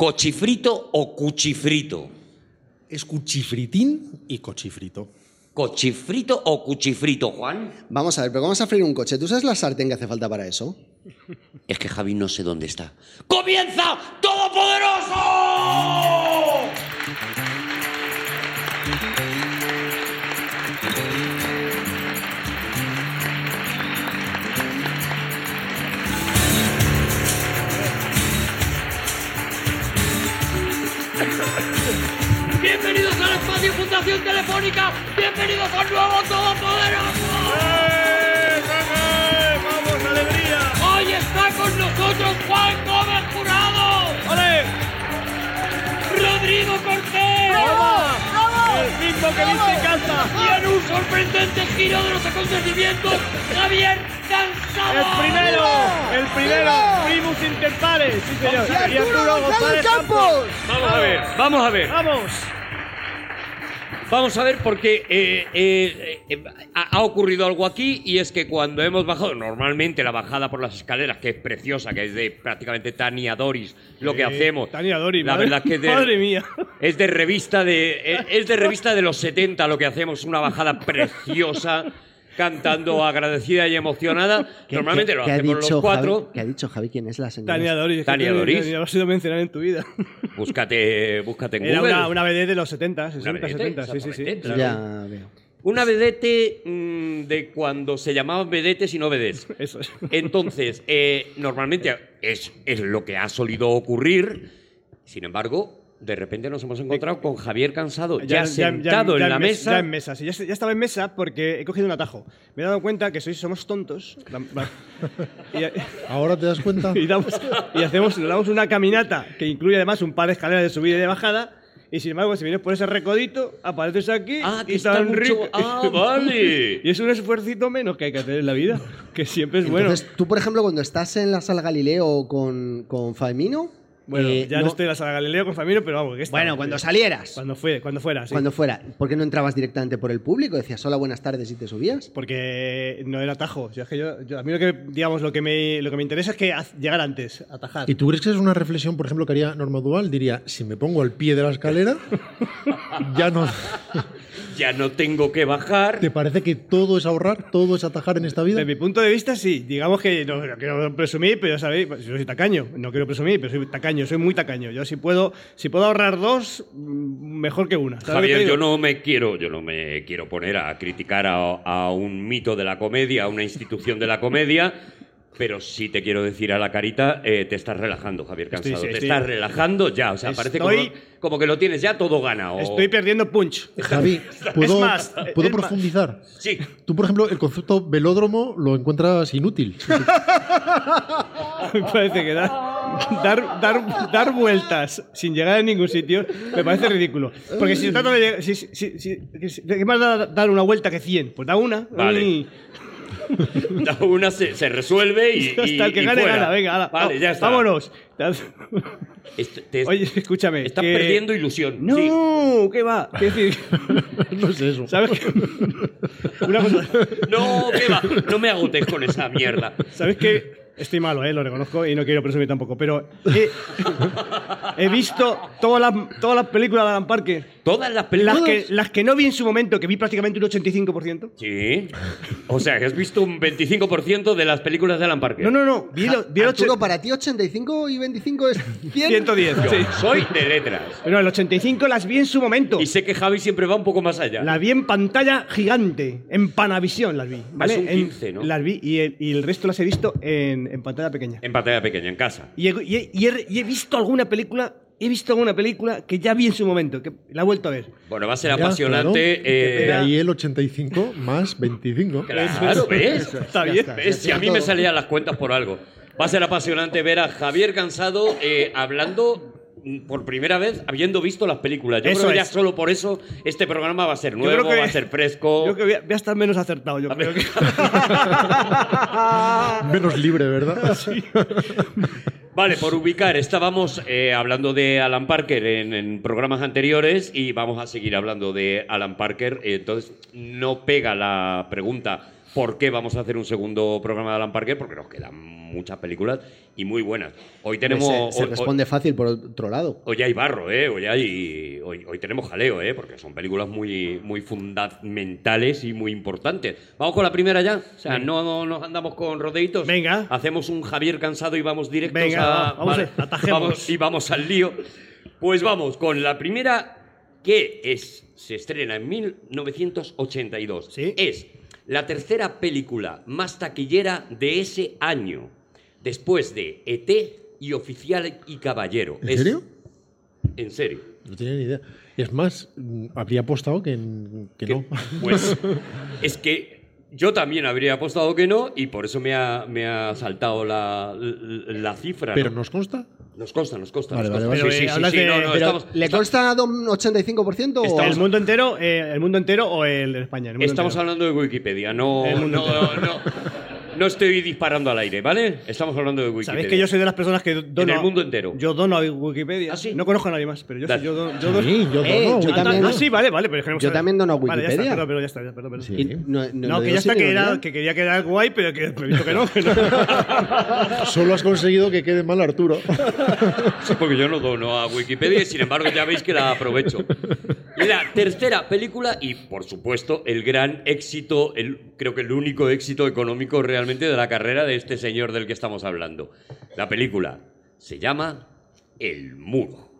¿Cochifrito o cuchifrito? Es cuchifritín y cochifrito. ¿Cochifrito o cuchifrito, Juan? Vamos a ver, pero vamos a freír un coche. ¿Tú sabes la sartén que hace falta para eso? Es que Javi no sé dónde está. ¡Comienza Todopoderoso! Bienvenidos al espacio Fundación Telefónica. Bienvenidos a un nuevo Todopoderoso. ¡Vamos, alegría! Hoy está con nosotros Juan Gómez Jurado. ¡Ole! Rodrigo Cortés. El mismo que viste casa. Y en un sorprendente giro de los acontecimientos, Javier Cansado. El primero, el primero, primus inter pares, sí señor. Y Arturo González Campos. Vamos a ver, vamos a ver. Vamos. Vamos a ver porque eh, eh, eh, ha ocurrido algo aquí y es que cuando hemos bajado, normalmente la bajada por las escaleras, que es preciosa, que es de prácticamente Tania Doris, lo que hacemos. Tania Doris, la madre- verdad que es de, madre mía. Es de revista de es de revista de los 70 lo que hacemos, una bajada preciosa cantando agradecida y emocionada. ¿Qué- Normalmente qué- lo ha hacemos dicho los cuatro. Javi? ¿Qué ha dicho Javi? ¿Quién es la señora? Tania Doris. Tania Doris. Ya lo has ido mencionar en tu vida. Búscate, búscate en Era Google. una, una BD de los 70, 60, vedette, 70, sí, sí, sí. claro. Ya veo. Una vedette mm, de cuando se llamaban vedetes y no vedettes. Eso es. Entonces, eh, normalmente es, es lo que ha solido ocurrir. Sin embargo, de repente nos hemos encontrado con Javier Cansado ya, sentado ya en la mes- mesa. Ya en mesa, sí, ya, ya estaba en mesa porque he cogido un atajo. Me he dado cuenta que sois, somos tontos. Y, ¿Ahora te das cuenta? y damos- y hacemos, nos damos una caminata que incluye además un par de escaleras de subida y de bajada. Y sin embargo, si vienes por ese recodito, apareces aquí Ah, que y está tan mucho- rico. Ah, vale. Y es un esfuercito menos que hay que hacer en la vida, que siempre es bueno. Entonces, tú, por ejemplo, cuando estás en la sala Galileo con, con Famino. Bueno, eh, ya no, estoy en la sala Galileo con Famino, pero vamos, que está. Bueno, cuando salieras. Cuando, fue, cuando fuera, sí. Cuando fuera. ¿Por qué no entrabas directamente por el público? Decías hola, buenas tardes y te subías. Porque no era atajo. O sea, es que yo, yo- a mí lo que, digamos, lo que, me, lo que me interesa es que llegar antes, atajar. ¿Y tú crees que es una reflexión, por ejemplo, que haría Norma Dual? Diría, si me pongo al pie de la escalera, ya no... Ya no tengo que bajar. ¿Te parece que todo es ahorrar, todo es atajar en esta vida? Desde mi punto de vista, sí. Digamos que no, no quiero presumir, pero ya sabéis, pues, yo soy tacaño. No quiero presumir, pero soy tacaño, soy muy tacaño. Yo si puedo, si puedo ahorrar dos, mm, mejor que una. ¿Sabes lo que te Javier, yo no me quiero, yo no me quiero poner a criticar a, a un mito de la comedia, a una institución de la comedia, pero sí te quiero decir a la carita, eh, te estás relajando, Javier Estoy- Cansado. sí, te estoy- estás relajando ya, o sea, parece como, Estoy- como que lo tienes ya todo ganado. Estoy perdiendo punch. Javi, ¿puedo, Es más, ¿puedo es más. profundizar? Sí, Tú, por ejemplo, el concepto velódromo lo encuentras inútil. me parece que dar, dar, dar, dar vueltas sin llegar a ningún sitio me parece ridículo. Porque si se trata de llegar. Si, si, si, si- si- ¿Qué más da dar una vuelta que 100? Pues da una. Vale. y- una se, se resuelve y, y- hasta el que y gane fuera. gana. Venga, ala, Vale, va- ya está. Vámonos. Est- te- Oye, escúchame. estás que- perdiendo ilusión. No, Sí. ¿qué va? Decir, no es eso. ¿sabes qué? Una cosa. No, ¿qué va? No me agotes con esa mierda. ¿Sabes qué? Estoy malo, ¿eh? lo reconozco y no quiero presumir tampoco, pero he, he visto todas las, todas las películas de Alan Parker. Todas las películas. Las que, las que no vi en su momento, que vi prácticamente un 85%. Sí. O sea, que has visto un 25% de las películas de Alan Parker. No, no, no. Vi, lo- vi el Arturo, ocho- para ti 85 y 25 es 100. 110. Yo Sí. soy de letras. Pero el 85 las vi en su momento. Y sé que Javi siempre va un poco más allá. Las vi en pantalla gigante, en Panavisión las vi. ¿vale? Es un En- 15, ¿no? Las vi y el, y el resto las he visto en, en pantalla pequeña. En pantalla pequeña, en casa. Y he, y he- y he- y he visto alguna película, he visto alguna película que ya vi en su momento, que la he vuelto a ver. Bueno, va a ser Ya, apasionante. claro. eh, De ahí el 85 más 25. Claro, ¿ves? Está bien. está. ¿Ves? Si a mí me salían las cuentas por algo. Va a ser apasionante ver a Javier Cansado eh, hablando por primera vez habiendo visto las películas. Yo Eso creo que ya es. solo por eso este programa va a ser nuevo, que- va a ser fresco. Yo creo que voy a, voy a estar menos acertado, yo A creo que. Menos libre, ¿verdad? Vale, por ubicar, estábamos eh, hablando de Alan Parker en, en programas anteriores y vamos a seguir hablando de Alan Parker. Entonces, no pega la pregunta por qué vamos a hacer un segundo programa de Alan Parker, porque nos quedan muchas películas y muy buenas. Hoy Pues tenemos... se, se hoy- responde fácil por otro lado. Hoy hay barro, ¿eh? Hoy, hay, hoy, hoy tenemos jaleo, ¿eh? Porque son películas muy, muy fundamentales y muy importantes. Vamos con la primera ya. O sea, no, no nos andamos con rodeitos. Venga. Hacemos un Javier cansado y vamos directos Venga, a. va, vamos a- atajemos. vamos- y vamos al lío. Pues vamos con la primera que es. Se estrena en 1982. Sí. Es la tercera película más taquillera de ese año. Después de ET y Oficial y Caballero. ¿En Es- serio? En serio. No tenía ni idea. Es más, mm, habría apostado que, que no. Pues es que yo también habría apostado que no y por eso me ha, me ha saltado la, la cifra. Pero ¿no? nos consta. Nos consta, nos consta. Vale, nos vale, consta. vale. Sí, sí, Pero, sí, hablas sí, de- no, no, Pero, estamos, ¿Le consta un 85% o- Estamos- ¿El mundo entero, eh, el mundo entero o el de España? El mundo estamos entero. hablando de Wikipedia, no, El no, mundo no, no, no estoy disparando al aire, ¿vale? Estamos hablando de Wikipedia. Sabéis que yo soy de las personas que dono. En el mundo entero. Yo dono a Wikipedia. ¿Ah, sí? No conozco a nadie más, pero yo, soy, yo, dono- yo dono. Sí, yo Eh, no, yo no, también. Ah, sí, vale, vale. Pero es que no Yo también dono a Vale, ya está, Wikipedia. perdón, pero ya está, ya, perdón, perdón. Sí. No, no No, que ya está, que, era, que quería quedar guay, pero que he visto que no. que no. Solo has conseguido que quede mal Arturo. Sí, porque yo no dono a Wikipedia y sin embargo ya veis que la aprovecho. La tercera película y por supuesto el gran éxito, el, creo que el único éxito económico realmente de la carrera de este señor del que estamos hablando. La película se llama El Muro.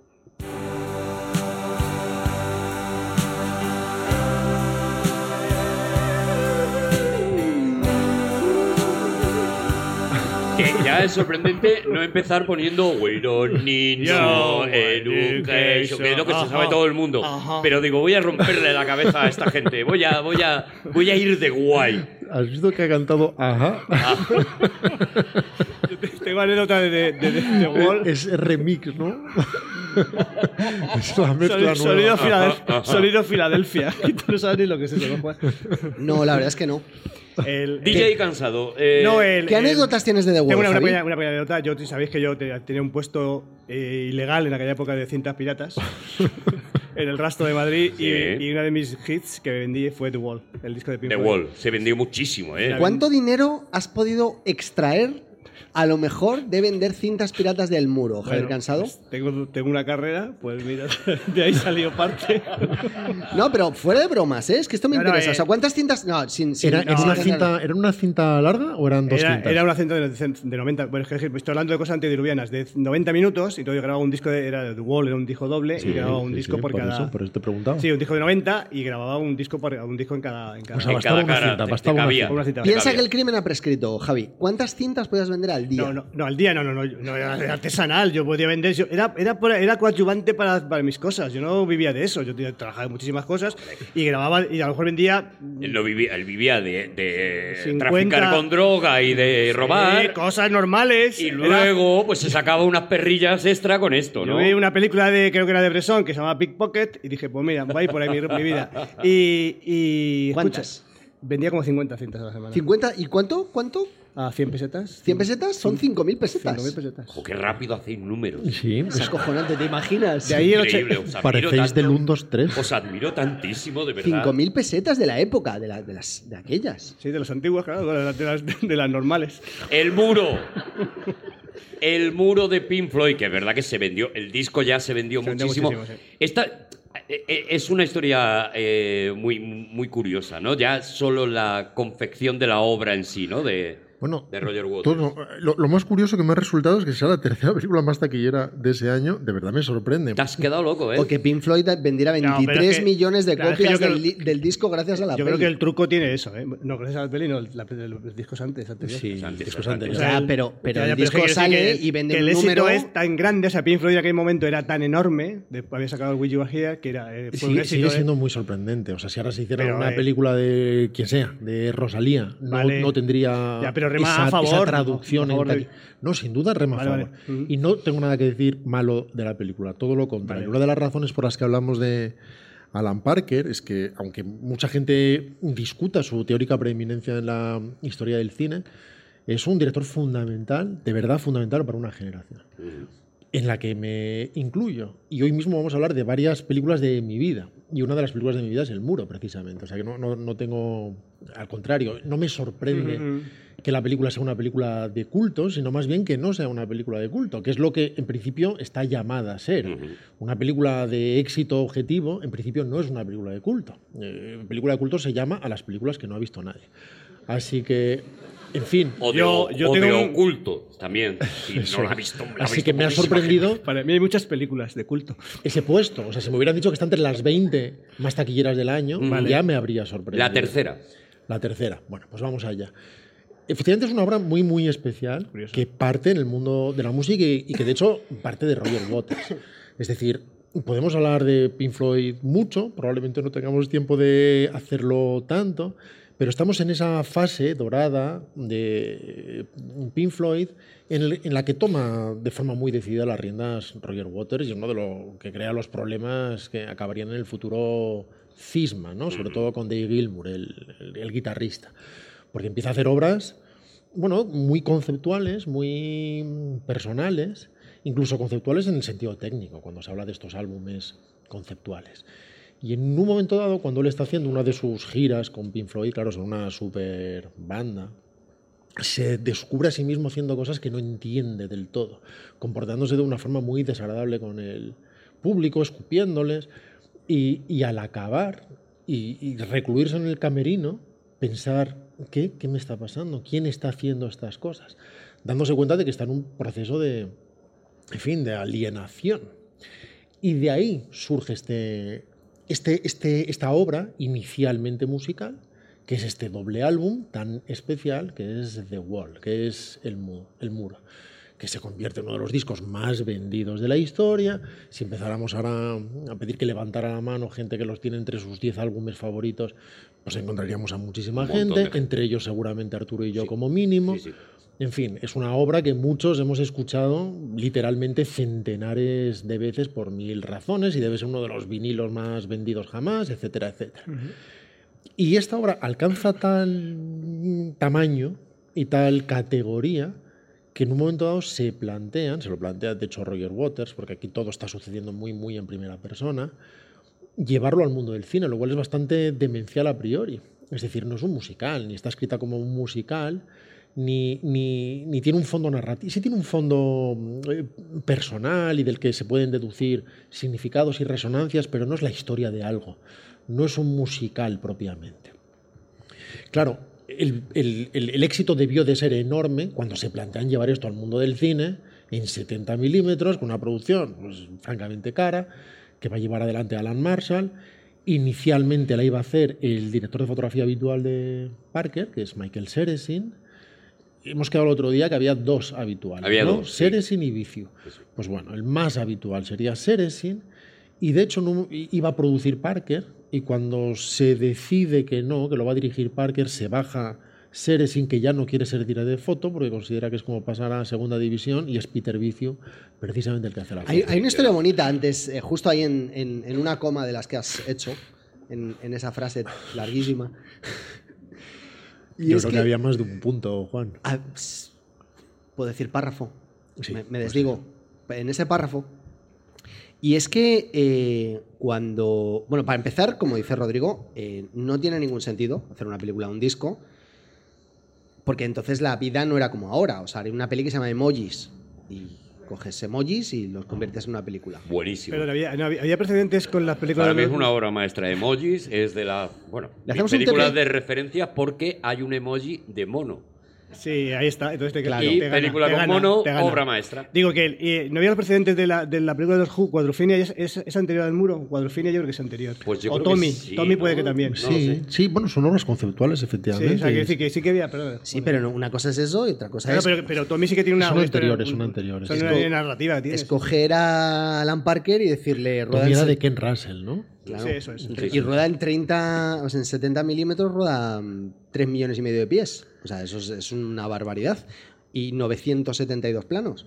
Ya es sorprendente no empezar poniendo We don't need no education, que es lo que se Ajá. sabe todo el mundo. Ajá. Pero digo, voy a romperle la cabeza a esta gente. Voy a, voy a, voy a ir de guay. ¿Has visto que ha cantado Ajá? Yo te- Tengo anécdota de, de, de, de- de Wall. Es remix, ¿no? es la mezcla Sonido, sonido, nueva. Filadelfia, Ajá, ajá. sonido Filadelfia. Y tú no sabes ni lo que es eso, ¿no, Juan? No, la verdad es que no. El, DJ cansado. eh, no, el, ¿Qué el- anécdotas tienes de The Tengo Wall, una, una Javi? pequeña, una pequeña anécdota. Yo, sabéis que yo te- tenía un puesto eh, ilegal en aquella época de cintas piratas en el rastro de Madrid Sí. y, y una de mis hits que vendí fue The Wall, el disco de Pink The. Wall. Se vendió muchísimo, ¿eh? ¿Cuánto dinero has podido extraer a lo mejor de vender cintas piratas del muro, Javier Bueno, Cansado? pues tengo, tengo una carrera, pues mira, de ahí salió parte. No, pero fuera de bromas, ¿eh? Es que esto me No, no, interesa. eh. O sea, ¿cuántas cintas? No, sin. sin- ¿Era, sin era una cinta, ¿Era una cinta larga o eran dos Era, cintas? era una cinta de, de 90, bueno, es que estoy hablando de cosas antediluvianas, de 90 minutos, y entonces yo grababa un disco, de, era de The Wall, era un disco doble, y grababa un Sí, disco sí, por, cada... Eso, por eso te he preguntado. Sí, un disco de 90 y grababa un disco, por, un disco en cada... En cada O sea, En bastaba cada una cara cinta, te- te bastaba una cabía. cinta. una cinta. Piensa que el crimen ha prescrito, Javi. ¿Cuántas cintas podías vender al día? No, no, no, al día no, no, no, no era artesanal, yo podía vender, yo- era, era, por- era coadyuvante para, para mis cosas, yo no vivía de eso, yo tenía- trabajaba en muchísimas cosas y grababa, y a lo mejor vendía Él, lo vivía, él vivía de, de 50 traficar con droga y de robar. eh, cosas normales. y Era- luego, pues se sacaba unas perrillas extra con esto, Yo ¿no? vi una película de, creo que era de Bresson, que se llama Pickpocket, y dije, pues mira, va a ir por ahí mi, mi vida. Y, y ¿Cuántas? escucha, vendía como 50 cintas a la semana. ¿50? ¿Y cuánto? ¿Cuánto? ¿A 100 pesetas? ¿100 pesetas? Son 5.000 pesetas. 5.000 pesetas. Ojo, qué rápido hacéis números. Sí, Es acojonante, ¿te imaginas? De ahí el Increíble, ocho- os admiro parecéis del tanto. 1, 2, 3. Os admiro tantísimo, de verdad. 5.000 pesetas de la época, de, la- de las, de aquellas. Sí, de las antiguas, claro, de las, de las- de las normales. El muro. El muro de Pink Floyd, que es verdad que se vendió, el disco ya se vendió Se vendió muchísimo. muchísimo, sí. Esta eh, eh, es una historia eh, muy, muy curiosa, ¿no? Ya solo la confección de la obra en sí, ¿no? De, Bueno, de Roger Waters. todo- lo, lo más curioso que me ha resultado es que sea la tercera película más taquillera de ese año. De verdad me sorprende. Te has quedado loco, ¿eh? O que Pink Floyd vendiera No, 23 pero es que- millones de claro, es que copias yo creo- del, disco gracias a la Yo peli. creo que el truco tiene eso, ¿eh? No, gracias a la peli, no, la, los discos antes. Sí, Antes, discos antes. anteriores. O sea, el- pero- pero el es disco sale y vende que un el éxito número- es tan grande, o sea, Pink Floyd en aquel momento era tan enorme, después había sacado el Will You Are Here, que era, eh, un Sigue, éxito. sigue ¿eh? siendo muy sorprendente. O sea, si ahora se hiciera Pero, una eh, película de quien sea, de Rosalía, no, Vale. no tendría Ya, pero rema esa, a favor, esa ¿no? traducción. A favor en de- taqui- No, sin duda rema a favor. vale. Y no tengo nada que decir malo de la película, todo lo contrario. Vale. Una de las razones por las que hablamos de Alan Parker es que, aunque mucha gente discuta su teórica preeminencia en la historia del cine, es un director fundamental, de verdad fundamental para una generación en la que me incluyo. Y hoy mismo vamos a hablar de varias películas de mi vida. y una de las películas de mi vida es El Muro, precisamente. O sea que no, no, no tengo. Al contrario, no me sorprende. Que la película sea una película de culto, sino más bien que no sea una película de culto, que es lo que en principio está llamada a ser. Una película de éxito objetivo, en principio, no es una película de culto. Eh, película de culto se llama a las películas que no ha visto nadie. Así que, en fin. O de, Yo- o- yo o de un- oculto también. Si Eso. no la ha visto. la Así visto que me ha sorprendido Para mí hay muchas películas de culto. ese puesto. O sea, si me hubieran dicho que está entre las 20 más taquilleras del año, Vale. ya me habría sorprendido. La tercera. La tercera. Bueno, pues vamos allá. Efectivamente es una obra muy, muy especial Curioso. que parte en el mundo de la música y, y que de hecho parte de Roger Waters. Es decir, podemos hablar de Pink Floyd mucho, probablemente no tengamos tiempo de hacerlo tanto, pero estamos en esa fase dorada de Pink Floyd en, el- en la que toma de forma muy decidida las riendas Roger Waters y es uno de lo que crea los problemas que acabarían en el futuro cisma, ¿no? sobre todo con Dave Gilmour, el- el- el guitarrista porque empieza a hacer obras, bueno, muy conceptuales, muy personales, incluso conceptuales en el sentido técnico, cuando se habla de estos álbumes conceptuales. Y en un momento dado, cuando él está haciendo una de sus giras con Pink Floyd, claro, son una super banda, se descubre a sí mismo haciendo cosas que no entiende del todo, comportándose de una forma muy desagradable con el público, escupiéndoles, y, y al acabar y, y recluirse en el camerino, pensar, ¿qué? ¿qué me está pasando? ¿Quién está haciendo estas cosas? Dándose cuenta de que está en un proceso de, en fin, de alienación. Y de ahí surge este, este, este, esta obra inicialmente musical, que es este doble álbum tan especial que es The Wall, que es el, mu- el muro, que se convierte en uno de los discos más vendidos de la historia. Si empezáramos ahora a pedir que levantara la mano gente que los tiene entre sus 10 álbumes favoritos, pues encontraríamos a muchísima gente, de entre ellos seguramente Arturo y yo Sí. como mínimo. Sí, sí. En fin, es una obra que muchos hemos escuchado literalmente centenares de veces por mil razones y debe ser uno de los vinilos más vendidos jamás, etcétera, etcétera. Y esta obra alcanza tal tamaño y tal categoría que en un momento dado se plantean, se lo plantea de hecho Roger Waters, porque aquí todo está sucediendo muy, muy en primera persona, llevarlo al mundo del cine, lo cual es bastante demencial a priori. Es decir, no es un musical, ni está escrita como un musical, ni, ni, ni tiene un fondo narrativo. Sí tiene un fondo eh, personal y del que se pueden deducir significados y resonancias, pero no es la historia de algo. No es un musical propiamente. Claro, el, el- el- el éxito debió de ser enorme cuando se plantean llevar esto al mundo del cine en 70 milímetros, con una producción pues, francamente cara, que va a llevar adelante Alan Marshall. Inicialmente la iba a hacer el director de fotografía habitual de Parker, que es Michael Seresin. Hemos quedado el otro día que había dos habituales. Había ¿no? dos, sí. Seresin y Vicio. Pues bueno, el más habitual sería Seresin. Y de hecho no- iba a producir Parker. Y cuando se decide que no, que lo va a dirigir Parker, se baja Seresin, que ya no quiere ser director de foto, porque considera que es como pasar a segunda división. Y es Peter Vicio, precisamente el que hace la foto. Hay, hay una historia bonita antes, eh, justo ahí en, en- en una coma de las que has hecho, en, en esa frase larguísima. Y Yo es creo que... que- había más de un punto, Juan. Ah, Puedo decir párrafo. Sí, me, me pues desdigo. En ese párrafo. Y es que eh, cuando. Bueno, para empezar, como dice Rodrigo, eh, no tiene ningún sentido hacer una película o un disco. Porque entonces la vida no era como ahora. O sea, hay una peli que se llama Emojis. Y coges emojis y los conviertes en una película. Buenísimo. Pero había, no, había, había precedentes con las películas Para mí de es una obra maestra. Emojis es de la. Bueno, películas de referencia porque hay un emoji de mono. Sí, ahí está. Entonces te, Claro. y gana, película te con gana, mono, te gana. obra maestra. Digo que eh, no había los precedentes de la, de la película de los Who, Cuadrofinia, es, es, es anterior al muro. Cuadrofinia yo creo que es anterior. Pues yo o creo que Tommy, sí, Tommy puede ¿no? que también. Sí, sí, sí, bueno, son obras conceptuales, o efectivamente. sea, que sí que había, perdón. Sí, pero no- una cosa es eso y otra cosa Claro, es pero, pero Tommy sí que tiene una. Son anteriores, son anteriores. Son Es una narrativa que tiene. escoger a Alan Parker y decirle rueda de Ken Russell, ¿no? Claro. Sí, eso es. Y rueda en 30, o sea, en 70 milímetros rueda mm, 3 millones y medio de pies. O sea, eso es, es una barbaridad. Y 972 planos.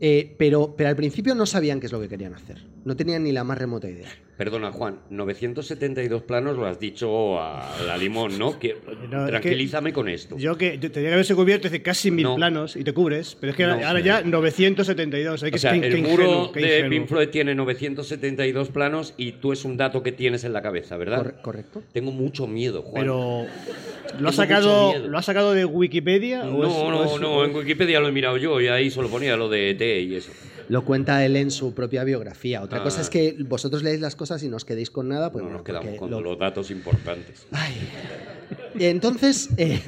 Eh, pero, pero al principio no sabían qué es lo que querían hacer. No tenían ni la más remota idea. Perdona, Juan, 972 planos lo has dicho a la limón, ¿no? Que, No, es que tranquilízame con esto. Yo que yo tenía que haberse cubierto hace casi mil No. planos y te cubres, pero es que No, ahora ya 972. Hay que o sea, qué- el muro de. Pink Floyd tiene 972 planos y tú es un dato que tienes en la cabeza, ¿verdad? Corre- correcto. Tengo mucho miedo, Juan. Pero ¿lo has sacado lo has sacado de Wikipedia o No, es- o no, es- no, en Wikipedia lo he mirado yo y ahí solo ponía lo de ET y eso. Lo cuenta él en su propia biografía. Otra Ah. cosa es que vosotros leéis las cosas y no os quedéis con nada. Pues no bueno, nos quedamos con lo- los datos importantes. Ay. Entonces, eh,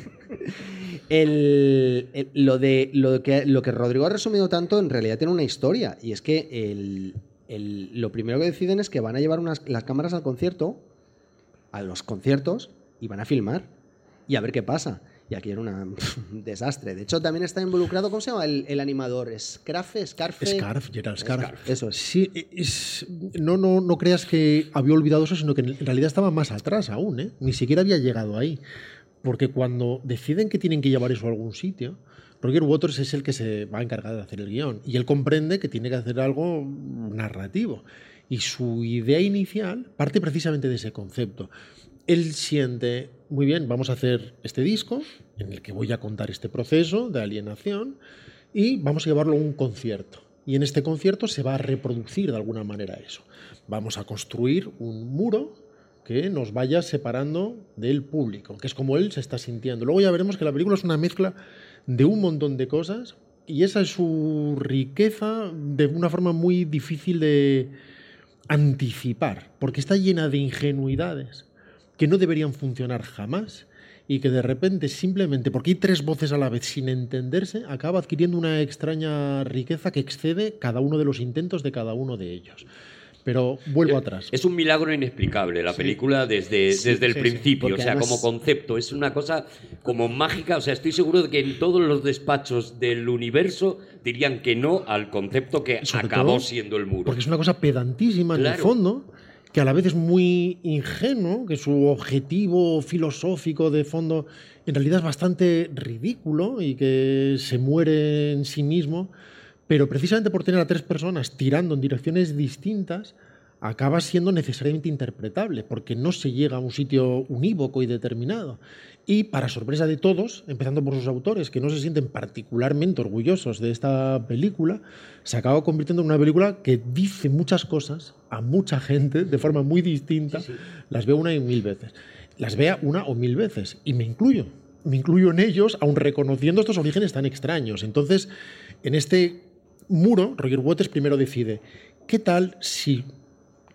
el- el- lo, de, lo, que, lo que Rodrigo ha resumido tanto en realidad tiene una historia. Y es que el- el- lo primero que deciden es que van a llevar unas, las cámaras al concierto, a los conciertos, y van a filmar. Y a ver qué pasa. Y aquí era una- un desastre. De hecho, también está involucrado, ¿cómo se llama el, el animador? ¿Scarfe? ¿Scarfe? Scarf, Gerald Scarf. Eso es. Sí, es- no, no, no creas que había olvidado eso, sino que en realidad estaba más atrás aún, ¿eh? Ni siquiera había llegado ahí. Porque cuando deciden que tienen que llevar eso a algún sitio, Roger Waters es el que se va a encargar de hacer el guion. Y él comprende que tiene que hacer algo narrativo. Y su idea inicial parte precisamente de ese concepto. Él siente, muy bien, vamos a hacer este disco en el que voy a contar este proceso de alienación y vamos a llevarlo a un concierto. Y en este concierto se va a reproducir de alguna manera eso. Vamos a construir un muro que nos vaya separando del público, que es como él se está sintiendo. Luego ya veremos que la película es una mezcla de un montón de cosas y esa es su riqueza de una forma muy difícil de anticipar, porque está llena de ingenuidades que no deberían funcionar jamás y que de repente simplemente porque hay tres voces a la vez sin entenderse acaba adquiriendo una extraña riqueza que excede cada uno de los intentos de cada uno de ellos. Pero vuelvo atrás. Es un milagro inexplicable la película desde, desde el sí, principio, o sea, además- como concepto. Es una cosa como mágica. O sea, estoy seguro de que en todos los despachos del universo dirían que no al concepto que Sobre acabó siendo el muro. Porque es una cosa pedantísima en el fondo, que a la vez es muy ingenuo, que su objetivo filosófico de fondo en realidad es bastante ridículo y que se muere en sí mismo, pero precisamente por tener a tres personas tirando en direcciones distintas, acaba siendo necesariamente interpretable, porque no se llega a un sitio unívoco y determinado. Y para sorpresa de todos, empezando por sus autores, que no se sienten particularmente orgullosos de esta película, se acaba convirtiendo en una película que dice muchas cosas a mucha gente de forma muy distinta. Las veo una y mil veces. Las vea una o mil veces. Y me incluyo. Me incluyo en ellos, aun reconociendo estos orígenes tan extraños. Entonces, en este muro, Roger Waters primero decide, ¿qué tal si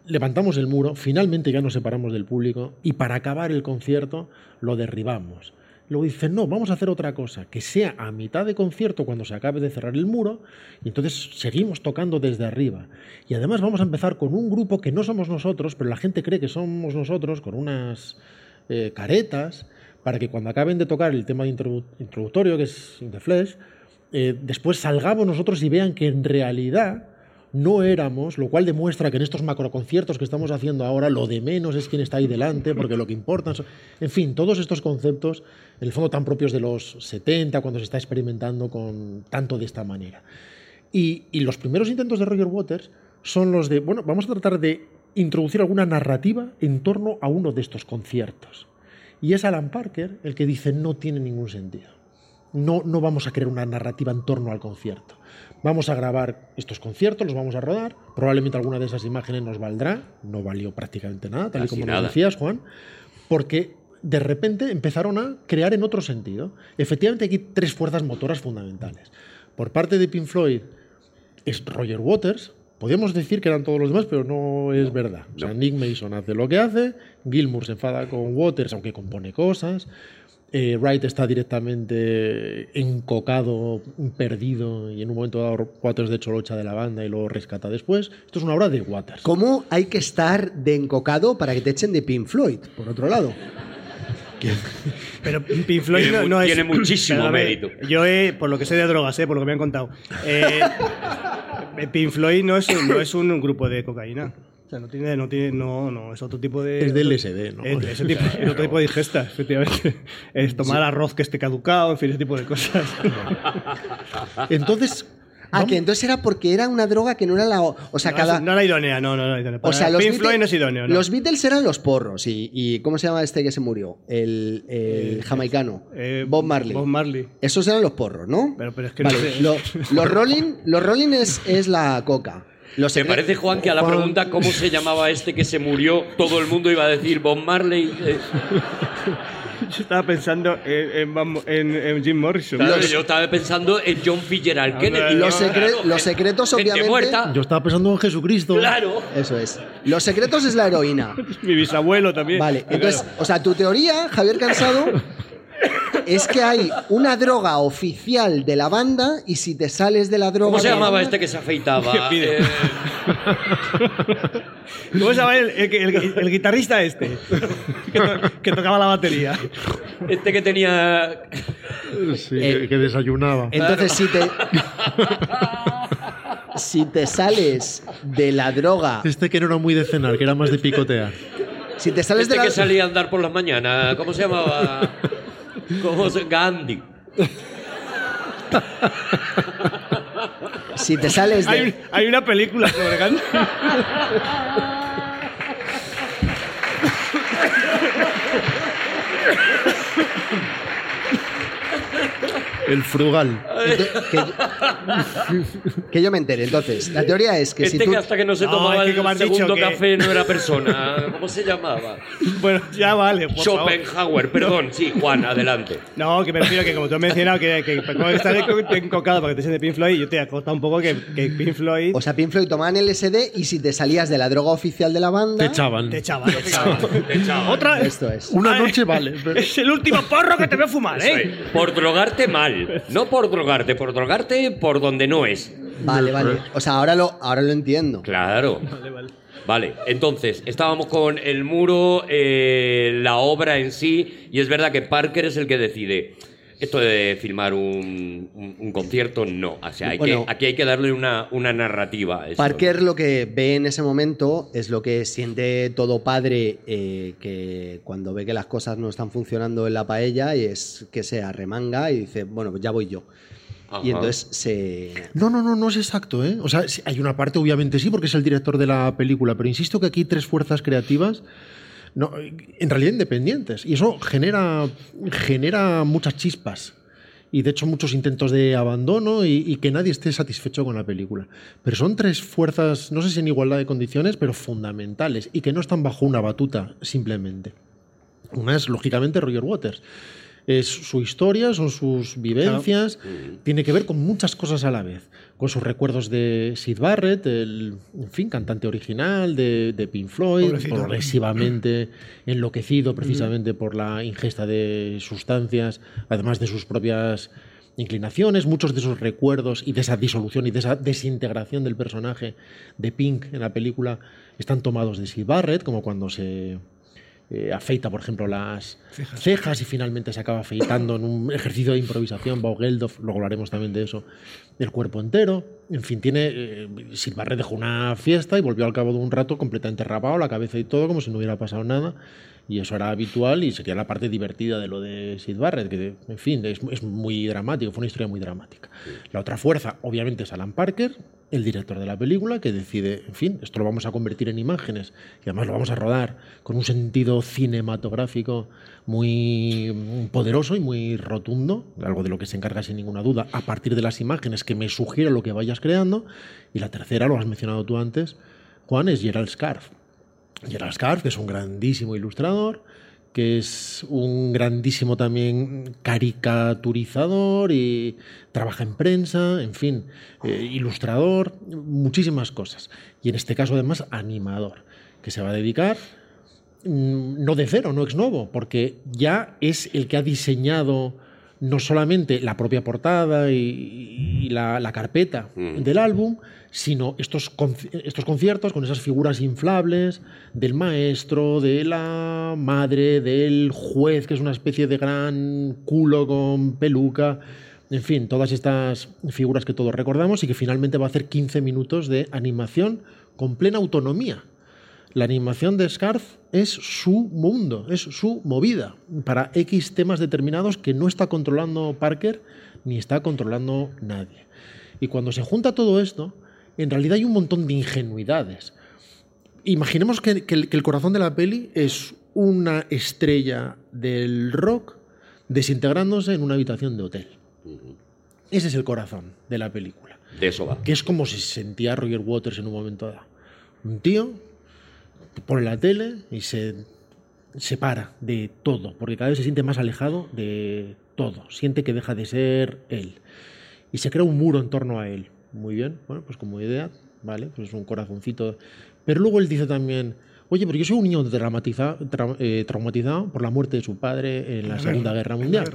levantamos el muro, finalmente ya nos separamos del público y para acabar el concierto lo derribamos. Luego dice, no, vamos a hacer otra cosa, que sea a mitad de concierto cuando se acabe de cerrar el muro y entonces seguimos tocando desde arriba. Y además vamos a empezar con un grupo que no somos nosotros, pero la gente cree que somos nosotros, con unas eh, caretas, para que cuando acaben de tocar el tema introdu- introductorio, que es the Flesh, eh, después salgamos nosotros y vean que en realidad no éramos, lo cual demuestra que en estos macroconciertos que estamos haciendo ahora, lo de menos es quién está ahí delante, porque lo que importa. son- En fin, todos estos conceptos, en el fondo tan propios de los 70, cuando se está experimentando con tanto de esta manera. Y, y los primeros intentos de Roger Waters son los de, bueno, vamos a tratar de introducir alguna narrativa en torno a uno de estos conciertos. Y es Alan Parker el que dice no tiene ningún sentido. No, no vamos a crear una narrativa en torno al concierto. Vamos a grabar estos conciertos, los vamos a rodar. Probablemente alguna de esas imágenes nos valdrá. No valió prácticamente nada, tal y como nada. nos decías, Juan. Porque de repente empezaron a crear en otro sentido. Efectivamente, aquí tres fuerzas motoras fundamentales. Por parte de Pink Floyd es Roger Waters. Podríamos decir que eran todos los demás, pero no es verdad. O sea, Nick Mason hace lo que hace, Gilmour se enfada con Waters, aunque compone cosas. Eh, Wright está directamente encocado, perdido, y en un momento dado Waters de hecho lo echa de la banda y lo rescata después. Esto es una obra de Waters. ¿Cómo hay que estar de encocado para que te echen de Pink Floyd? Por otro lado. Pero Pink Floyd Tiene no, no es. tiene muchísimo mérito. Yo, he, por lo que sé de drogas, eh, por lo que me han contado. eh, Pink Floyd no es, un, no es un grupo de cocaína. O sea, no tiene, no tiene, no, no, es otro tipo de. Es de LSD, ¿no? Es, ese tipo- es otro tipo de ingesta, efectivamente. Es tomar arroz que esté caducado, en fin, ese tipo de cosas. Entonces, Ah, que entonces era porque era una droga que no era la. O sea, no, cada. no la idónea, no, no, no la idónea. o sea, Para los Pink Beatles, Floyd no es idóneo, ¿no? los Beatles eran los porros. Y, y ¿cómo se llama este que se murió? El, el jamaicano. Eh, Bob Marley. Bob Marley. Esos eran los porros, ¿no? Pero- pero es que no Vale, sé. lo- los Rolling, los Rolling es, es la coca. Los ¿Te secre- parece, Juan, que a la pregunta cómo se llamaba este que se murió, todo el mundo iba a decir Bob Marley? Eh, Yo estaba pensando en, en Van- en- en Jim Morrison. claro, Los- yo estaba pensando en John Fitzgerald Kennedy. Los secre- Claro, los gente- secretos, gente obviamente- muerta. Yo estaba pensando en Jesucristo. Claro. Eso es. Los secretos es la heroína. Mi bisabuelo también. Vale, entonces, o sea, tu teoría, Javier Cansado, es que hay una droga oficial de la banda y si te sales de la droga. ¿Cómo se llamaba banda- este que se afeitaba? ¿Qué pide? Eh, ¿Cómo se llama el, el- el- el guitarrista este? que, to- que tocaba la batería. este que tenía. Sí, Eh, que, que desayunaba. Entonces, si te. Si te sales de la droga. Este que no era muy de cenar, que era más de picotear. Si te sales Este de la que salía a andar por las mañanas. ¿Cómo se llamaba? ¿Cómo se... Gandhi. Si te sales Hay, de. un- hay una película sobre Gandhi. El frugal. que, yo, que yo me entere. Entonces, la teoría es que Este si tú. que hasta que no se No, tomaba es que el como has dicho segundo que- café no era persona. ¿Cómo se llamaba? Bueno, ya vale. Por favor. Schopenhauer, perdón. Sí, Juan, adelante. No, que me refiero que como tú has mencionado que, que como estás encocado para que te de Pink Floyd, yo te he contado un poco que, que Pink Floyd O sea, Pink Floyd tomaban LSD y si te salías de la droga oficial de la banda. Te echaban. te echaba. Te echaba. Otra Esto es. Una noche vale. pero- Es el último porro que te veo fumar, ¿eh? es. Por drogarte mal. No por drogarte, por drogarte por donde no es. Vale, vale. O sea, ahora lo, ahora lo entiendo. Claro. Vale, vale. Vale, entonces, estábamos con el muro, eh, la obra en sí, y es verdad que Parker es el que decide. Esto de filmar un, un- un concierto, no. O sea, hay Bueno. que, aquí hay que darle una, una narrativa. a esto. Parker lo que ve en ese momento es lo que siente todo padre eh, que cuando ve que las cosas no están funcionando en la paella y es que se arremanga y dice, bueno, pues ya voy yo. Ajá. Y entonces se... No, no, no, no es exacto, ¿eh? O sea, hay una parte, obviamente sí, porque es el director de la película, pero insisto que aquí hay tres fuerzas creativas, no, en realidad independientes, y eso genera, genera muchas chispas. Y de hecho muchos intentos de abandono y, y que nadie esté satisfecho con la película. Pero son tres fuerzas, no sé si en igualdad de condiciones, pero fundamentales y que no están bajo una batuta simplemente. Una es, lógicamente, Roger Waters. Es su historia, son sus vivencias, tiene que ver con muchas cosas a la vez. Con sus recuerdos de Sid Barrett, el en fin, cantante original de, de Pink Floyd, Pobrecito. progresivamente enloquecido precisamente por la ingesta de sustancias, además de sus propias inclinaciones, muchos de esos recuerdos y de esa disolución y de esa desintegración del personaje de Pink en la película están tomados de Sid Barrett, como cuando se eh, afeita, por ejemplo, las cejas. y finalmente se acaba afeitando en un ejercicio de improvisación, Bob Geldof, luego hablaremos también de eso, el cuerpo entero. En fin, tiene. Eh, Sid Barrett dejó una fiesta y volvió al cabo de un rato completamente rapado, la cabeza y todo, como si no hubiera pasado nada. Y eso era habitual y sería la parte divertida de lo de Sid Barrett, que, en fin, es, muy dramático, fue una historia muy dramática. La otra fuerza, obviamente, es Alan Parker, el director de la película, que decide, en fin, esto lo vamos a convertir en imágenes y además lo vamos a rodar con un sentido cinematográfico muy poderoso y muy rotundo, algo de lo que se encarga sin ninguna duda, a partir de las imágenes que me sugiere lo que vayas creando. Y la tercera, lo has mencionado tú antes, Juan, es Gerald Scarf. Gerald Scarf, que es un grandísimo ilustrador, que es un grandísimo también caricaturizador y trabaja en prensa, en fin, eh, ilustrador, muchísimas cosas. Y en este caso además animador, que se va a dedicar mm, no de cero, no ex novo, porque ya es el que ha diseñado no solamente la propia portada y, y la, la carpeta Mm. del álbum, sino estos, estos conciertos con esas figuras inflables del maestro, de la madre, del juez, que es una especie de gran culo con peluca. En fin, todas estas figuras que todos recordamos y que finalmente va a hacer 15 minutos de animación con plena autonomía. La animación de Scarf es su mundo, es su movida para X temas determinados que no está controlando Parker ni está controlando nadie. Y cuando se junta todo esto, en realidad hay un montón de ingenuidades. Imaginemos que, que el, que el corazón de la peli es una estrella del rock desintegrándose en una habitación de hotel. Ese es el corazón de la película. De eso va. Que es como si se sentía Roger Waters en un momento dado. Un tío pone la tele y se separa de todo, porque cada vez se siente más alejado de todo. Siente que deja de ser él. Y se crea un muro en torno a él. Muy bien, bueno, pues como idea, ¿vale? Pues un corazoncito. Pero luego él dice también, oye, pero yo soy un niño traumatiza- tra- eh, traumatizado por la muerte de su padre en la Segunda Guerra Mundial.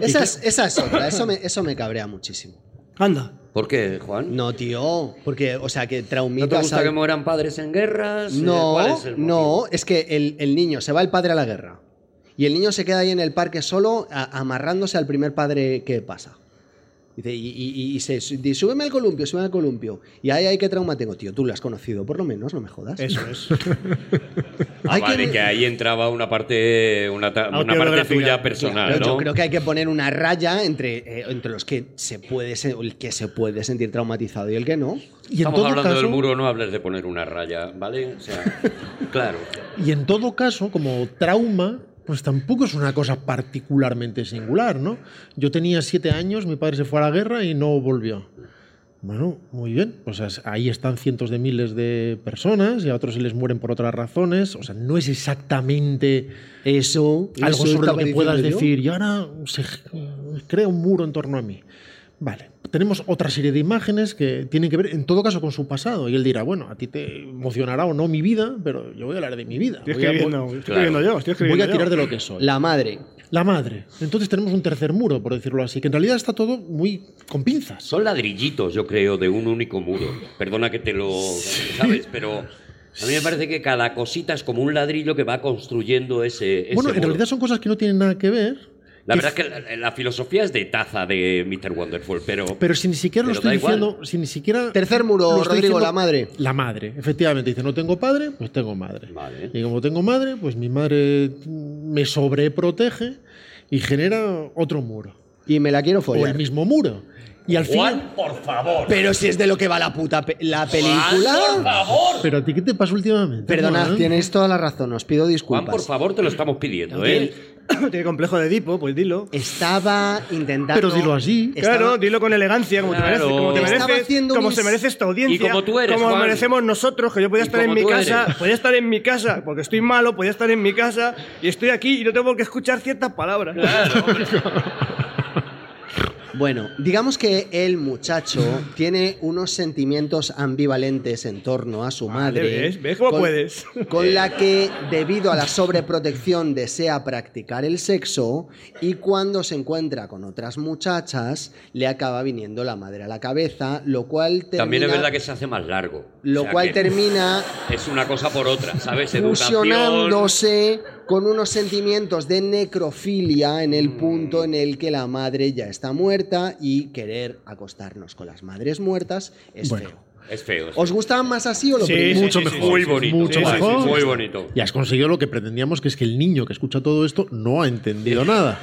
Esa es, esa es otra, eso me, eso me cabrea muchísimo. Anda. ¿Por qué, Juan? No, tío, porque, o sea, que ¿No traumitas... te gusta al- que mueran padres en guerras? Eh, No, ¿Cuál es no, es que el, el niño, se va el padre a la guerra. Y el niño se queda ahí en el parque solo, a- amarrándose al primer padre que pasa. Dice, y, y- y se dice, súbeme al columpio, súbeme al columpio. Y ahí hay que trauma tengo, tío. Tú lo has conocido, por lo menos, no me jodas. Eso es. Ah, Hay vale, que- que... ahí entraba una parte, una, una parte tuya personal, Claro, ¿no? Yo creo que hay que poner una raya entre, eh, entre los que se puede el que se puede sentir traumatizado y el que no. Y en Estamos todo hablando caso, del muro, no hables de poner una raya, ¿vale? O sea, claro. Y en todo caso, como trauma, pues tampoco es una cosa particularmente singular, ¿no? Yo tenía siete años, mi padre se fue a la guerra y no volvió. Bueno, muy bien, pues es- ahí están cientos de miles de personas y a otros se les mueren por otras razones. O sea, no es exactamente Eso. algo eso sobre lo que puedas decir y ahora se crea un muro en torno a mí. Vale, tenemos otra serie de imágenes que tienen que ver, en todo caso, con su pasado. Y él dirá, bueno, a ti te emocionará o no mi vida, pero yo voy a hablar de mi vida. Estoy Voy a- escribiendo, estoy Claro. escribiendo yo, estoy escribiendo voy a yo. tirar de lo que soy. La madre. La madre. Entonces tenemos un tercer muro, por decirlo así, que en realidad está todo muy con pinzas. Son ladrillitos, yo creo, de un único muro. Perdona que te lo... ¿Sabes? Pero a mí me parece que cada cosita es como un ladrillo que va construyendo ese, ese Bueno, en muro. realidad son cosas que no tienen nada que ver. La verdad es que la, la filosofía es de taza de Mr. Wonderful, pero... Pero si ni siquiera lo estoy igual. diciendo, si ni siquiera. Tercer muro, Rodrigo, diciendo- la madre. La madre, efectivamente. Dice, no tengo padre, pues tengo madre. Vale. Y como tengo madre, pues mi madre me sobreprotege y genera otro muro. Y me la quiero O follar. el mismo muro. Y al final. Juan, por favor. Pero si es de lo que va la puta pe- la película. Juan, por favor. Pero a ti, ¿qué te pasa últimamente? Perdonad, Juan? tienes toda la razón, os pido Juan, disculpas. por favor, te lo estamos pidiendo, ¿eh? Tiene complejo de Edipo, pues dilo. Estaba intentando. Pero dilo así. Estaba- Claro, dilo con elegancia, como Claro. te mereces, como, te Estaba mereces, como mis- se merece esta audiencia. Y como tú eres, Como Juan. merecemos nosotros, que yo podía estar en mi casa, eres. podía estar en mi casa, porque estoy malo, podía estar en mi casa, y estoy aquí y no tengo que escuchar ciertas palabras. Bueno, digamos que el muchacho tiene unos sentimientos ambivalentes en torno a su Vale, madre. ¿ves? ¿Ves cómo con- puedes? Con la que, debido a la sobreprotección, desea practicar el sexo y cuando se encuentra con otras muchachas, le acaba viniendo la madre a la cabeza, lo cual termina, También es verdad que se hace más largo. lo O sea cual termina Es una cosa por otra, ¿sabes? Educación... fusionándose con unos sentimientos de necrofilia en el punto en el que la madre ya está muerta y querer acostarnos con las madres muertas es Bueno. feo. Es feo. es ¿Os feo. gustaba más así o lo Sí, sí, Mucho sí, sí, mejor. Muy bonito. Mucho sí, sí, mejor. sí, muy bonito. Y has conseguido lo que pretendíamos, que es que el niño que escucha todo esto no ha entendido nada.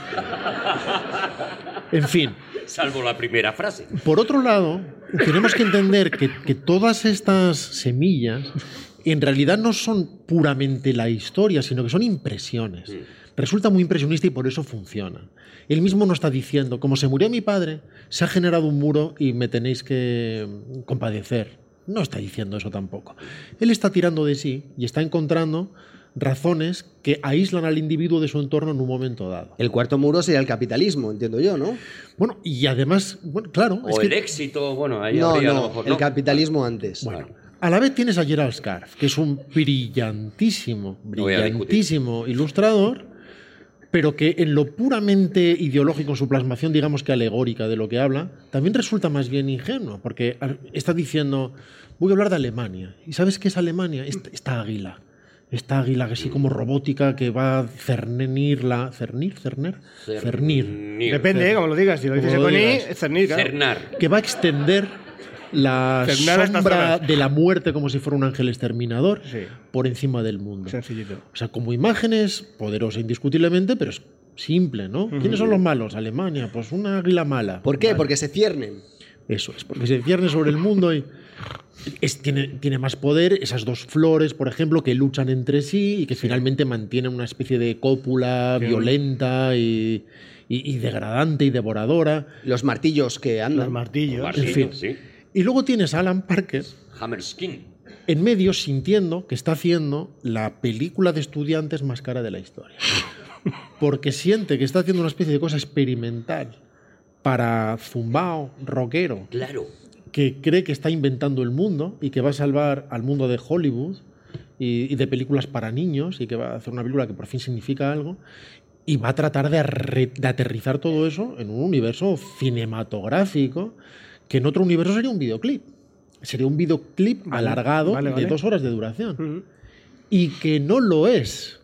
En fin, Salvo la primera frase. por otro lado, tenemos que entender que, que todas estas semillas en realidad no son puramente la historia, sino que son impresiones. Resulta muy impresionista y por eso funciona. Él mismo no está diciendo, como se murió mi padre, se ha generado un muro y me tenéis que mm, compadecer. No está diciendo eso tampoco. Él está tirando de sí y está encontrando razones que aíslan al individuo de su entorno en un momento dado. El cuarto muro sería el capitalismo, entiendo yo, ¿no? Bueno, y además, bueno, claro, es O que- el éxito, bueno, ahí No, habría a lo no, mejor, el ¿no? capitalismo antes. Bueno, a la vez tienes a Gerald Scarf, que es un brillantísimo, No brillantísimo ilustrador, pero que en lo puramente ideológico, en su plasmación, digamos que alegórica de lo que habla, también resulta más bien ingenuo, porque está diciendo, voy a hablar de Alemania. ¿Y sabes qué es Alemania? Esta, esta águila. Esta águila así como robótica que va a cernir la... ¿Cernir? ¿Cerner? Cernir. Cernir. Depende, ¿eh? como lo digas. Si lo dices con I, es cernir, claro. Cernar. que va a extender la sombra de la muerte como si fuera un ángel exterminador Sí. por encima del mundo. Sencillito. O sea, como imágenes, poderosa indiscutiblemente, pero es simple, ¿no? ¿Quiénes son los malos? Alemania, pues una águila mala. ¿Por qué? Vale. Porque se ciernen. Eso es, porque se cierne sobre el mundo y es- tiene, tiene más poder. Esas dos flores, por ejemplo, que luchan entre sí y que finalmente mantienen una especie de cópula violenta y, y- y degradante y devoradora. Los martillos que Los andan. martillos. Martillo, fin. sí. Y luego tienes a Alan Parker Hammerskin. en medio sintiendo que está haciendo la película de estudiantes más cara de la historia. Porque siente que está haciendo una especie de cosa experimental para zumbao, rockero, Claro. que cree que está inventando el mundo y que va a salvar al mundo de Hollywood y, y de películas para niños y que va a hacer una película que por fin significa algo y va a tratar de, de aterrizar todo eso en un universo cinematográfico que en otro universo sería un videoclip. Sería un videoclip Vale, alargado vale, de vale. dos horas de duración. Ujú. Y que no lo es.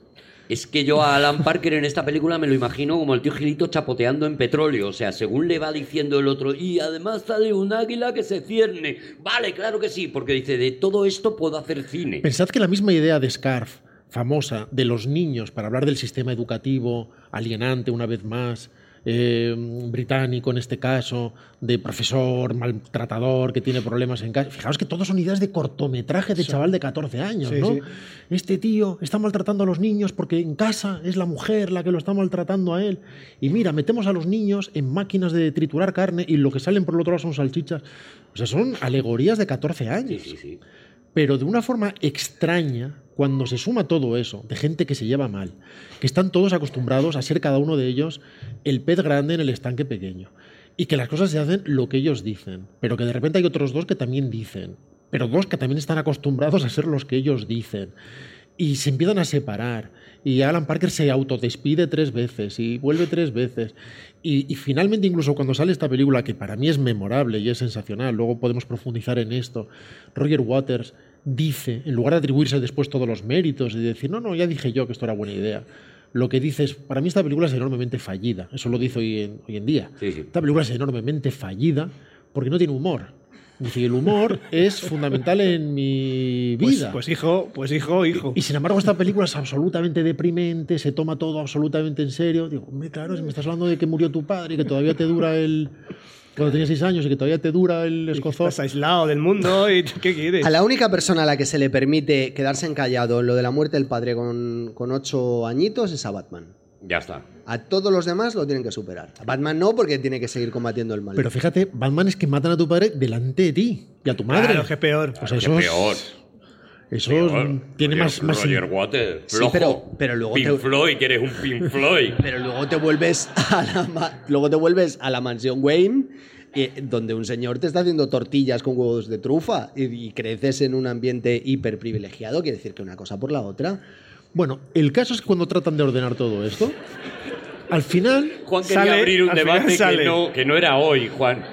Es que yo a Alan Parker en esta película me lo imagino como el tío Gilito chapoteando en petróleo. O sea, según le va diciendo el otro, y además sale un águila que se cierne. Vale, claro que sí, porque dice, de todo esto puedo hacer cine. Pensad que la misma idea de Scarf, famosa, de los niños, para hablar del sistema educativo alienante una vez más, eh, británico en este caso, de profesor maltratador que tiene problemas en casa. Fijaos que todos son ideas de cortometraje de chaval de 14 años, Sí, ¿no? sí. Este tío está maltratando a los niños porque en casa es la mujer la que lo está maltratando a él. Y mira, metemos a los niños en máquinas de triturar carne y lo que salen por el otro lado son salchichas. O sea, son alegorías de 14 Sí, años sí, sí. Pero de una forma extraña, cuando se suma todo eso, de gente que se lleva mal, que están todos acostumbrados a ser cada uno de ellos el pez grande en el estanque pequeño, y que las cosas se hacen lo que ellos dicen, pero que de repente hay otros dos que también dicen, pero dos que también están acostumbrados a ser los que ellos dicen, y se empiezan a separar, y Alan Parker se autodespide tres veces, y vuelve tres veces, y, y finalmente incluso cuando sale esta película, que para mí es memorable y es sensacional, luego podemos profundizar en esto, Roger Waters dice, en lugar de atribuirse después todos los méritos y decir, no, no, ya dije yo que esto era buena idea, lo que dice es, para mí esta película es enormemente fallida, eso lo dice hoy en, hoy en día. Sí, sí. Esta película es enormemente fallida porque no tiene humor. Dice, el humor es fundamental en mi Pues, vida. pues hijo, pues hijo, hijo. Y sin embargo, esta película es absolutamente deprimente, se toma todo absolutamente en serio. Digo, hombre, claro, si me estás hablando de que murió tu padre y que todavía te dura el. Cuando tenías seis años y que todavía te dura el escozor. Estás aislado del mundo y ¿qué quieres? A la única persona a la que se le permite quedarse encallado en lo de la muerte del padre con, con ocho añitos es a Batman. Ya está. A todos los demás lo tienen que superar. A Batman no, porque tiene que seguir combatiendo el mal. Pero fíjate, Batman es que matan a tu padre delante de ti y a tu madre. Claro, que peor. Pues es- peor. Eso tiene más. más Roger Waters, Sí, pero- pero luego Pink te- Floyd, que eres un Pink Floyd. Pero luego te vuelves a la, ma- luego te vuelves a la mansión Wayne, eh, donde un señor te está haciendo tortillas con huevos de trufa y, y creces en un ambiente hiper privilegiado. Quiere decir que una cosa por la otra. Bueno, el caso es que cuando tratan de ordenar todo esto, al final. Juan quería Sale, abrir un debate que sale. no, que no era hoy, Juan.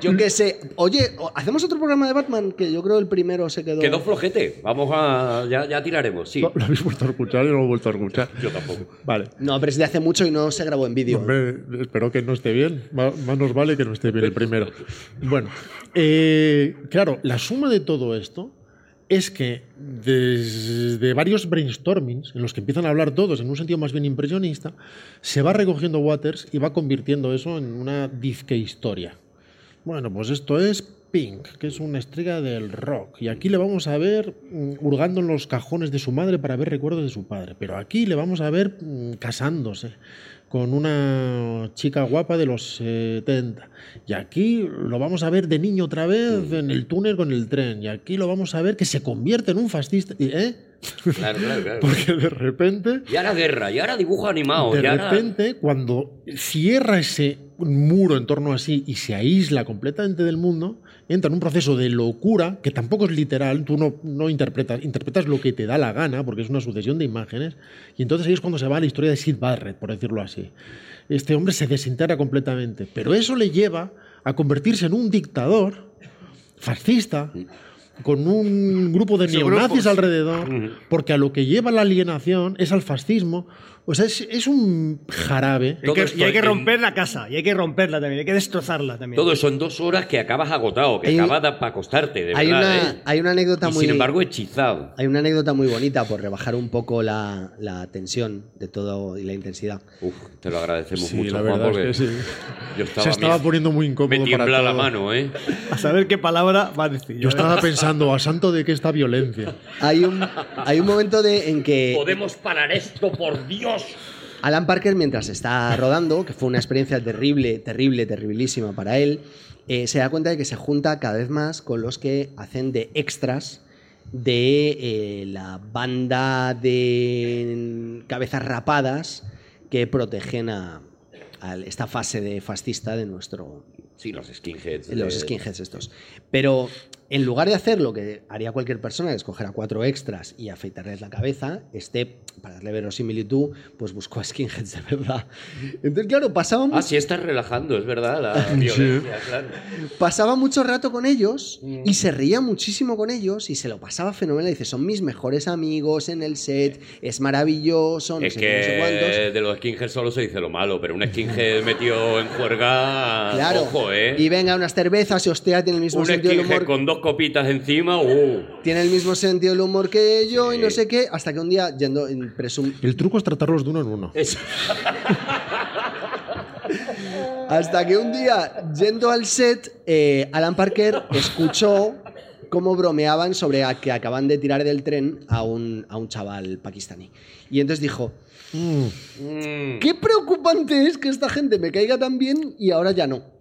Yo qué sé. Oye, ¿hacemos otro programa de Batman? Que yo creo el primero se quedó. Quedó flojete. Vamos a. Ya, ya tiraremos, sí. ¿Lo, lo habéis vuelto a escuchar y no lo he vuelto a escuchar? Yo tampoco. Vale. No, pero es de hace mucho y no se grabó en vídeo. Hombre, espero que no esté bien. Más nos vale que no esté bien el primero. Bueno, eh, claro, la suma de todo esto es que desde varios brainstormings, en los que empiezan a hablar todos en un sentido más bien impresionista, se va recogiendo Waters y va convirtiendo eso en una disque historia. Bueno, pues esto es Pink, que es una estrella del rock. Y aquí le vamos a ver mm, hurgando en los cajones de su madre para ver recuerdos de su padre. Pero aquí le vamos a ver mm, casándose con una chica guapa de los 70. Y aquí lo vamos a ver de niño otra vez en el túnel con el tren. Y aquí lo vamos a ver que se convierte en un fascista. ¿Eh? Claro, claro, claro. Porque de repente Y ahora guerra, y ahora dibujo animado. de repente, cuando cierra ese muro en torno a sí y se aísla completamente del mundo, entra en un proceso de locura que tampoco es literal, tú no, no interpretas, interpretas lo que te da la gana, porque es una sucesión de imágenes, y entonces ahí es cuando se va a la historia de Sid Barrett, por decirlo así. Este hombre se desintegra completamente, pero eso le lleva a convertirse en un dictador fascista, con un grupo de neonazis alrededor, porque a lo que lleva la alienación es al fascismo, O sea, es, es un jarabe. Hay que- y hay que en- romper la casa, y hay que romperla también, hay que destrozarla también. Todo eso en dos horas que acabas agotado, que Hay- acabas para acostarte, de hay, verdad. una, ¿eh? hay una anécdota Y muy. sin embargo, hechizado. Hay una anécdota muy bonita por rebajar un poco la, la tensión de todo y la intensidad. Uf, te lo agradecemos Sí, mucho, la Juan, verdad porque es que sí. yo estaba, Se estaba poniendo muy incómodo Me para tiembla la mano, ¿eh? A saber qué palabra va a decir. Yo estaba pensando, a santo de que esta violencia. Hay un, hay un momento de, en que Podemos parar esto, por Dios. Alan Parker, mientras está rodando, que fue una experiencia terrible, terrible, terribilísima para él, eh, se da cuenta de que se junta cada vez más con los que hacen de extras de eh, la banda de cabezas rapadas que protegen a, a esta fase de fascista de nuestro, Sí, los skinheads. los de- skinheads estos. Pero en lugar de hacer lo que haría cualquier persona, que es coger a cuatro extras y afeitarles la cabeza, este, para darle verosimilitud, pues buscó a skinheads de verdad. Entonces, claro, pasaba, mu- Ah, sí, estás relajando, es verdad, la violencia, claro. pasaba mucho rato con ellos Mm. y se reía muchísimo con ellos y se lo pasaba fenomenal. Dice, son mis mejores amigos en el set, es maravilloso, no Es sé qué, no sé que de los skinheads solo se dice lo malo, pero un skinhead metido en juerga, Claro. ojo, ¿eh? Y venga, unas cervezas y hostia, tiene el mismo un sentido del humor. con dos copitas encima, uh. Tiene el mismo sentido del humor que yo y no sé qué, hasta que un día, yendo en presum El truco es tratarlos de uno en uno. Es- Hasta que un día, yendo al set, eh, Alan Parker escuchó cómo bromeaban sobre a que acaban de tirar del tren a un, a un chaval pakistaní. Y entonces dijo, Mm, qué preocupante es que esta gente me caiga tan bien y ahora ya no.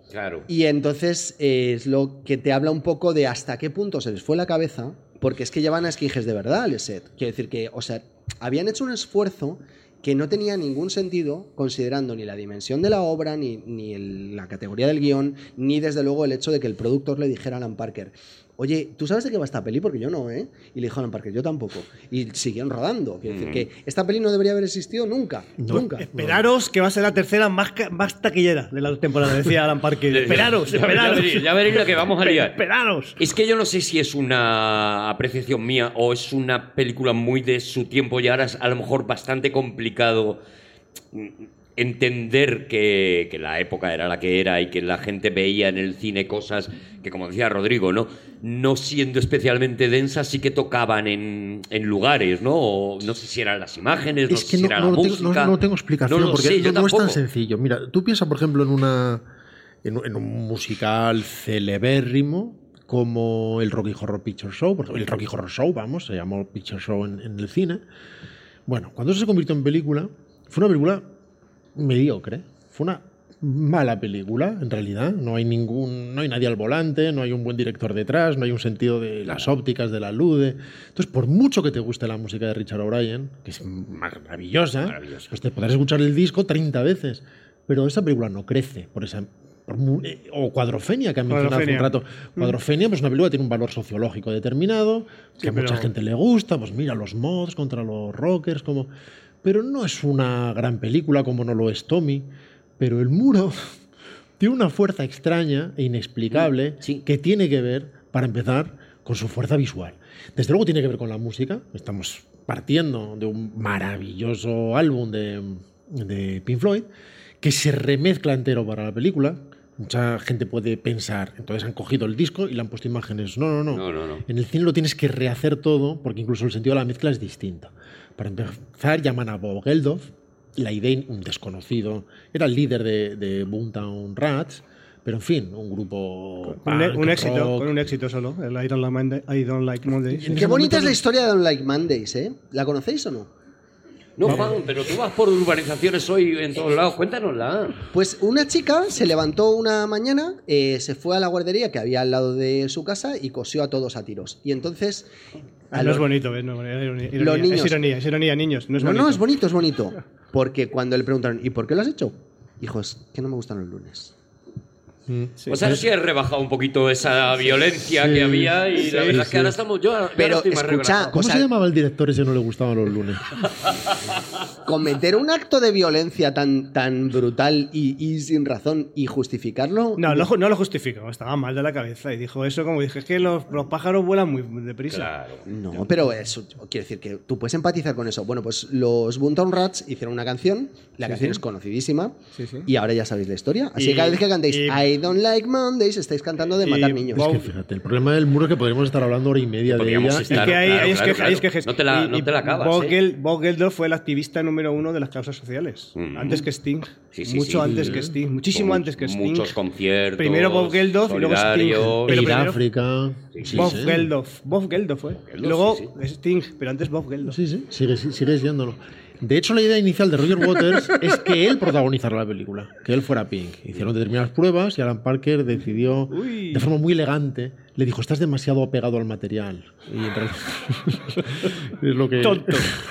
Y entonces eh, es lo que te habla un poco de hasta qué punto se les fue la cabeza, porque es que llevan a esquijes de verdad al set. Quiero decir que, o sea, habían hecho un esfuerzo que no tenía ningún sentido, considerando ni la dimensión de la obra, ni, ni la categoría del guion, ni desde luego el hecho de que el productor le dijera a Alan Parker, oye, ¿tú sabes de qué va esta peli? Porque yo no, ¿eh? Y le dijo Alan Parker, yo tampoco. Y siguieron rodando. Quiero decir que esta peli no debería haber existido nunca. nunca. Esperaros que va a ser la tercera más, taquillera de la temporada, decía Alan Parker. Esperaros, Ya- ya esperaros. veréis, Ya veréis la que vamos a liar. Esperaros. Es que yo no sé si es una apreciación mía o es una película muy de su tiempo y ahora es a lo mejor bastante complicado mm, entender que, que la época era la que era y que la gente veía en el cine cosas que, como decía Rodrigo, ¿no? No siendo especialmente densas, sí que tocaban en, en lugares, ¿no? O no sé si eran las imágenes, no Es sé que si no, era no la tengo, música. no- no tengo explicación No porque sé, yo no, es tan sencillo. Mira, tú piensas, por ejemplo, en una en, un- en un musical celebérrimo como el Rocky Horror Picture Show, el Rocky Horror Show, vamos, se llamó Picture Show en, en el cine. Bueno, cuando eso se convirtió en película, fue una película mediocre. Fue una mala película, en realidad. No hay ningún, no hay nadie al volante, no hay un buen director detrás, no hay un sentido de las ópticas, de la luz. de- Entonces, por mucho que te guste la música de Richard O'Brien, que es maravillosa, Maravillosa. pues te podrás escuchar el disco 30 veces. Pero esa película no crece por esa. eh, o Cuadrofenia, que han mencionado hace un rato. Cuadrofenia, pues una película que tiene un valor sociológico determinado, que a mucha gente le gusta, pues mira, los mods contra los rockers, como... Pero no es una gran película como no lo es Tommy. Pero el muro tiene una fuerza extraña e inexplicable Sí. que tiene que ver, para empezar, con su fuerza visual. Desde luego tiene que ver con la música. Estamos partiendo de un maravilloso álbum de, de Pink Floyd que se remezcla entero para la película. Mucha gente puede pensar, entonces han cogido el disco y le han puesto imágenes. No, no, no. No, no, no. En el cine lo tienes que rehacer todo porque incluso el sentido de la mezcla es distinto. Para empezar, llaman a Bob Geldof, la idea, un desconocido, era el líder de, de Boomtown Rats, pero en fin, un grupo. Con un, punk, un éxito, rock. con un éxito solo. El I don't like, Monday- I don't like Mondays. Qué bonita es la historia de Don't Like Mondays, ¿eh? ¿La conocéis o no? No, Juan, pero tú vas por urbanizaciones hoy en todos lados. Cuéntanosla. Pues una chica se levantó una mañana, eh, se fue a la guardería que había al lado de su casa y cosió a todos a tiros. Y entonces... Ah, no los- es bonito, ¿ves? No, es ironía, Los niños- Es ironía, es ironía, niños. No es no, bonito. no, es bonito, es bonito. Porque cuando le preguntaron, ¿y por qué lo has hecho? Dijo, es que no me gustan los lunes. O sea, sí he rebajado un poquito esa violencia que había y la verdad es que ahora estamos. Yo, ahora Pero estoy más escucha. ¿Cómo O sea- se llamaba el director ese que no le gustaban los lunes? Cometer un acto de violencia tan, tan brutal y, y sin razón y justificarlo. No, no, no lo justifico, estaba mal de la cabeza y dijo eso como dije, es que los, los pájaros vuelan muy deprisa. Claro. No, pero eso quiere decir que tú puedes empatizar con eso. Bueno, pues los Boomtown Rats hicieron una canción, la canción es conocidísima, Sí, sí. y ahora ya sabéis la historia. Así Y- que cada vez que cantéis y- I don't like Mondays, estáis cantando de y matar niños. Bob- Es que fíjate, el problema del muro es que podríamos estar hablando hora y media de ella. estar- Es que hay, Claro, hay claro, esquejes- hay claro. esquejes. No te la- Y- no y te la acabas, Bob, ¿eh? Bob Geldof fue el activista número uno de las causas sociales. Mm. Antes que Sting. Sí, sí, Mucho sí. antes que Sting. Muchísimo Con antes que Sting. Muchos conciertos. Primero Bob Geldof y luego Sting. Ir a primero- África. Sí, Bob sí. Geldof. Bob Geldof fue. Luego sí, Sting, pero antes Bob Geldof. Sí, sí, sigue, sigue siéndolo. De hecho, la idea inicial de Roger Waters es que él protagonizara la película, que él fuera Pink. Hicieron determinadas pruebas y Alan Parker decidió, Uy. de forma muy elegante, le dijo, estás demasiado apegado al material. Y en realidad- es lo que... Tonto.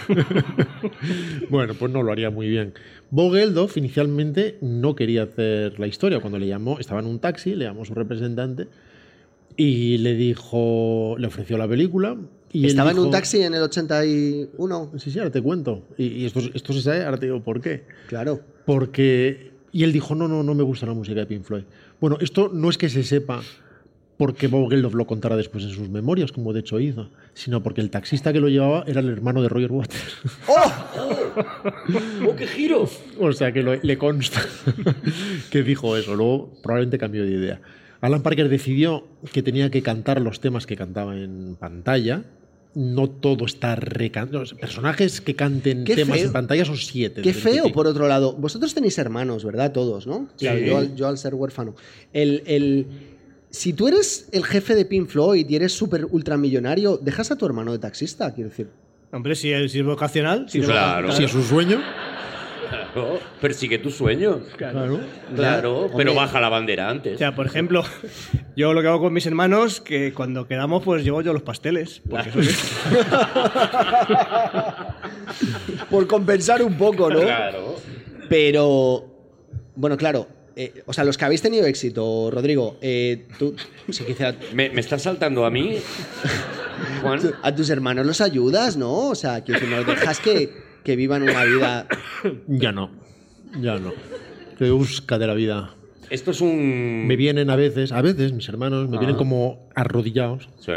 bueno, pues no lo haría muy bien. Bob Geldof inicialmente no quería hacer la historia. Cuando le llamó, estaba en un taxi, le llamó su representante y le dijo, le ofreció la película. Y Estaba en un taxi en el 81. Sí, sí, ahora te cuento. Y, y esto, esto se sabe, ahora te digo por qué. Claro. Porque. Y él dijo: No, no, no me gusta la música de Pink Floyd. Bueno, esto no es que se sepa porque Bob Geldof lo contara después en sus memorias, como de hecho hizo, sino porque el taxista que lo llevaba era el hermano de Roger Waters. ¡Oh, qué giro! o sea que lo- le consta que dijo eso. Luego probablemente cambió de idea. Alan Parker decidió que tenía que cantar los temas que cantaba en pantalla. No todo está recantado. Los personajes que canten Qué temas feo. en pantalla son siete. Qué feo, por otro lado. Vosotros tenéis hermanos, ¿verdad? Todos, ¿no? Claro, yo, al, yo al ser huérfano. El, el- si tú eres el jefe de Pink Floyd y eres súper ultramillonario, ¿dejas a tu hermano de taxista? Quiero decir. Hombre, si es, si es vocacional. si es claro. vocacional. Si es su sueño. Claro, persigue tus sueños. Claro. Claro, Ya, pero hombre. baja la bandera antes. O sea, por ejemplo, yo lo que hago con mis hermanos, que cuando quedamos, pues llevo yo los pasteles. Porque soy- Por compensar un poco, ¿no? Claro. Pero, bueno, claro. eh, o sea, los que habéis tenido éxito, Rodrigo, eh, tú, si quisiera, ¿Me, me estás saltando a mí, Juan? a tus hermanos los ayudas, ¿no? O sea, quiero decir, no los dejas que, que vivan una vida. Ya no. Ya no. Que busca de la vida. Esto es un... Me vienen a veces, a veces mis hermanos me Ah. vienen como arrodillados, Sí.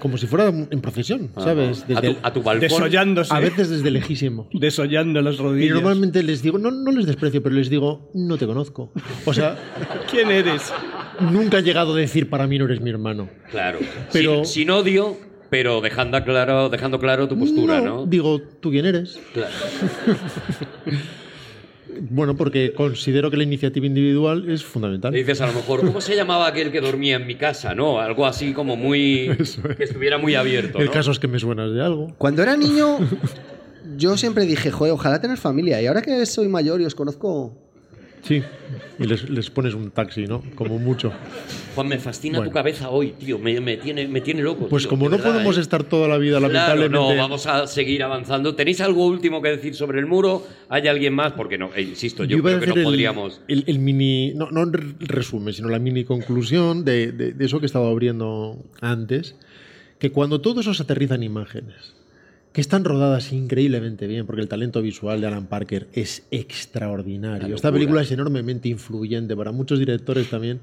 como si fuera en procesión, ¿sabes? A Desde tu, el- a tu balcón. Desollándose. a veces desde lejísimo. Desollando las Y rodillas. normalmente les digo, no, no les desprecio, pero les digo, no te conozco. O sea, ¿Quién eres? nunca he llegado a decir para mí no eres mi hermano. Claro. Pero- Sin, sin odio, pero dejando claro, dejando claro tu postura, ¿no? Digo, ¿tú quién eres? Claro. Bueno, porque considero que la iniciativa individual es fundamental. Le dices a lo mejor, ¿cómo se llamaba aquel que dormía en mi casa? ¿No? Algo así como muy... que estuviera muy abierto, El ¿no? caso es que me suenas de algo. Cuando era niño, yo siempre dije, joder, ojalá tener familia. Y ahora que soy mayor y os conozco. Sí. Y les, les pones un taxi, ¿no? Como mucho. Juan, me fascina Bueno. tu cabeza hoy, tío. Me, me tiene, me tiene loco. Pues tío, como no verdad, podemos ¿eh? estar toda la vida, Claro, lamentablemente. no, vamos a seguir avanzando. ¿Tenéis algo último que decir sobre el muro? ¿Hay alguien más? Porque no, eh, insisto, yo, creo que no el- podríamos. El, el mini. No, no el resumen, sino la mini conclusión de, de- de eso que he estado abriendo antes. Que cuando todo eso se aterriza en imágenes, que están rodadas increíblemente bien, porque el talento visual de Alan Parker es extraordinario. Esta película es enormemente influyente para muchos directores también,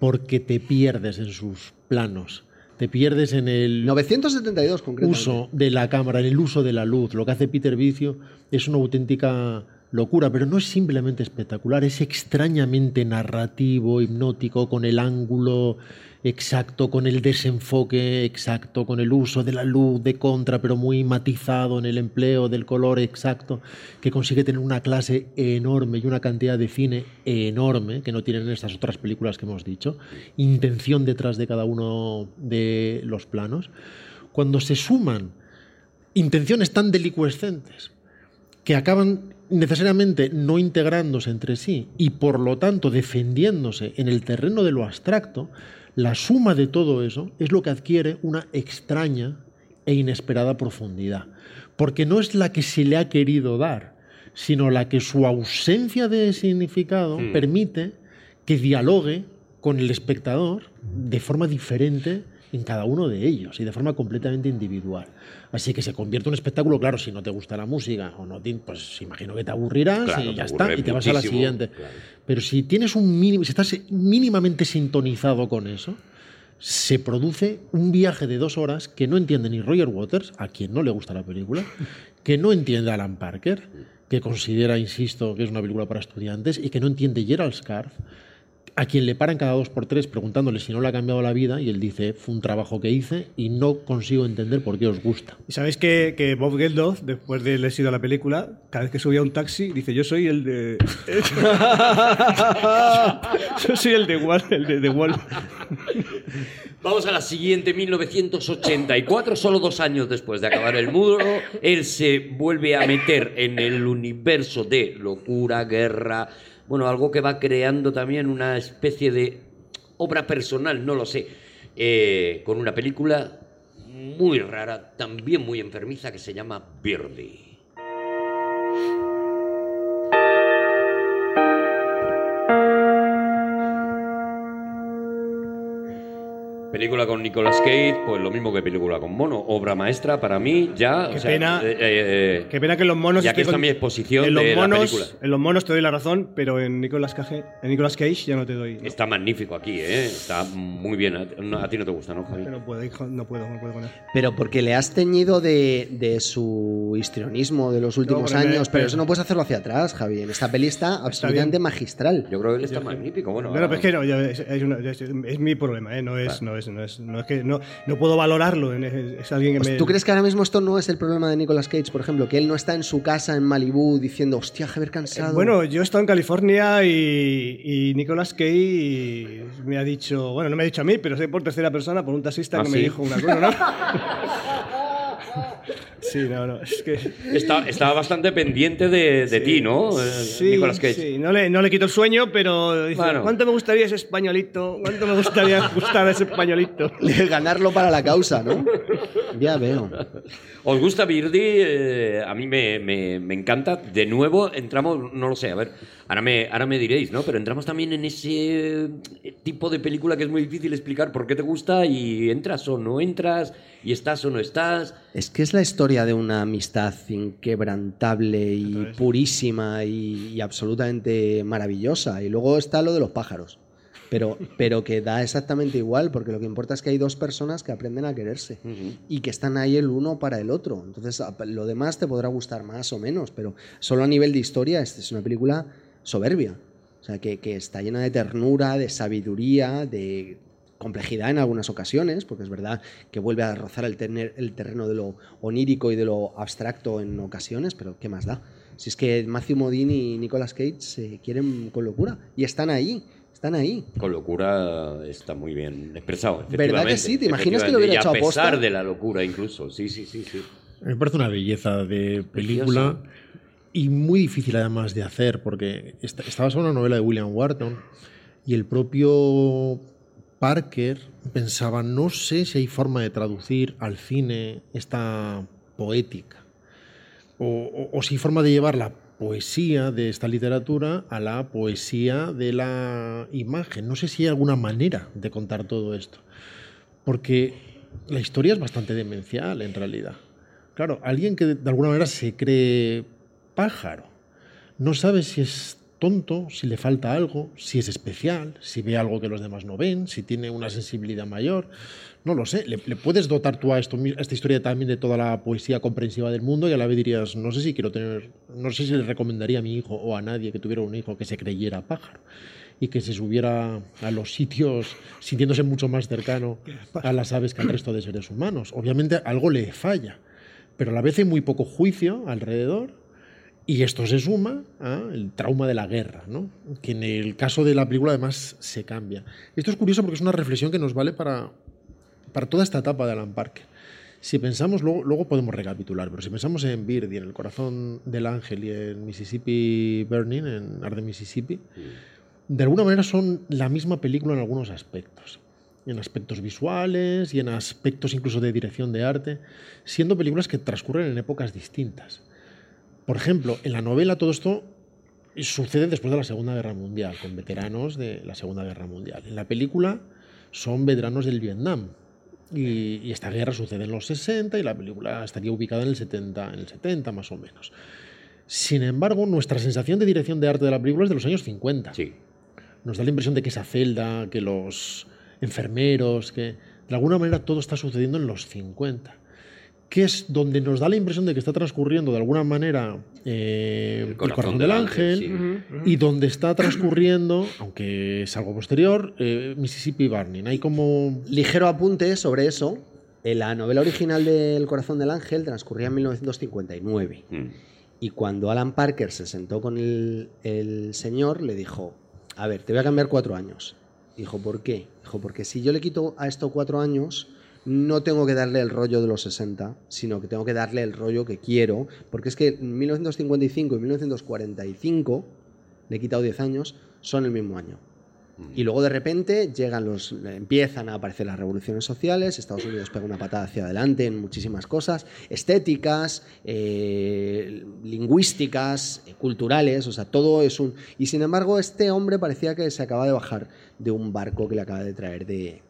porque te pierdes en sus planos. Te pierdes en el 972 concretamente. uso de la cámara, en el uso de la luz. Lo que hace Peter Vicio es una auténtica locura, pero no es simplemente espectacular, es extrañamente narrativo, hipnótico, con el ángulo exacto, con el desenfoque exacto, con el uso de la luz de contra, pero muy matizado en el empleo del color exacto, que consigue tener una clase enorme y una cantidad de cine enorme que no tienen estas otras películas que hemos dicho, intención detrás de cada uno de los planos. Cuando se suman intenciones tan delicuescentes que acaban necesariamente no integrándose entre sí y por lo tanto defendiéndose en el terreno de lo abstracto, la suma de todo eso es lo que adquiere una extraña e inesperada profundidad. Porque no es la que se le ha querido dar, sino la que su ausencia de significado Hmm. permite que dialogue con el espectador de forma diferente en cada uno de ellos y de forma completamente individual. Así que se convierte en un espectáculo, claro, si no te gusta la música o no, te- pues imagino que te aburrirás Claro, y ya está, y te vas a la siguiente. claro. Pero si tienes un mínimo, si estás mínimamente sintonizado con eso, se produce un viaje de dos horas que no entiende ni Roger Waters, a quien no le gusta la película, que no entiende Alan Parker, que considera, insisto, que es una película para estudiantes, y que no entiende Gerald Scarf, a quien le paran cada dos por tres preguntándole si no le ha cambiado la vida, y él dice, fue un trabajo que hice y no consigo entender por qué os gusta. Y sabéis que, que Bob Geldof, después de leer a la película, cada vez que subía a un taxi, dice: Yo soy el de. Yo soy el de Wall. El de, de Wall. Vamos a la siguiente, 1984, solo dos años después de acabar el muro, él se vuelve a meter en el universo de locura, guerra, bueno, algo que va creando también una especie de obra personal, no lo sé, eh, con una película muy rara, también muy enfermiza, que se llama Birdie. Película con Nicolas Cage, pues lo mismo que película con mono. Obra maestra para mí, ya. Qué o sea, pena. eh, eh, Qué pena que en los monos. Ya que está con- mi exposición en los de la monos, película. En los monos te doy la razón, pero en Nicolas Cage, en Nicolas Cage ya no te doy. ¿no? Está magnífico aquí, ¿eh? Está muy bien. A, no- a ti no te gusta, ¿no, Javi? No puedo, hijo, no puedo, no puedo con él. Pero porque le has teñido de, de su histrionismo de los últimos años, pero pero- eso no puedes hacerlo hacia atrás, Javi. En esta peli está absolutamente bien. magistral. Yo creo que él está magnífico. Bueno, ahora- pero es que no, ya es, es una- es- es mi problema, ¿eh? no, es, no, es, no, es, no es que no, no puedo valorarlo. Es, alguien que Pues, me. ¿Tú crees que ahora mismo esto no es el problema de Nicolas Cage, por ejemplo? Que él no está en su casa en Malibu diciendo, hostia, Javier cansado. Bueno, yo he estado en California y, y Nicolas Cage me ha dicho, bueno, no me ha dicho a mí, pero sé por tercera persona, por un taxista ¿Ah, que me sí? dijo una cosa, ¿no? sí, no, no, es que... Está- estaba bastante pendiente de, de ti, ¿no? Eh, Sí, Nicolas Cage. sí, no le, no le quito el sueño, pero dice, Bueno. ¿cuánto me gustaría ese españolito? ¿Cuánto me gustaría gustar a ese españolito? ganarlo para la causa, ¿no? ya veo. ¿Os gusta Birdie? Eh, a mí me, me- me encanta. De nuevo, entramos, no lo sé, a ver, ahora me, ahora me diréis, ¿no? Pero entramos también en ese eh, tipo de película que es muy difícil explicar por qué te gusta y entras o no entras, y estás o no estás. Es que es la historia de una amistad inquebrantable y purísima y, y absolutamente maravillosa. Y luego está lo de los pájaros. Pero, pero que da exactamente igual, porque lo que importa es que hay dos personas que aprenden a quererse y que están ahí el uno para el otro. Entonces, lo demás te podrá gustar más o menos, pero solo a nivel de historia, esta es una película soberbia. O sea, que, que está llena de ternura, de sabiduría, de complejidad en algunas ocasiones, porque es verdad que vuelve a rozar el, tener- el terreno de lo onírico y de lo abstracto en ocasiones, pero ¿qué más da? Si es que Matthew Modine y Nicolas Cage se quieren con locura y están ahí, están ahí. Con locura está muy bien expresado. ¿Verdad que sí? ¿Te imaginas que lo hubiera hecho y a pesar de la locura, incluso. Sí, sí, sí. sí. Me parece una belleza de película y muy difícil además de hacer, porque está, está basada en una novela de William Wharton y el propio Parker pensaba, no sé si hay forma de traducir al cine esta poética, o, o- o si hay forma de llevar la poesía de esta literatura a la poesía de la imagen. No sé si hay alguna manera de contar todo esto, porque la historia es bastante demencial en realidad. Claro, alguien que de alguna manera se cree pájaro, no sabe si es tonto, si le falta algo, si es especial, si ve algo que los demás no ven, si tiene una sensibilidad mayor. No lo sé. Le, le puedes dotar tú a, esto, a esta historia también de toda la poesía comprensiva del mundo y a la vez dirías, no sé si quiero tener, no sé si le recomendaría a mi hijo o a nadie que tuviera un hijo que se creyera pájaro y que se subiera a los sitios sintiéndose mucho más cercano a las aves que al resto de seres humanos. Obviamente algo le falla, pero a la vez hay muy poco juicio alrededor y esto se suma al trauma de la guerra, ¿no? que en el caso de la película además se cambia. Esto es curioso porque es una reflexión que nos vale para, para toda esta etapa de Alan Parker. Si pensamos, luego, podemos recapitular, pero si pensamos en Birdie, en El corazón del ángel y en Mississippi Burning, en Arde Mississippi, de alguna manera son la misma película en algunos aspectos. En aspectos visuales y en aspectos incluso de dirección de arte, siendo películas que transcurren en épocas distintas. Por ejemplo, en la novela todo esto sucede después de la Segunda Guerra Mundial, con veteranos de la Segunda Guerra Mundial. En la película son veteranos del Vietnam. Y, y esta guerra sucede en los 60 y la película estaría ubicada en el 70, en el 70 más o menos. Sin embargo, nuestra sensación de dirección de arte de la película es de los años 50. Sí. Nos da la impresión de que esa celda, que los enfermeros, que de alguna manera todo está sucediendo en los 50. Que es donde nos da la impresión de que está transcurriendo de alguna manera eh, el, corazón del ángel, sí. y donde está transcurriendo, aunque es algo posterior, eh, Mississippi Burning. Hay como. Ligero apunte sobre eso. En la novela original del Corazón del Ángel transcurría en 1959. Mm. Y cuando Alan Parker se sentó con el, el señor, le dijo, a ver, te voy a cambiar cuatro años. Dijo, ¿por qué? Dijo, porque si yo le quito a estos cuatro años, no tengo que darle el rollo de los 60, sino que tengo que darle el rollo que quiero, porque es que en 1955 y 1945, le he quitado 10 años, son el mismo año. Y luego de repente llegan los, empiezan a aparecer las revoluciones sociales, Estados Unidos pega una patada hacia adelante en muchísimas cosas, estéticas, eh, lingüísticas, eh, culturales, o sea, todo es un... Y sin embargo, este hombre parecía que se acaba de bajar de un barco que le acaba de traer de,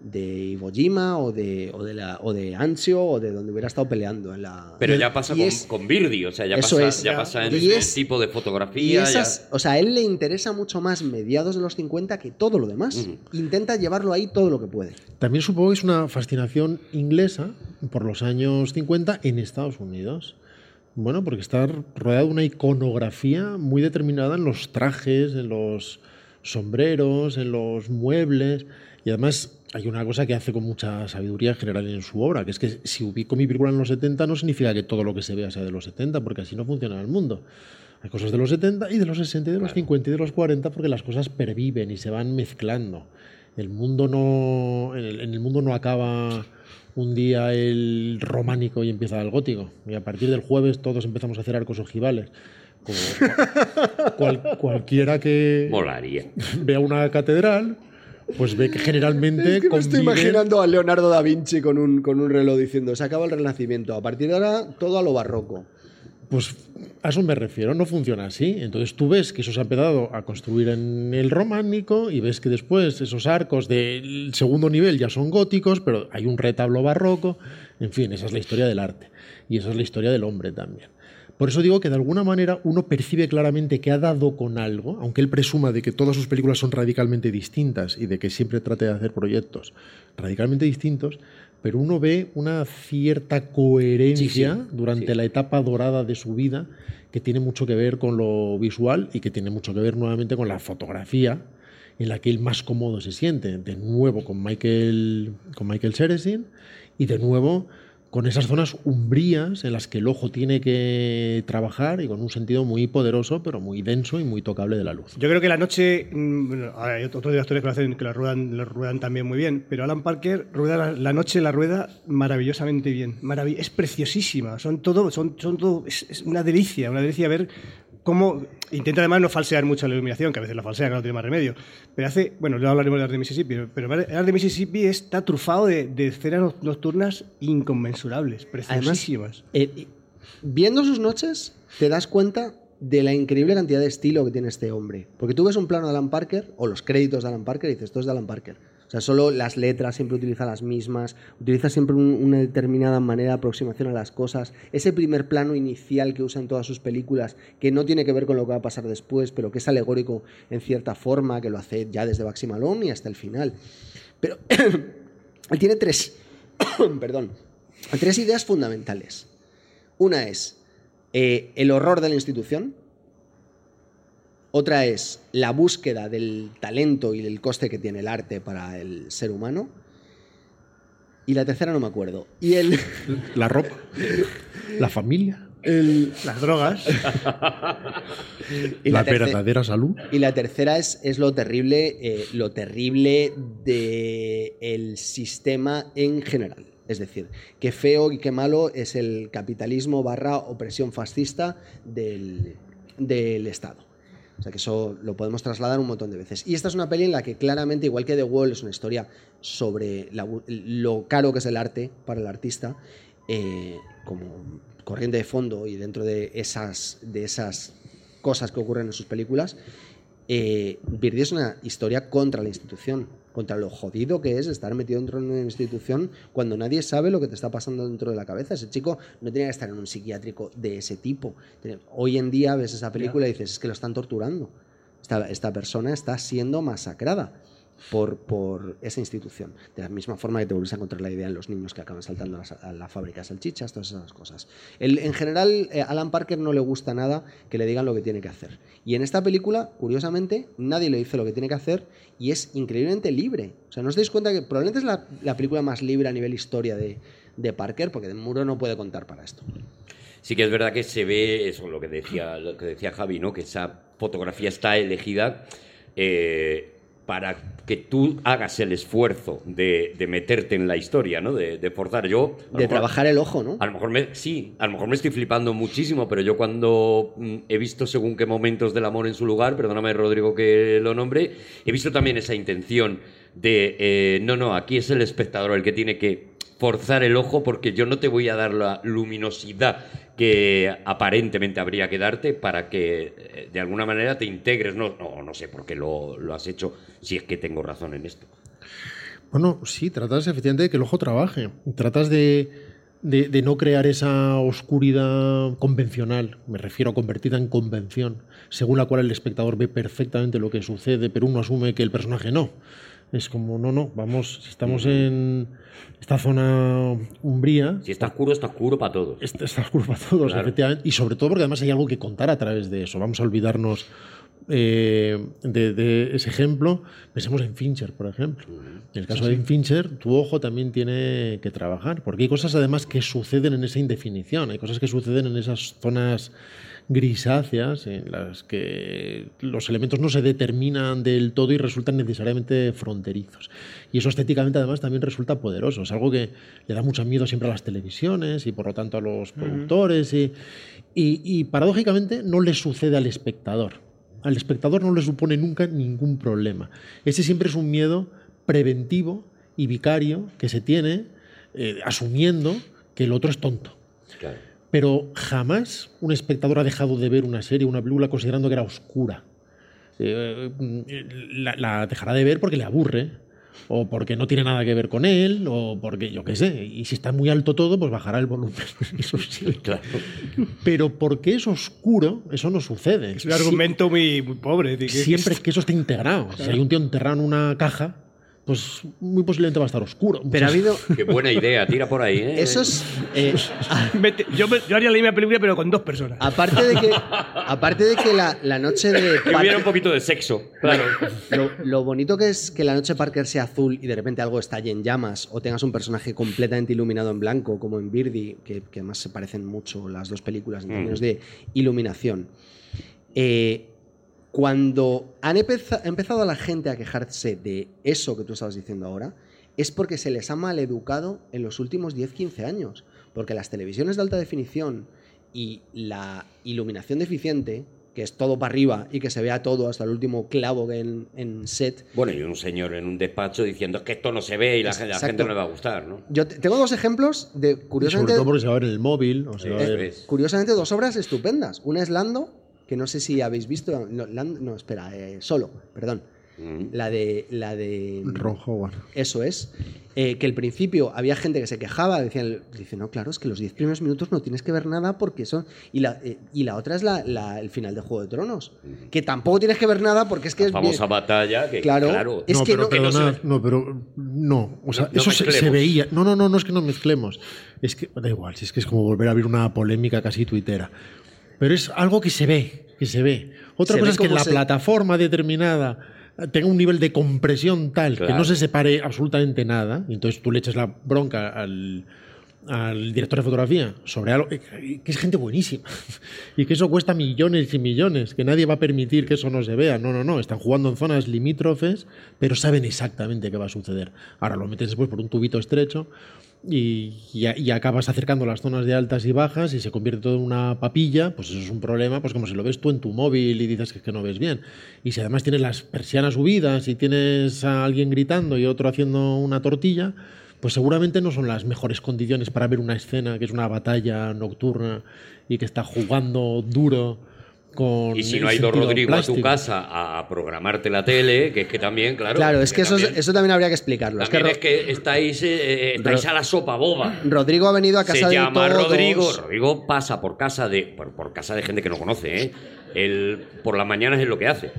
de Iwo Jima o de, o, de la, o de Anzio o de donde hubiera estado peleando en la... Pero ya pasa Y con, es- con Birdi, o sea, ya Eso pasa, es. ya pasa en Y ese es- tipo de Y fotografía. ya- o sea, a él le interesa mucho más mediados de los 50 que todo lo demás. Intenta llevarlo ahí todo lo que puede. También supongo que es una fascinación inglesa por los años 50 en Estados Unidos. Bueno, porque está rodeado de una iconografía muy determinada en los trajes, en los sombreros, en los muebles. Y además hay una cosa que hace con mucha sabiduría en general en su obra, que es que si ubico mi película en los 70 no significa que todo lo que se vea sea de los 70, porque así no funciona el mundo. Hay cosas de los 70 y de los 60 y de los 50 y de los 40 porque las cosas perviven y se van mezclando. El mundo no, en el, en el mundo no acaba un día el románico y empieza el gótico. Y a partir del jueves todos empezamos a hacer arcos ojivales. Como cual- cualquiera que Molaría. vea una catedral, pues ve que generalmente conviven- a Leonardo da Vinci con un, con un reloj diciendo, se acaba el renacimiento, a partir de ahora todo a lo barroco. Pues a eso me refiero, no funciona así. Entonces tú ves que eso se ha empezado a construir en el románico y ves que después esos arcos del segundo nivel ya son góticos, pero hay un retablo barroco. En fin, esa es la historia del arte. Y esa es la historia del hombre también. Por eso digo que de alguna manera uno percibe claramente que ha dado con algo, aunque él presuma de que todas sus películas son radicalmente distintas y de que siempre trate de hacer proyectos radicalmente distintos, pero uno ve una cierta coherencia Sí, sí, durante sí. la etapa dorada de su vida que tiene mucho que ver con lo visual y que tiene mucho que ver nuevamente con la fotografía en la que él más cómodo se siente, de nuevo con Michael, con Michael Ceresin y de nuevo con esas zonas umbrías en las que el ojo tiene que trabajar y con un sentido muy poderoso, pero muy denso y muy tocable de la luz. Yo creo que la noche. mm, hay otros directores que lo hacen, que la ruedan, también muy bien, pero Alan Parker rueda la, noche la rueda maravillosamente bien. Es preciosísima. Son todo, son, son todo, es, es una delicia, una delicia ver cómo intenta además no falsear mucho la iluminación, que a veces la falsea, que no tiene más remedio. Pero hace, bueno, luego hablaremos de Art de Mississippi, pero el Art de Mississippi está trufado de, de escenas noc- nocturnas inconmensurables, preciosísimas. Eh, y- viendo sus noches, te das cuenta de la increíble cantidad de estilo que tiene este hombre. Porque tú ves un plano de Alan Parker, o los créditos de Alan Parker, y dices, esto es de Alan Parker. Sea, solo las letras siempre utiliza las mismas, utiliza siempre un- una determinada manera de aproximación a las cosas. Ese primer plano inicial que usa en todas sus películas, que no tiene que ver con lo que va a pasar después, pero que es alegórico en cierta forma, que lo hace ya desde Baxi Malone y hasta el final. Pero él tiene tres, perdón, tres ideas fundamentales. Una es eh, el horror de la institución. Otra es la búsqueda del talento y del coste que tiene el arte para el ser humano. Y la tercera no me acuerdo. Y el, La ropa, la familia, el- Las drogas. y la, terce- verdadera salud. Y la tercera es, es lo terrible, eh, lo terrible del sistema en general. Es decir, qué feo y qué malo es el capitalismo barra opresión fascista del, del Estado. O sea que eso lo podemos trasladar un montón de veces. Y esta es una peli en la que claramente, igual que The Wall, es una historia sobre lo caro que es el arte para el artista, eh, como corriente de fondo y dentro de esas, de esas cosas que ocurren en sus películas, eh, es una historia contra la institución, contra lo jodido que es estar metido dentro de una institución cuando nadie sabe lo que te está pasando dentro de la cabeza. Ese chico no tenía que estar en un psiquiátrico de ese tipo. Hoy en día ves esa película y dices, es que lo están torturando. Esta, esta persona está siendo masacrada por, por esa institución. De la misma forma que te vuelves a encontrar la idea en los niños que acaban saltando a la, a la fábrica de salchichas, todas esas cosas. El- en general, eh, Alan Parker no le gusta nada que le digan lo que tiene que hacer. Y en esta película, curiosamente, nadie le dice lo que tiene que hacer y es increíblemente libre. O sea, ¿no os dais cuenta que probablemente es la, la película más libre a nivel historia de, de Parker? Porque de Muro no puede contar para esto. Sí que es verdad que se ve eso, lo que decía, lo que decía Javi, ¿no? Que esa fotografía está elegida eh, para que tú hagas el esfuerzo de, de meterte en la historia, ¿no? De, de forzar. Yo. De mejor- trabajar el ojo, ¿no? A lo mejor me, sí, a lo mejor me estoy flipando muchísimo, pero yo cuando mm, he visto según qué momentos del amor en su lugar, perdóname Rodrigo que lo nombre, he visto también esa intención de, eh, no, no, aquí es el espectador el que tiene que forzar el ojo porque yo no te voy a dar la luminosidad que aparentemente habría que darte para que eh, de alguna manera te integres. No, no, no sé por qué lo, lo has hecho, si es que tengo razón en esto. Bueno, sí, tratas efectivamente de que el ojo trabaje. Tratas de, de- de no crear esa oscuridad convencional, me refiero a convertida en convención, según la cual el espectador ve perfectamente lo que sucede, pero uno asume que el personaje no. Es como, no, no, vamos, si estamos en esta zona umbría, Si está oscuro, está oscuro para todos. Está, está oscuro para todos, Claro. efectivamente. Y sobre todo porque además hay algo que contar a través de eso. Vamos a olvidarnos eh, de, de ese ejemplo. Pensemos en Fincher, por ejemplo. En el caso de Fincher, tu ojo también tiene que trabajar. Porque hay cosas además que suceden en esa indefinición. Hay cosas que suceden en esas zonas grisáceas en las que los elementos no se determinan del todo y resultan necesariamente fronterizos. Y eso estéticamente además también resulta poderoso. Es algo que le da mucho miedo siempre a las televisiones y por lo tanto a los productores. Y, y- y paradójicamente no le sucede al espectador. Al espectador no le supone nunca ningún problema. Ese siempre es un miedo preventivo y vicario que se tiene eh, asumiendo que el otro es tonto. Claro. Pero jamás un espectador ha dejado de ver una serie, una película, considerando que era oscura. Eh, la, la dejará de ver porque le aburre, o porque no tiene nada que ver con él, o porque yo qué sé. Y si está muy alto todo, pues bajará el volumen. Eso sí. Claro. Pero porque es oscuro, eso no sucede. Es un argumento muy, muy pobre. Siempre que eso esté integrado. Si hay un tío enterrado en una caja, pues muy posiblemente va a estar oscuro. Pero ha habido. Qué buena idea, tira por ahí, ¿eh? Eso es. eh, yo, yo haría la misma película, pero con dos personas. aparte de que. Aparte de que la, la noche de. Que hubiera Parker- un poquito de sexo, claro. Lo, lo bonito que es que la noche Parker sea azul y de repente algo estalle en llamas o tengas un personaje completamente iluminado en blanco, como en Birdie, que, que además se parecen mucho las dos películas en Mm. términos de iluminación. Eh, cuando han empeza- ha empezado la gente a quejarse de eso que tú estabas diciendo ahora, es porque se les ha maleducado en los últimos 10-15 años. Porque las televisiones de alta definición y la iluminación deficiente, que es todo para arriba y que se vea todo hasta el último clavo que en, en set. Bueno, y un señor en un despacho diciendo que esto no se ve y la, gente- la gente no le va a gustar, ¿no? Yo te- tengo dos ejemplos de, Y sobre curiosamente, todo porque se va a ver en el móvil. O se va a Eso ver- es. curiosamente, dos obras estupendas. Una es Lando, que no sé si habéis visto. No, Lando- no, espera, eh, solo, perdón. Mm. La de. La de Ron Howard. Eso es. Eh, que al principio había gente que se quejaba, decían, dice, no, claro, es que los 10 primeros minutos no tienes que ver nada porque son... Y la, eh, y la otra es la, la- el final de Juego de Tronos, que tampoco tienes que ver nada porque es que La es... famosa bien- batalla que, Claro. claro, Es no, que pero no- que no ve. no, pero no, o sea, No- no eso se, veía. No, no, no, no es que no mezclemos. Es que da igual, si es que es como volver a abrir una polémica casi tuitera. Pero es algo que se ve, que se ve. Otra Se cosa ve es que la se- plataforma determinada tenga un nivel de compresión tal que no se separe absolutamente nada, y entonces tú le echas la bronca al, al director de fotografía sobre algo eh, que es gente buenísima y que eso cuesta millones y millones, que nadie va a permitir que eso no se vea. No, no, no, están jugando en zonas limítrofes, pero saben exactamente qué va a suceder. Ahora lo metes después por un tubito estrecho y, y acabas acercando las zonas de altas y bajas y se convierte todo en una papilla, pues eso es un problema, pues como si lo ves tú en tu móvil y dices que, que no ves bien. Y si además tienes las persianas subidas y tienes a alguien gritando y otro haciendo una tortilla, pues seguramente no son las mejores condiciones para ver una escena que es una batalla nocturna y que está jugando duro con Y si no ha ido Rodrigo a tu casa a programarte la tele, que es que también, claro. Claro, es que eso, también, eso también habría que explicarlo. Es que, es que estáis, eh, estáis a la sopa boba. Rodrigo ha venido a casa Se de llama todos. Rodrigo. Rodrigo pasa por casa de por, por casa de gente que no conoce, ¿eh? Él por las mañanas es lo que hace.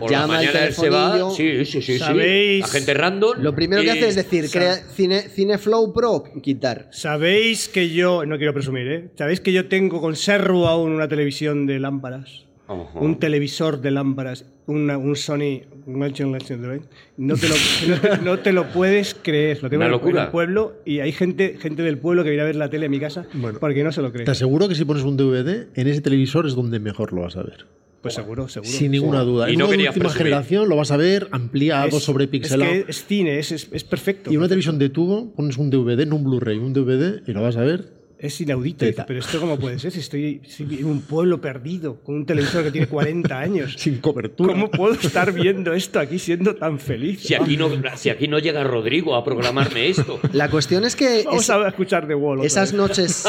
Por Llama la mañana él se va. Sí, sí, sí, sí. ¿Sabéis? La gente random. Lo primero que hace es decir, crea, cine, Cineflow Pro, quitar. ¿Sabéis que yo, no quiero presumir, ¿eh? ¿Sabéis que yo tengo, conservo aún una televisión de lámparas? Un televisor de lámparas, una- un Sony un Action no te, lo, no, te, no te lo puedes creer. Lo tengo Una en el- locura. en el pueblo y hay gente, gente del pueblo que viene a ver la tele en mi casa Bueno. porque no se lo cree. Te aseguro que si pones un DVD, en ese televisor es donde mejor lo vas a ver. Pues seguro, seguro. Sin ninguna duda. Y En no una última presumir. generación lo vas a ver ampliado, Es- sobrepixelado. Es que es cine, es, es, es perfecto. Y una televisión de tubo, pones un DVD, no un Blu-ray, un DVD y lo vas a ver. Es inaudito. Pero esto cómo puede ser si estoy, en un pueblo perdido con un televisor que tiene 40 años. Sin cobertura. ¿Cómo puedo estar viendo esto aquí siendo tan feliz? Si aquí, no, si aquí no llega Rodrigo a programarme esto. La cuestión es que Vamos es- a escuchar The Wall. esas vez. noches,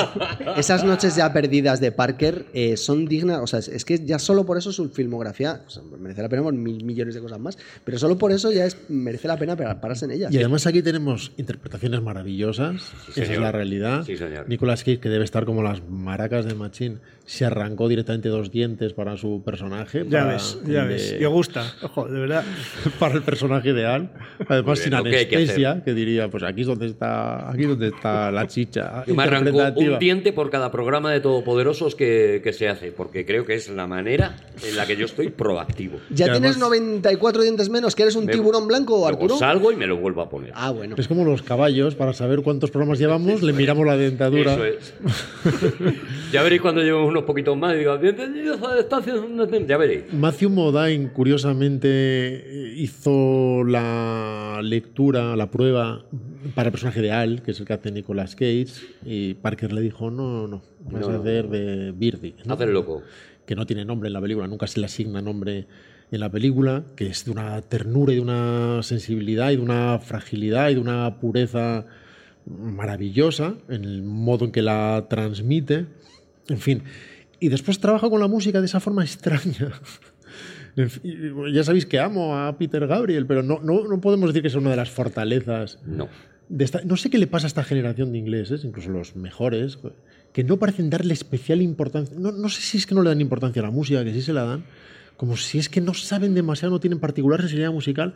esas noches ya perdidas de Parker eh, son dignas. O sea, es- que ya solo por eso su filmografía o sea, merece la pena por mil millones de cosas más. Pero solo por eso ya es, merece la pena para- pararse en ellas. Y además aquí tenemos interpretaciones maravillosas. Esa es la realidad. Sí, señor. Nicolas Que debe estar como las maracas de Machín, se arrancó directamente dos dientes para su personaje. Ya para ves, ya el ves. de- Me gusta. Ojo, de verdad. para el personaje ideal. Además, sin lo que que anestesia, que, diría, pues aquí es donde está, aquí es donde está la chicha. Yo me interpretativa. un diente por cada programa de Todopoderosos que, que se hace, porque creo que es la manera en la que yo estoy proactivo. ¿Ya Y tienes además- 94 dientes menos? ¿Que eres un Me- tiburón blanco, Arturo? salgo y me lo vuelvo a poner. Ah, bueno. Es como los caballos, para saber cuántos programas llevamos, le miramos la dentadura. Eso es. ya veréis cuando llevemos unos poquitos más y digo, bienvenidos a Estación... Ya veréis. Matthew Modine, curiosamente, hizo la lectura, la prueba para el personaje de Al, que es el que hace Nicolas Cage, y Parker le dijo, no, no, no, vas No, a hacer de Birdie. ¿no? Haz el loco. que no tiene nombre en la película, nunca se le asigna nombre en la película, que es de una ternura y de una sensibilidad y de una fragilidad y de una pureza maravillosa en el modo en que la transmite. En fin, y después trabaja con la música de esa forma extraña. En fin, Ya sabéis que amo a Peter Gabriel, pero no, no, no podemos decir que sea una de las fortalezas No. de esta- no sé qué le pasa a esta generación de ingleses, incluso los mejores, que no parecen darle especial importancia. No, no sé si es que no le dan importancia a la música, que sí se la dan, como si es que no saben demasiado, no tienen particular sensibilidad musical,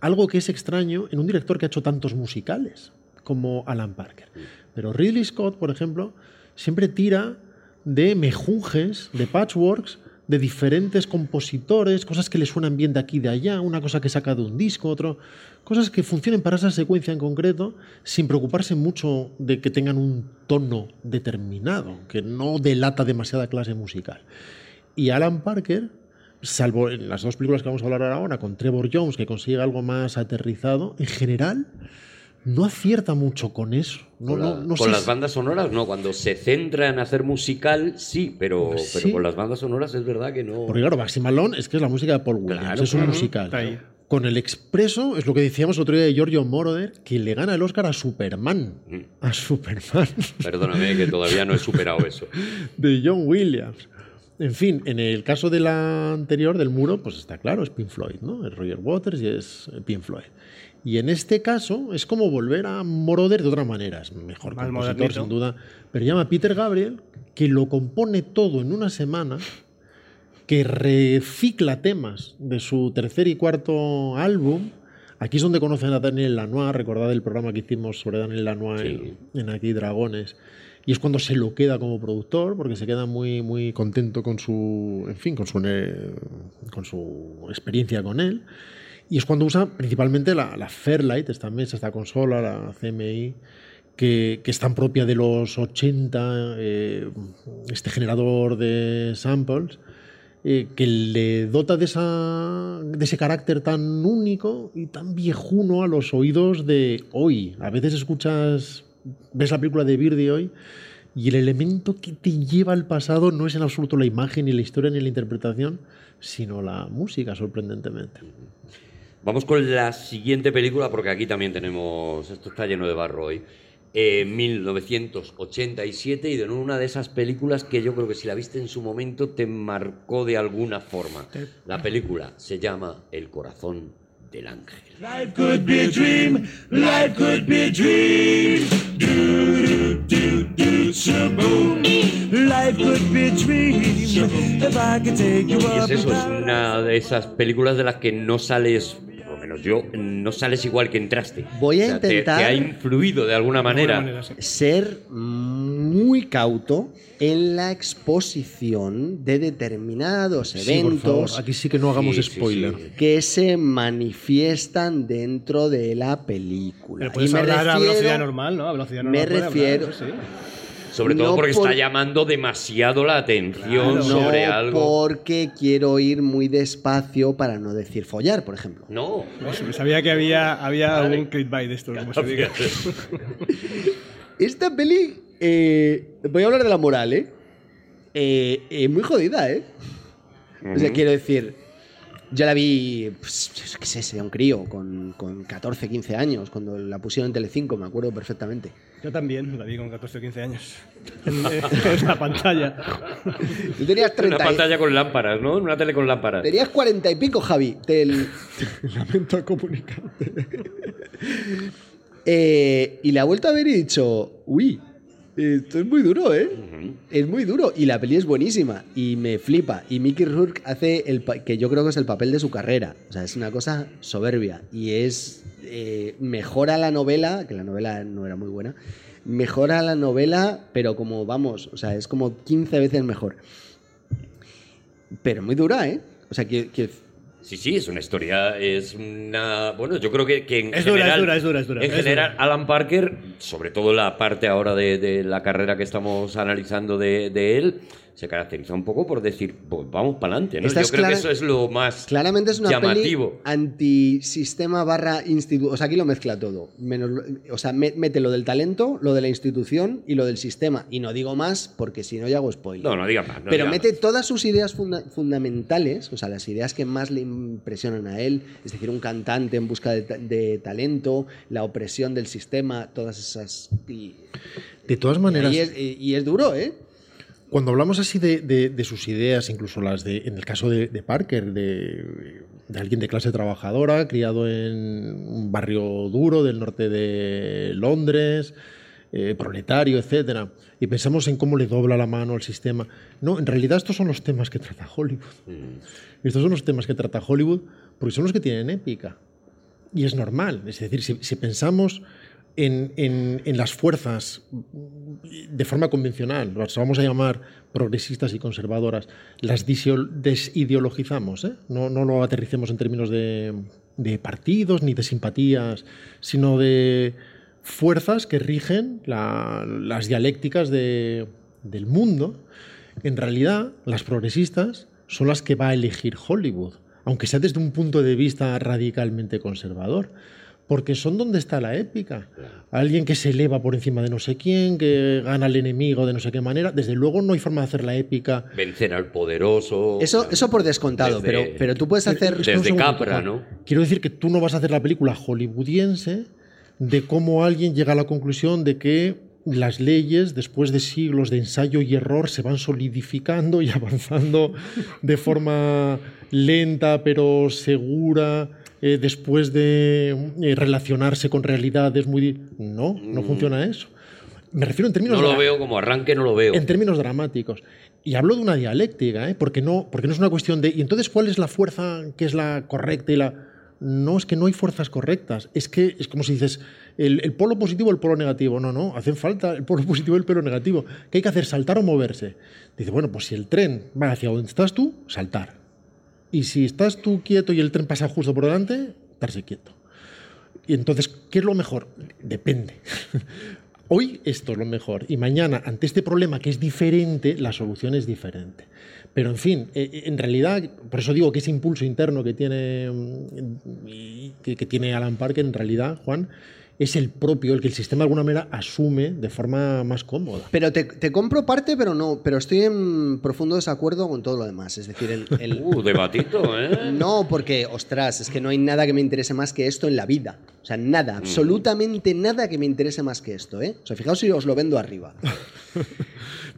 algo que es extraño en un director que ha hecho tantos musicales como Alan Parker. Pero Ridley Scott, por ejemplo, siempre tira de mejunjes, de patchworks, de diferentes compositores, cosas que le suenan bien de aquí y de allá, una cosa que saca de un disco, otro, cosas que funcionen para esa secuencia en concreto, sin preocuparse mucho de que tengan un tono determinado, que no delata demasiada clase musical. Y Alan Parker, salvo en las dos películas que vamos a hablar ahora, con Trevor Jones, que consigue algo más aterrizado, en general no acierta mucho con eso. No, con la- no- no con sé las si- bandas sonoras, no. Cuando se centra en hacer musical, sí, pero, Pues pero con las bandas sonoras es verdad que no. Porque claro, Maxi Malone es que es la música de Paul Williams, Claro, es un claro, musical. Con el expreso, es lo que decíamos el otro día de Giorgio Moroder, que le gana el Oscar a Superman. Mm. A Superman. Perdóname que todavía no he superado eso. de John Williams. En fin, en el caso de la anterior, del muro, pues está claro, es Pink Floyd, ¿no? Es Roger Waters y es Pink Floyd. Y en este caso es como volver a Moroder de otra manera. Es mejor Más compositor, modernito. sin duda. Pero llama a Peter Gabriel, que lo compone todo en una semana, que recicla temas de su tercer y cuarto álbum. Aquí es donde conocen a Daniel Lanois, recordad el programa que hicimos sobre Daniel Lanois Sí. en, en Aquí Dragones. Y es cuando se lo queda como productor, porque se queda muy, muy contento con su, en fin, con su, con su experiencia con él. Y es cuando usa principalmente la, la Fairlight, esta mesa, esta consola, la CMI, que, que es tan propia de los 80, eh, este generador de samples, eh, que le dota de, esa, de ese carácter tan único y tan viejuno a los oídos de hoy. A veces escuchas, ves la película de Birdie hoy y el elemento que te lleva al pasado no es en absoluto la imagen, ni la historia, ni la interpretación, sino la música, sorprendentemente. Vamos con la siguiente película porque aquí también tenemos. Esto está lleno de barro hoy. en 1987 y de una de esas películas que yo creo que si la viste en su momento te marcó de alguna forma. La película se llama El corazón del ángel. Life could be a dream. Life could be a dream. Do, do, do, shaboom. Life could be a dream. If I could take you Y es eso, es una de esas películas de las que no sales, menos yo, no sales igual que entraste. Voy a O sea, te- intentar- Te, ha influido de alguna manera. De alguna manera, sí. Ser muy cauto en la exposición de determinados Sí, por eventos favor, aquí sí que no hagamos Sí, spoiler. sí. que se manifiestan dentro de la película. Pero puedes Y me hablar a refiero- velocidad normal, ¿no? A velocidad me normal. hablar, refiero- eso sí. Sobre todo No porque por- está llamando demasiado la atención no sobre algo. porque quiero ir muy despacio para no decir follar, por ejemplo. No. Pues Sabía que había, había algún clickbait de esto, como se diga. Esta peli, eh, voy a hablar de la moral, ¿eh? Eh, eh, muy jodida, ¿eh? O sea, quiero decir, yo la vi, pues, qué sé, sea un crío, con, con 14, 15 años, cuando la pusieron en Telecinco, me acuerdo perfectamente. Yo también, la vi con 14 o 15 años. En, la pantalla. Tú tenías Una 30 y- pantalla con lámparas, ¿no? Una tele con lámparas. Tenías 40 y pico, Javi. Del... Lamento comunicarte. Eh, y la he vuelto a ver y he dicho, uy, esto es muy duro, ¿eh? Es muy duro y la peli es buenísima y me flipa. Y Mickey Rourke hace el que yo creo que es el papel de su carrera. O sea, es una cosa soberbia y es eh, mejora la novela, que la novela no era muy buena. Mejora la novela, pero como vamos, o sea, es como 15 veces mejor. Pero muy dura, ¿eh? O sea, que, que- Sí, sí, es una historia, es una... Bueno, yo creo que, que en Es dura, general... es dura, es dura, es dura, En general, dura. Alan Parker, sobre todo la parte ahora de, de la carrera que estamos analizando de, de él, se caracteriza un poco por decir, pues vamos para adelante, ¿no? Esta Yo creo clara- que eso es lo más claramente es una llamativo. peli antisistema barra instituto. O sea, aquí lo mezcla todo. Menos, o sea, me- mete lo del talento, lo de la institución y lo del sistema. Y no digo más porque si no ya hago spoiler. No, no diga más. no Pero diga mete más. todas sus ideas funda- fundamentales, o sea, las ideas que más le impresionan a él, es decir, un cantante en busca de, ta- de talento, la opresión del sistema, todas esas... Y, De todas maneras, y es, y es duro, ¿eh? Cuando hablamos así de, de- de sus ideas, incluso las de, en el caso de, de Parker, de, alguien de clase trabajadora, criado en un barrio duro del norte de Londres, eh, proletario, etcétera, y pensamos en cómo le dobla la mano al sistema. No, en realidad estos son los temas que trata Hollywood. Estos son los temas que trata Hollywood porque son los que tienen épica. Y es normal. Es decir, si, si pensamos en, en- en las fuerzas de forma convencional, las vamos a llamar progresistas y conservadoras, las desideologizamos, ¿eh? no, no lo aterricemos en términos de, de partidos ni de simpatías, sino de fuerzas que rigen la- las dialécticas de- del mundo. En realidad, las progresistas son las que va a elegir Hollywood, aunque sea desde un punto de vista radicalmente conservador. Porque son donde está la épica. Alguien que se eleva por encima de no sé quién, que gana al enemigo de no sé qué manera. Desde luego no hay forma de hacer la épica. Vencer al poderoso. Eso, eso por descontado, Desde- pero, pero tú puedes hacer... Desde segundo, Capra. ¿no? Quiero decir que tú no vas a hacer la película hollywoodiense de cómo alguien llega a la conclusión de que las leyes, después de siglos de ensayo y error, se van solidificando y avanzando de forma lenta pero segura, eh, después de eh, relacionarse con realidades muy... No, no funciona eso. Me refiero en términos Mm. No lo veo como arranque, no lo veo. en términos dramáticos. Y hablo de una dialéctica, ¿eh? porque, no, porque no es una cuestión de. ¿Y entonces cuál es la fuerza que es la correcta y la.? No, es que no hay fuerzas correctas. Es que es como si dices el, el polo positivo o el polo negativo. No, no, hacen falta el polo positivo y el polo negativo. ¿Qué hay que hacer? ¿Saltar o moverse? Dice, bueno, pues si el tren va hacia donde estás tú, saltar. Y si estás tú quieto y el tren pasa justo por delante, estarse quieto. Y entonces, ¿qué es lo mejor? Depende. Hoy esto es lo mejor y mañana, ante este problema que es diferente, la solución es diferente. Pero en fin, eh, en realidad, por eso digo que ese impulso interno que tiene, mm, que tiene Alan Parker, en realidad, Juan, es el propio, el que el sistema de alguna manera asume de forma más cómoda. Pero te, te compro parte, pero no. Pero estoy en profundo desacuerdo con todo lo demás. Es decir, el, el- Uh, debatito, ¿eh? no, porque, ostras, es que no hay nada que me interese más que esto en la vida. O O sea, nada, absolutamente nada que me interese más que esto, ¿eh? O sea, fijaos si os lo vendo arriba.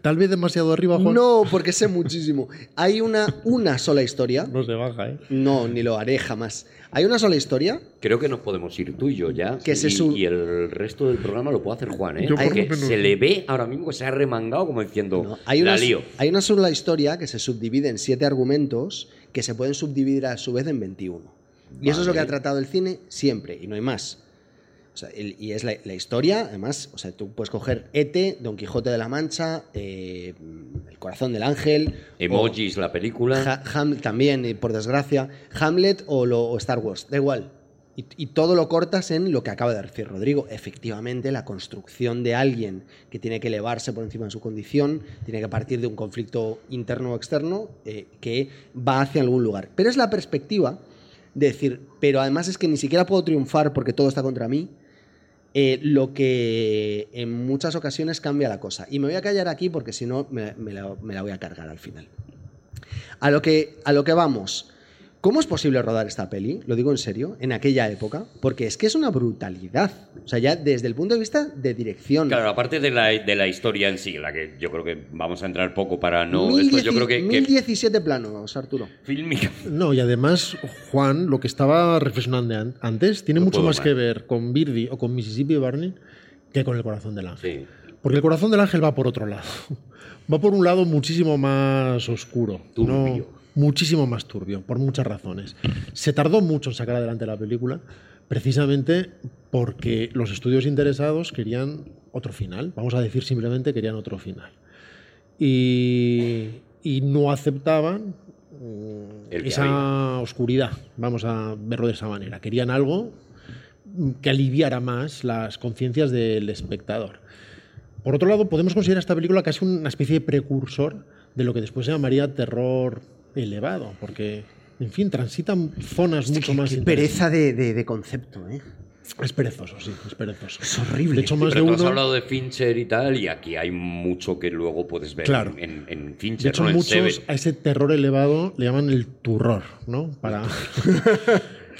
Tal vez demasiado arriba, Juan. No, porque sé muchísimo. Hay una, una sola historia. No se baja, ¿eh? No, ni lo haré jamás. Hay una sola historia. Creo que nos podemos ir tú y yo ya. Que se y, sub- y el resto del programa lo puede hacer Juan, ¿eh? Yo menos se le ve ahora mismo que se ha remangado como diciendo, No, hay, la una, lío. hay una sola historia que se subdivide en siete argumentos que se pueden subdividir a su vez en 21. Y eso es lo que ha tratado el cine siempre, y no hay más. O sea, el- y es la, la historia, además, o sea, tú puedes coger Ete, Don Quijote de la Mancha, eh, El corazón del ángel, Emojis, la película. Ha- Ham- también, y por desgracia, Hamlet o, lo- o Star Wars, da igual. Y, y todo lo cortas en lo que acaba de decir Rodrigo. Efectivamente, la construcción de alguien que tiene que elevarse por encima de su condición, tiene que partir de un conflicto interno o externo eh, que va hacia algún lugar. Pero es la perspectiva de decir, pero además es que ni siquiera puedo triunfar porque todo está contra mí, eh, lo que en muchas ocasiones cambia la cosa. Y me voy a callar aquí porque si no me, la, me la voy a cargar al final. A lo, que, a lo que vamos. ¿Cómo es posible rodar esta peli? Lo digo en serio, en aquella época. Porque es que es una brutalidad. O sea, ya desde el punto de vista de dirección. Claro, aparte de la, de la historia en sí, la que yo creo que vamos a entrar poco para no... Mil Después yo dieci- creo que... que 1017 planos, Arturo. fílmica- No, y además, Juan, lo que estaba reflexionando an- antes, tiene No mucho más. que ver con Birdie o con Mississippi Barney que con el corazón del ángel. Sí. Porque el corazón del ángel va por otro lado. Va por un lado muchísimo más oscuro. Turbio. ¿no? Muchísimo más turbio, por muchas razones. Se tardó mucho en sacar adelante la película, precisamente porque los estudios interesados querían otro final. Vamos a decir simplemente querían otro final. Y, y no aceptaban mm, El esa oscuridad, vamos a verlo de esa manera. Querían algo que aliviara más las conciencias del espectador. Por otro lado, podemos considerar esta película casi una especie de precursor de lo que después se llamaría terror elevado, porque, en fin, transitan zonas mucho más Qué pereza de, de- de concepto, ¿eh? Es perezoso, sí, es perezoso. Es horrible. De hecho, más Pero de tú has uno. hablado de Fincher y tal, y aquí hay mucho que luego puedes ver Claro. en, Fincher, De hecho, muchos Seven. a ese terror elevado le llaman el turror, ¿no? Para.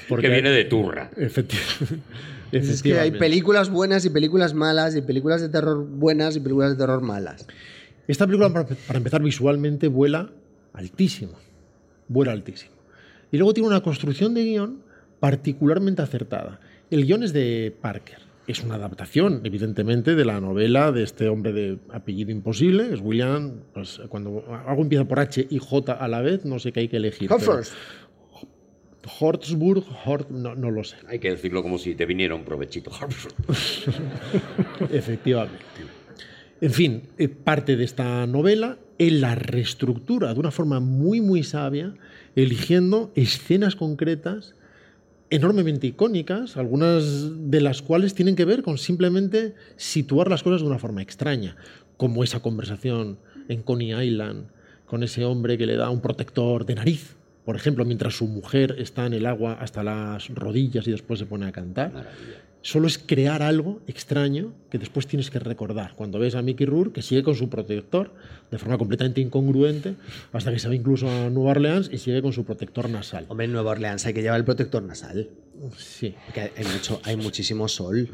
que viene de turra. Efecti- Es que hay efectivamente. películas buenas y películas malas, y películas de terror buenas y películas de terror malas. Esta película, para, para empezar, visualmente vuela altísimo. Vuela altísimo. Y luego tiene una construcción de guion particularmente acertada. El guion es de Parker. Es una adaptación, evidentemente, de la novela de este hombre de apellido imposible. Es William. Pues, cuando algo empieza por H y J a la vez, no sé qué hay que elegir. Hortzburg, Hort, no, no lo sé. Hay que decirlo como si te viniera un provechito. Efectivamente. En fin, eh, parte de esta novela, él la reestructura de una forma muy, muy sabia, eligiendo escenas concretas enormemente icónicas, algunas de las cuales tienen que ver con simplemente situar las cosas de una forma extraña, como esa conversación en Coney Island con ese hombre que le da un protector de nariz, por ejemplo, mientras su mujer está en el agua hasta las rodillas y después se pone a cantar. Solo es crear algo extraño que después tienes que recordar. Cuando ves a Mickey Rourke que sigue con su protector de forma completamente incongruente hasta que se va incluso a Nueva Orleans y sigue con su protector nasal. Hombre, en Nueva Orleans hay que llevar el protector nasal. Sí. Porque hay, mucho, hay muchísimo sol.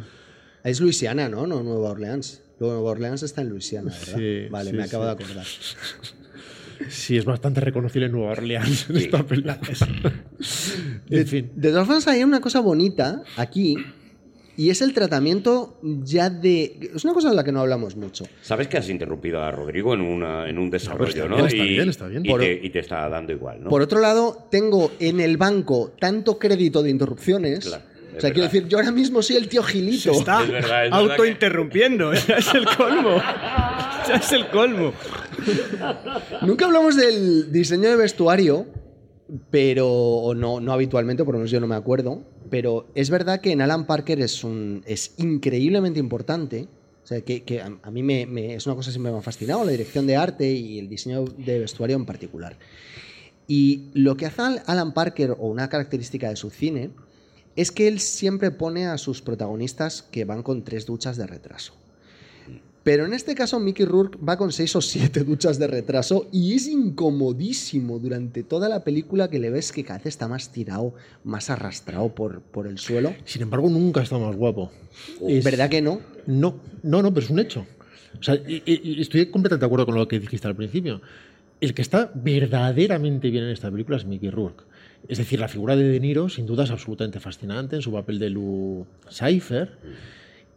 Es Luisiana, ¿no? No Nueva Orleans. Luego Nueva Orleans está en Luisiana, ¿verdad? Sí, vale, sí, me acabo sí. de acordar. Sí, es bastante reconocible en Nueva Orleans en esta película. en fin. De todas formas, hay una cosa bonita aquí. Y es el tratamiento ya de... Es una cosa de la que no hablamos mucho. Sabes que has interrumpido a Rodrigo en, una, en un desarrollo, está ¿no? bien, está y, bien, está bien. Y, Por- te, y te está dando igual, ¿no? Por otro lado, tengo en el banco tanto crédito de interrupciones. Claro, o sea, quiero decir, yo ahora mismo soy el tío Gilito. Se está Es verdad, es verdad autointerrumpiendo. Ya es el colmo. Ya es el colmo. Nunca hablamos del diseño de vestuario, pero no, no habitualmente, por lo menos yo no me acuerdo. Pero es verdad que en Alan Parker es, un, es increíblemente importante. O sea, que, que a, mí me, es una cosa que siempre me ha fascinado, la dirección de arte y el diseño de vestuario en particular. Y lo que hace Al- Alan Parker, o una característica de su cine, es que él siempre pone a sus protagonistas que van con tres duchas de retraso. Pero en este caso Mickey Rourke va con 6 o 7 duchas de retraso y es incomodísimo durante toda la película que le ves que cada vez está más tirado, más arrastrado por, por el suelo. Sin embargo, nunca está más guapo. Es- ¿Verdad que no? No, no, no, pero es un hecho. O sea, estoy completamente de acuerdo con lo que dijiste al principio. El que está verdaderamente bien en esta película es Mickey Rourke. Es decir, la figura de De Niro, sin duda, es absolutamente fascinante en su papel de Lou Cypher.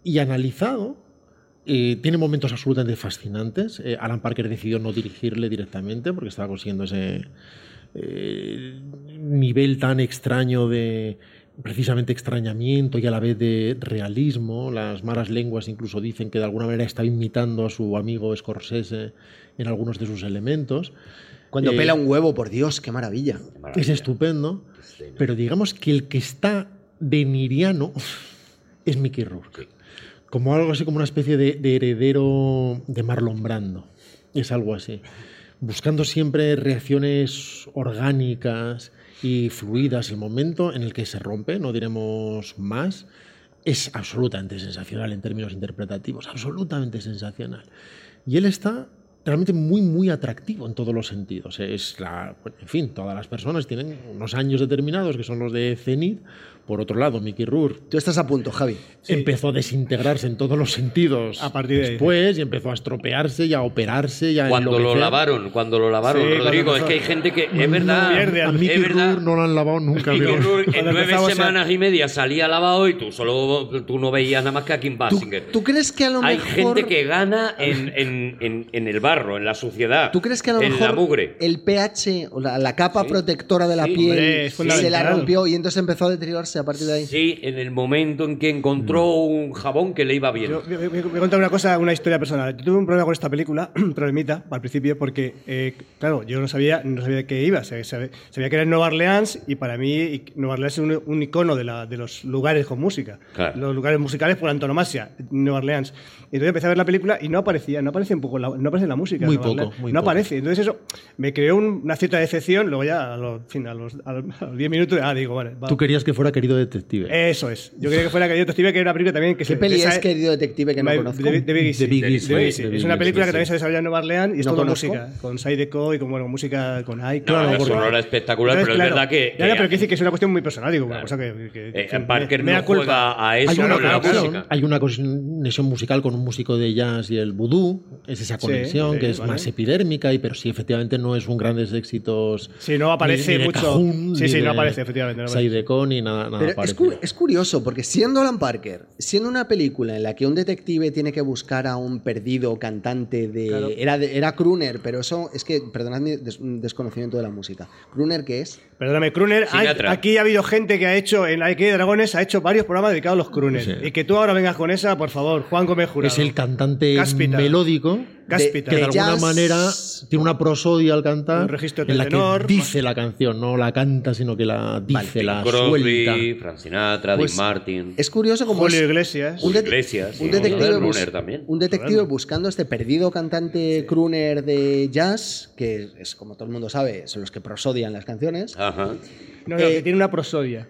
Y analizado, eh, tiene momentos absolutamente fascinantes. Eh, Alan Parker decidió no dirigirle directamente porque estaba consiguiendo ese eh, nivel tan extraño de precisamente extrañamiento y a la vez de realismo. Las malas lenguas incluso dicen que de alguna manera está imitando a su amigo Scorsese en algunos de sus elementos. Cuando Eh, pela un huevo, por Dios, qué maravilla. es estupendo, pero digamos que el que está de Niriano es Mickey Rourke. Como algo así como una especie de, de heredero de Marlon Brando. Es algo así. Buscando siempre reacciones orgánicas y fluidas. El momento en el que se rompe, no diremos más, es absolutamente sensacional en términos interpretativos. Absolutamente sensacional. Y él está realmente muy, muy atractivo en todos los sentidos. Es la, en fin, todas las personas tienen unos años determinados que son los de cenit. Por otro lado, Mickey Rourke Tú estás a punto, Javi. empezó a desintegrarse en todos los sentidos A partir de ahí. después y empezó a estropearse y a operarse y a Cuando lo lavaron, cuando lo lavaron, Sí, Rodrigo, es que hay gente que es verdad, pierde A Mickey. Rourke no lo han lavado nunca. Mickey. Rourke en nueve a- semanas y media salía lavado y tú solo tú no veías nada más que a Kim ¿Tú, Basinger. tú crees que a lo Hay mejor... gente que gana en, en- en- en el barro, en la suciedad. ¿Tú crees que a lo en mejor la mugre. el pH o la, la capa Sí. protectora de la Sí, piel hombre, se la rompió y entonces empezó a deteriorarse a partir de ahí? Sí, en el momento en que encontró un jabón que le iba bien. Yo voy a- voy a contar una cosa, una historia personal. Yo tuve un problema con esta película, un problemita al principio, porque, eh, claro, yo no sabía, no sabía de qué iba. Sabía, sabía- que era en Nueva Orleans y para mí Nueva Orleans es un, un icono de, la- de los lugares con música. Claro. Los lugares musicales por antonomasia, Nueva Orleans. Entonces empecé a ver la película y no aparecía, no aparece un poco, la, no aparece la música. Muy Nueva poco, Orleans. muy no poco. aparece. Entonces eso me creó un- una cierta decepción. Luego ya, a los, en fin, a los, a los- a los 10 minutos, ah, digo, vale. va. Tú querías que fuera querido detective. Eso es. Yo quería que fuera Querido Detective, que era una película también que ¿Qué se peli esa- es, querido detective, que no conozco? de, de Big Easy. Es una película que también se desarrolla en Nueva Orleans y es No todo conozco. música, con Sideco y con bueno, música con Ike. No, Claro, la porque- sonora espectacular, pero es verdad que. Ya, pero que decir que es una cuestión muy personal, digo, una cosa que. eh, Parker no juega a Hay eso hay una conexión musical con un músico de jazz y el vudú. Es esa conexión que es más epidérmica, y, pero sí, efectivamente no es un grandes éxitos. Sí, no aparece mucho. Sí, sí, no aparece, efectivamente, no. Sideco, ni nada, nada Pero es, parecido. cu- es curioso, porque siendo Alan Parker, siendo una película en la que un detective tiene que buscar a un perdido cantante de. Claro. Era, de- era crooner, pero eso es que, perdonad mi des- desconocimiento de la música. ¿Crooner qué es? Perdóname, hay- Sinatra. aquí ha habido gente que ha hecho, en Aquí de Dragones, ha hecho varios programas dedicados a los. Sí. Y que tú ahora vengas con esa, por favor, Juan Gómez Jurado. Es el cantante Cáspita. melódico Cáspita. que de de alguna jazz. manera tiene una prosodia al cantar Un registro de en la tenor. que dice la canción, no la canta, sino que la dice, la Crosby, suelta. Frank Sinatra, Pues, Dean Martin. Es curioso como Julio es Iglesias. un, Iglesias, un sí, detective, Crooner bus- también. un detective buscando a este perdido cantante crooner de jazz, que es como todo el mundo sabe, son los que prosodian las canciones. Ajá. No, no, Eh, que tiene una prosodia.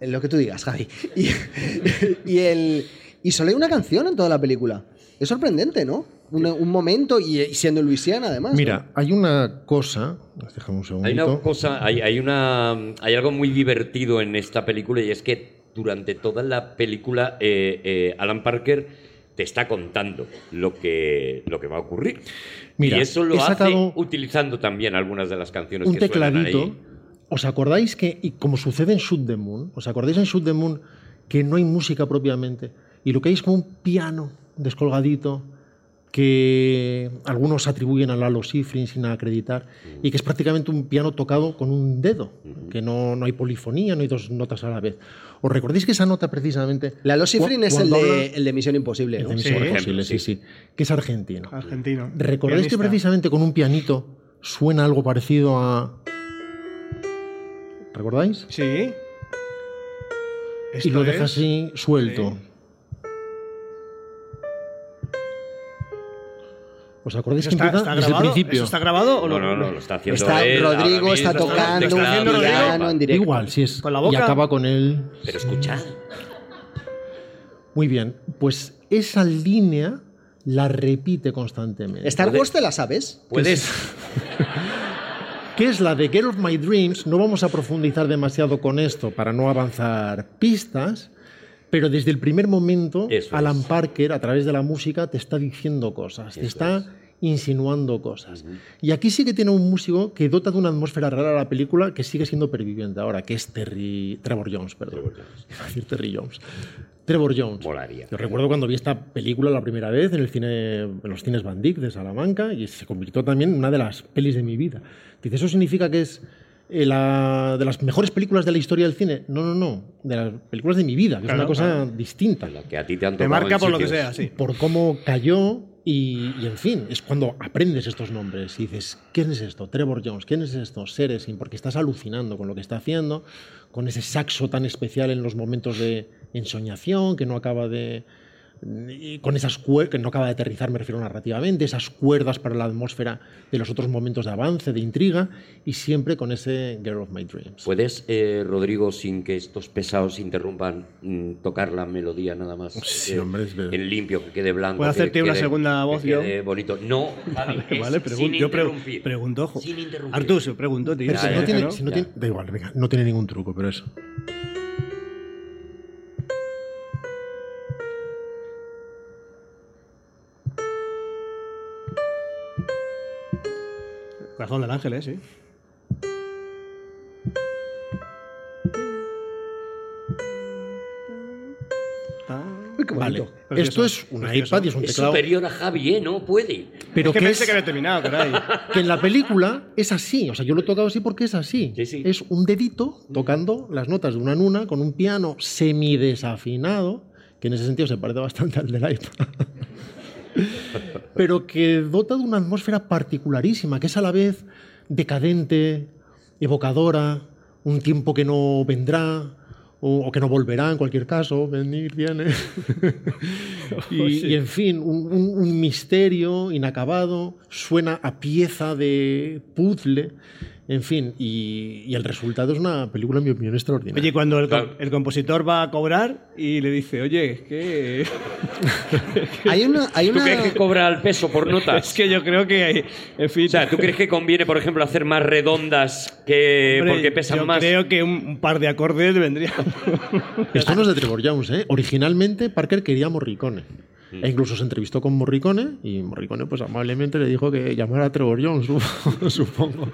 En lo que tú digas, Javi. Y, y, el, y solo hay una canción en toda la película. Es sorprendente, ¿no? Un, un momento y, y siendo en Luisiana, además. Mira, hay una cosa, déjame un segundito. Hay una cosa, hay, hay una, hay algo muy divertido en esta película y es que durante toda la película eh, eh, Alan Parker te está contando lo que, lo que va a ocurrir. Mira, y eso lo hace utilizando también algunas de las canciones un que suenan tecladito. ahí. ¿Os acordáis que, y como sucede en Shoot the Moon, ¿os acordáis en Shoot the Moon que no hay música propiamente? Y lo que hay es como un piano descolgadito que algunos atribuyen a Lalo Schifrin sin acreditar y que es prácticamente un piano tocado con un dedo, que no, no hay polifonía, no hay dos notas a la vez. ¿Os recordáis que esa nota precisamente... La Schifrin es el de, habla- el de Misión Imposible, el de. Misión Imposible, ejemplo, sí, sí, que es argentino. Argentino. ¿Recordáis que precisamente con un pianito suena algo parecido a... ¿Recordáis? Sí. y Esto lo deja es- así suelto. Sí. ¿Os acordáis ¿Eso que está, empieza está desde el grabado? principio? ¿Eso está grabado o No, lo- no, no, lo está haciendo Está, él ahora Rodrigo está mismo, tocando está haciendo piano en directo. Igual, sí es. ¿Con la Y boca? acaba con él. Pero escuchad. Muy bien. Pues esa línea la repite constantemente. Star Wars te la sabes. Puedes. que es la de Girl of My Dreams. No vamos a profundizar demasiado con esto para no avanzar pistas, pero desde el primer momento, Eso Alan es. Parker, a través de la música, te está diciendo cosas, te Eso está insinuando cosas. Y aquí sí que tiene un músico que dota de una atmósfera rara a la película que sigue siendo perviviente ahora, que es Terry, Trevor Jones, perdón. Iba a decir Terry Jones. Trevor Jones. Molaría. Yo recuerdo cuando vi esta película la primera vez en el cine, en los cines Van Dyck de Salamanca y se convirtió también en una de las pelis de mi vida. Dice, ¿eso significa que es eh, la, de las mejores películas de la historia del cine? No, no, no, de las películas de mi vida, que es Claro, una cosa claro. distinta. La que a ti te han Te marca por lo que sea, sí. Por cómo cayó y, y, en fin, es cuando aprendes estos nombres y dices, ¿quién es esto? Trevor Jones, ¿quién es esto? Seresin, porque estás alucinando con lo que está haciendo, con ese saxo tan especial en los momentos de ensoñación que no acaba de... con esas cuerdas, que no acaba de aterrizar, me refiero narrativamente, esas cuerdas para la atmósfera de los otros momentos de avance, de intriga, y siempre con ese Girl of My Dreams. ¿Puedes, eh, Rodrigo, sin que estos pesados interrumpan, mm, tocar la melodía nada más? Sí, Eh, hombre, es verdad. En limpio, que quede blanco. ¿Puedo que hacerte una quede- segunda voz que yo? quede bonito. No, Vale, sin pregun- yo pre- interrumpir. pregunto. jo- Sin interrumpir. Artur, se preguntó, tío. Pero si Ya, no ya, tiene, ¿no? si no tiene- da igual, venga, no tiene ningún truco, pero eso. Corazón del ángel, ¿eh? Sí. Uy, qué Vale, bonito. Precioso, esto es una precioso. iPad y es un Es teclado. superior a Javi, ¿eh? No puede. Pero es que que pensé es- que había terminado, caray. que en la película es así. O sea, yo lo he tocado así porque es así. Sí, sí. Es un dedito tocando las notas de una en una con un piano semidesafinado, que en ese sentido se parece bastante al del iPad. Pero que dota de una atmósfera particularísima, que es a la vez decadente, evocadora, un tiempo que no vendrá. O, que no volverá en cualquier caso, venir viene. y, y, en fin, un, un- un misterio inacabado, suena a pieza de puzzle, en fin, y, y el resultado es una película, en mi opinión, extraordinaria. Oye, cuando el, Claro. el compositor va a cobrar y le dice, oye, es que. Hay una. Hay ¿Tú una... crees que cobra el peso por notas? es que yo creo que hay. En fin. O sea, ¿tú crees que conviene, por ejemplo, hacer más redondas que hombre, porque pesan yo más? creo que un, un par de acordes vendría. Esto no es de Trevor Jones, ¿eh? Originalmente Parker quería a Morricone. E incluso se entrevistó con Morricone y Morricone pues amablemente le dijo que llamara a Trevor Jones, supongo.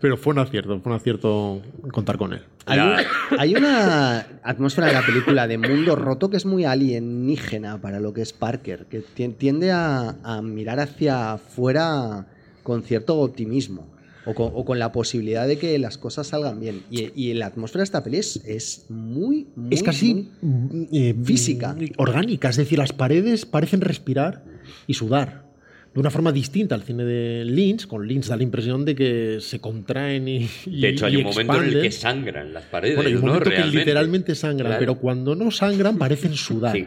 Pero fue un acierto, fue un acierto contar con él. Hay, La- un- hay una atmósfera de la película de mundo roto que es muy alienígena para lo que es Parker, que ti- tiende a, a mirar hacia afuera con cierto optimismo o con, o con la posibilidad de que las cosas salgan bien. Y, y la atmósfera de esta peli es, es muy, muy, es casi muy- mm, eh, física. orgánica, es decir, las paredes parecen respirar y sudar. De una forma distinta al cine de Lynch, con Lynch da la impresión de que se contraen y. y- De hecho, hay y un momento en el expanden. que sangran las paredes. Bueno, hay un ¿no? momento que Realmente. literalmente sangran, Claro. pero cuando no sangran parecen sudar. Sí.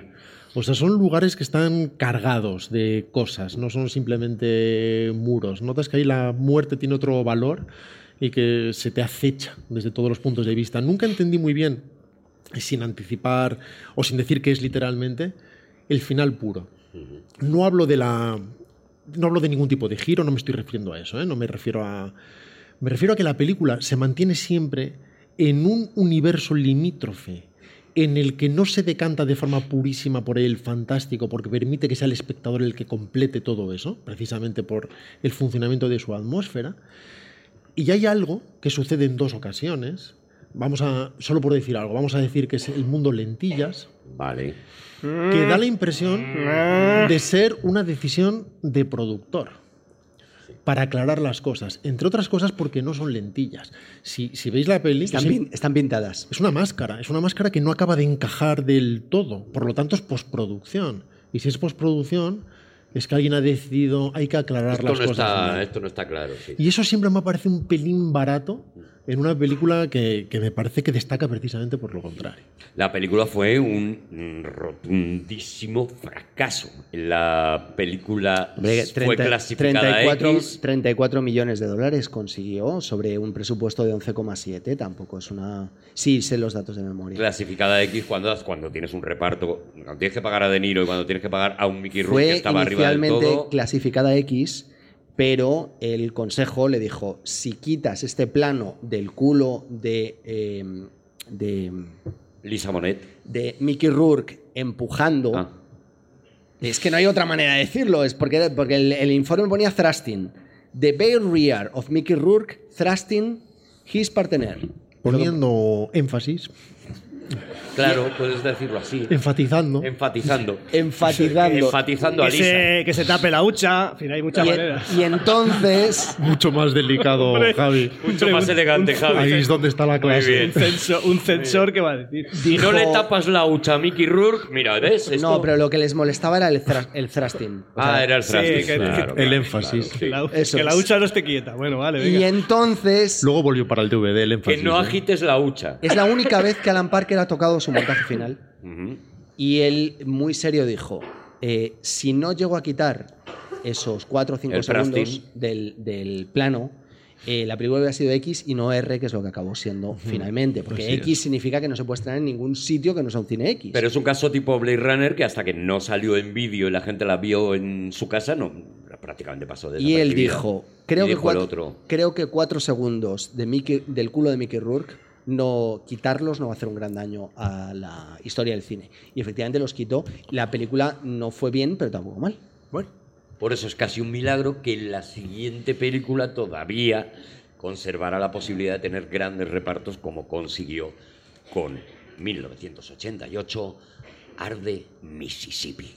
O sea, son lugares que están cargados de cosas, no son simplemente muros. Notas que ahí la muerte tiene otro valor y que se te acecha desde todos los puntos de vista. Nunca entendí muy bien, sin anticipar o sin decir que es literalmente, el final puro. No hablo de la. No hablo de ningún tipo de giro, no me estoy refiriendo a eso, ¿eh? no me refiero a. Me refiero a que la película se mantiene siempre en un universo limítrofe en el que no se decanta de forma purísima por el fantástico, porque permite que sea el espectador el que complete todo eso, precisamente por el funcionamiento de su atmósfera. Y hay algo que sucede en dos ocasiones. Vamos a, solo por decir algo, vamos a decir que es el mundo lentillas, Vale. que da la impresión de ser una decisión de productor para aclarar las cosas. Entre otras cosas porque no son lentillas. Si, si veis la peli, están, sí- están pintadas. es una máscara, es una máscara que no acaba de encajar del todo. Por lo tanto, es postproducción. Y si es postproducción, es que alguien ha decidido, hay que aclarar Esto las no, cosas. está, ¿no? esto no está claro. sí. Y eso siempre me parece un pelín barato en una película que, que me parece que destaca precisamente por lo contrario. La película fue un rotundísimo fracaso. La película Hombre, fue 30 clasificada 34, X. 34 millones de dólares consiguió sobre un presupuesto de 11,7. Tampoco es una. Sí, sé los datos de memoria. Clasificada X cuando, cuando tienes un reparto, cuando tienes que pagar a De Niro y cuando tienes que pagar a un Mickey Rourke que Fue estaba arriba del inicialmente todo. clasificada X, pero el consejo le dijo: si quitas este plano del culo de. eh, de, Lisa Monet. de Mickey Rourke empujando. Ah. Es que no hay otra manera de decirlo, es porque, porque el, el informe ponía thrusting. The bare rear of Mickey Rourke thrusting his partner. Poniendo énfasis, Claro, puedes decirlo así. enfatizando. Enfatizando. Enfatizando. Enfatizando a Que Lisa. se, que se tape la hucha. En fin, hay muchas Y, maneras. y entonces, Mucho más delicado, Javi. Mucho más elegante, Javi. Ahí es donde está la Muy clase. bien. Un censor, un censor que va a decir. Si no le tapas la hucha a Mickey Rourke, mira, ¿ves? Esto- no, pero lo que les molestaba era el, el thrusting. O sea, Ah, era el Sí, thrusting, que- claro, El énfasis. claro, Que sí. la, que hucha no esté quieta. Bueno, vale, venga. Y entonces Luego volvió para el DVD el énfasis. Que no ¿eh? agites la hucha. es la única vez que Alan Parker ha tocado su montaje final. Y él, muy serio, dijo: eh, Si no llego a quitar esos 4 o 5 El segundos del, del plano, eh, la película hubiera sido X y no R, que es lo que acabó siendo finalmente. Porque. X significa que no se puede estrenar en ningún sitio que no sea un cine X. Pero es un caso tipo Blade Runner que hasta que no salió en vídeo y la gente la vio en su casa, no prácticamente pasó de y él dijo: Creo, Y que, dijo cuatro, otro. creo que cuatro segundos de Mickey- del culo de Mickey Rourke. No quitarlos no va a hacer un gran daño a la historia del cine. Y efectivamente los quitó. La película no fue bien, pero tampoco mal. Bueno, Por eso es casi un milagro que la siguiente película todavía conservara la posibilidad de tener grandes repartos como consiguió con 1988 Arde Mississippi.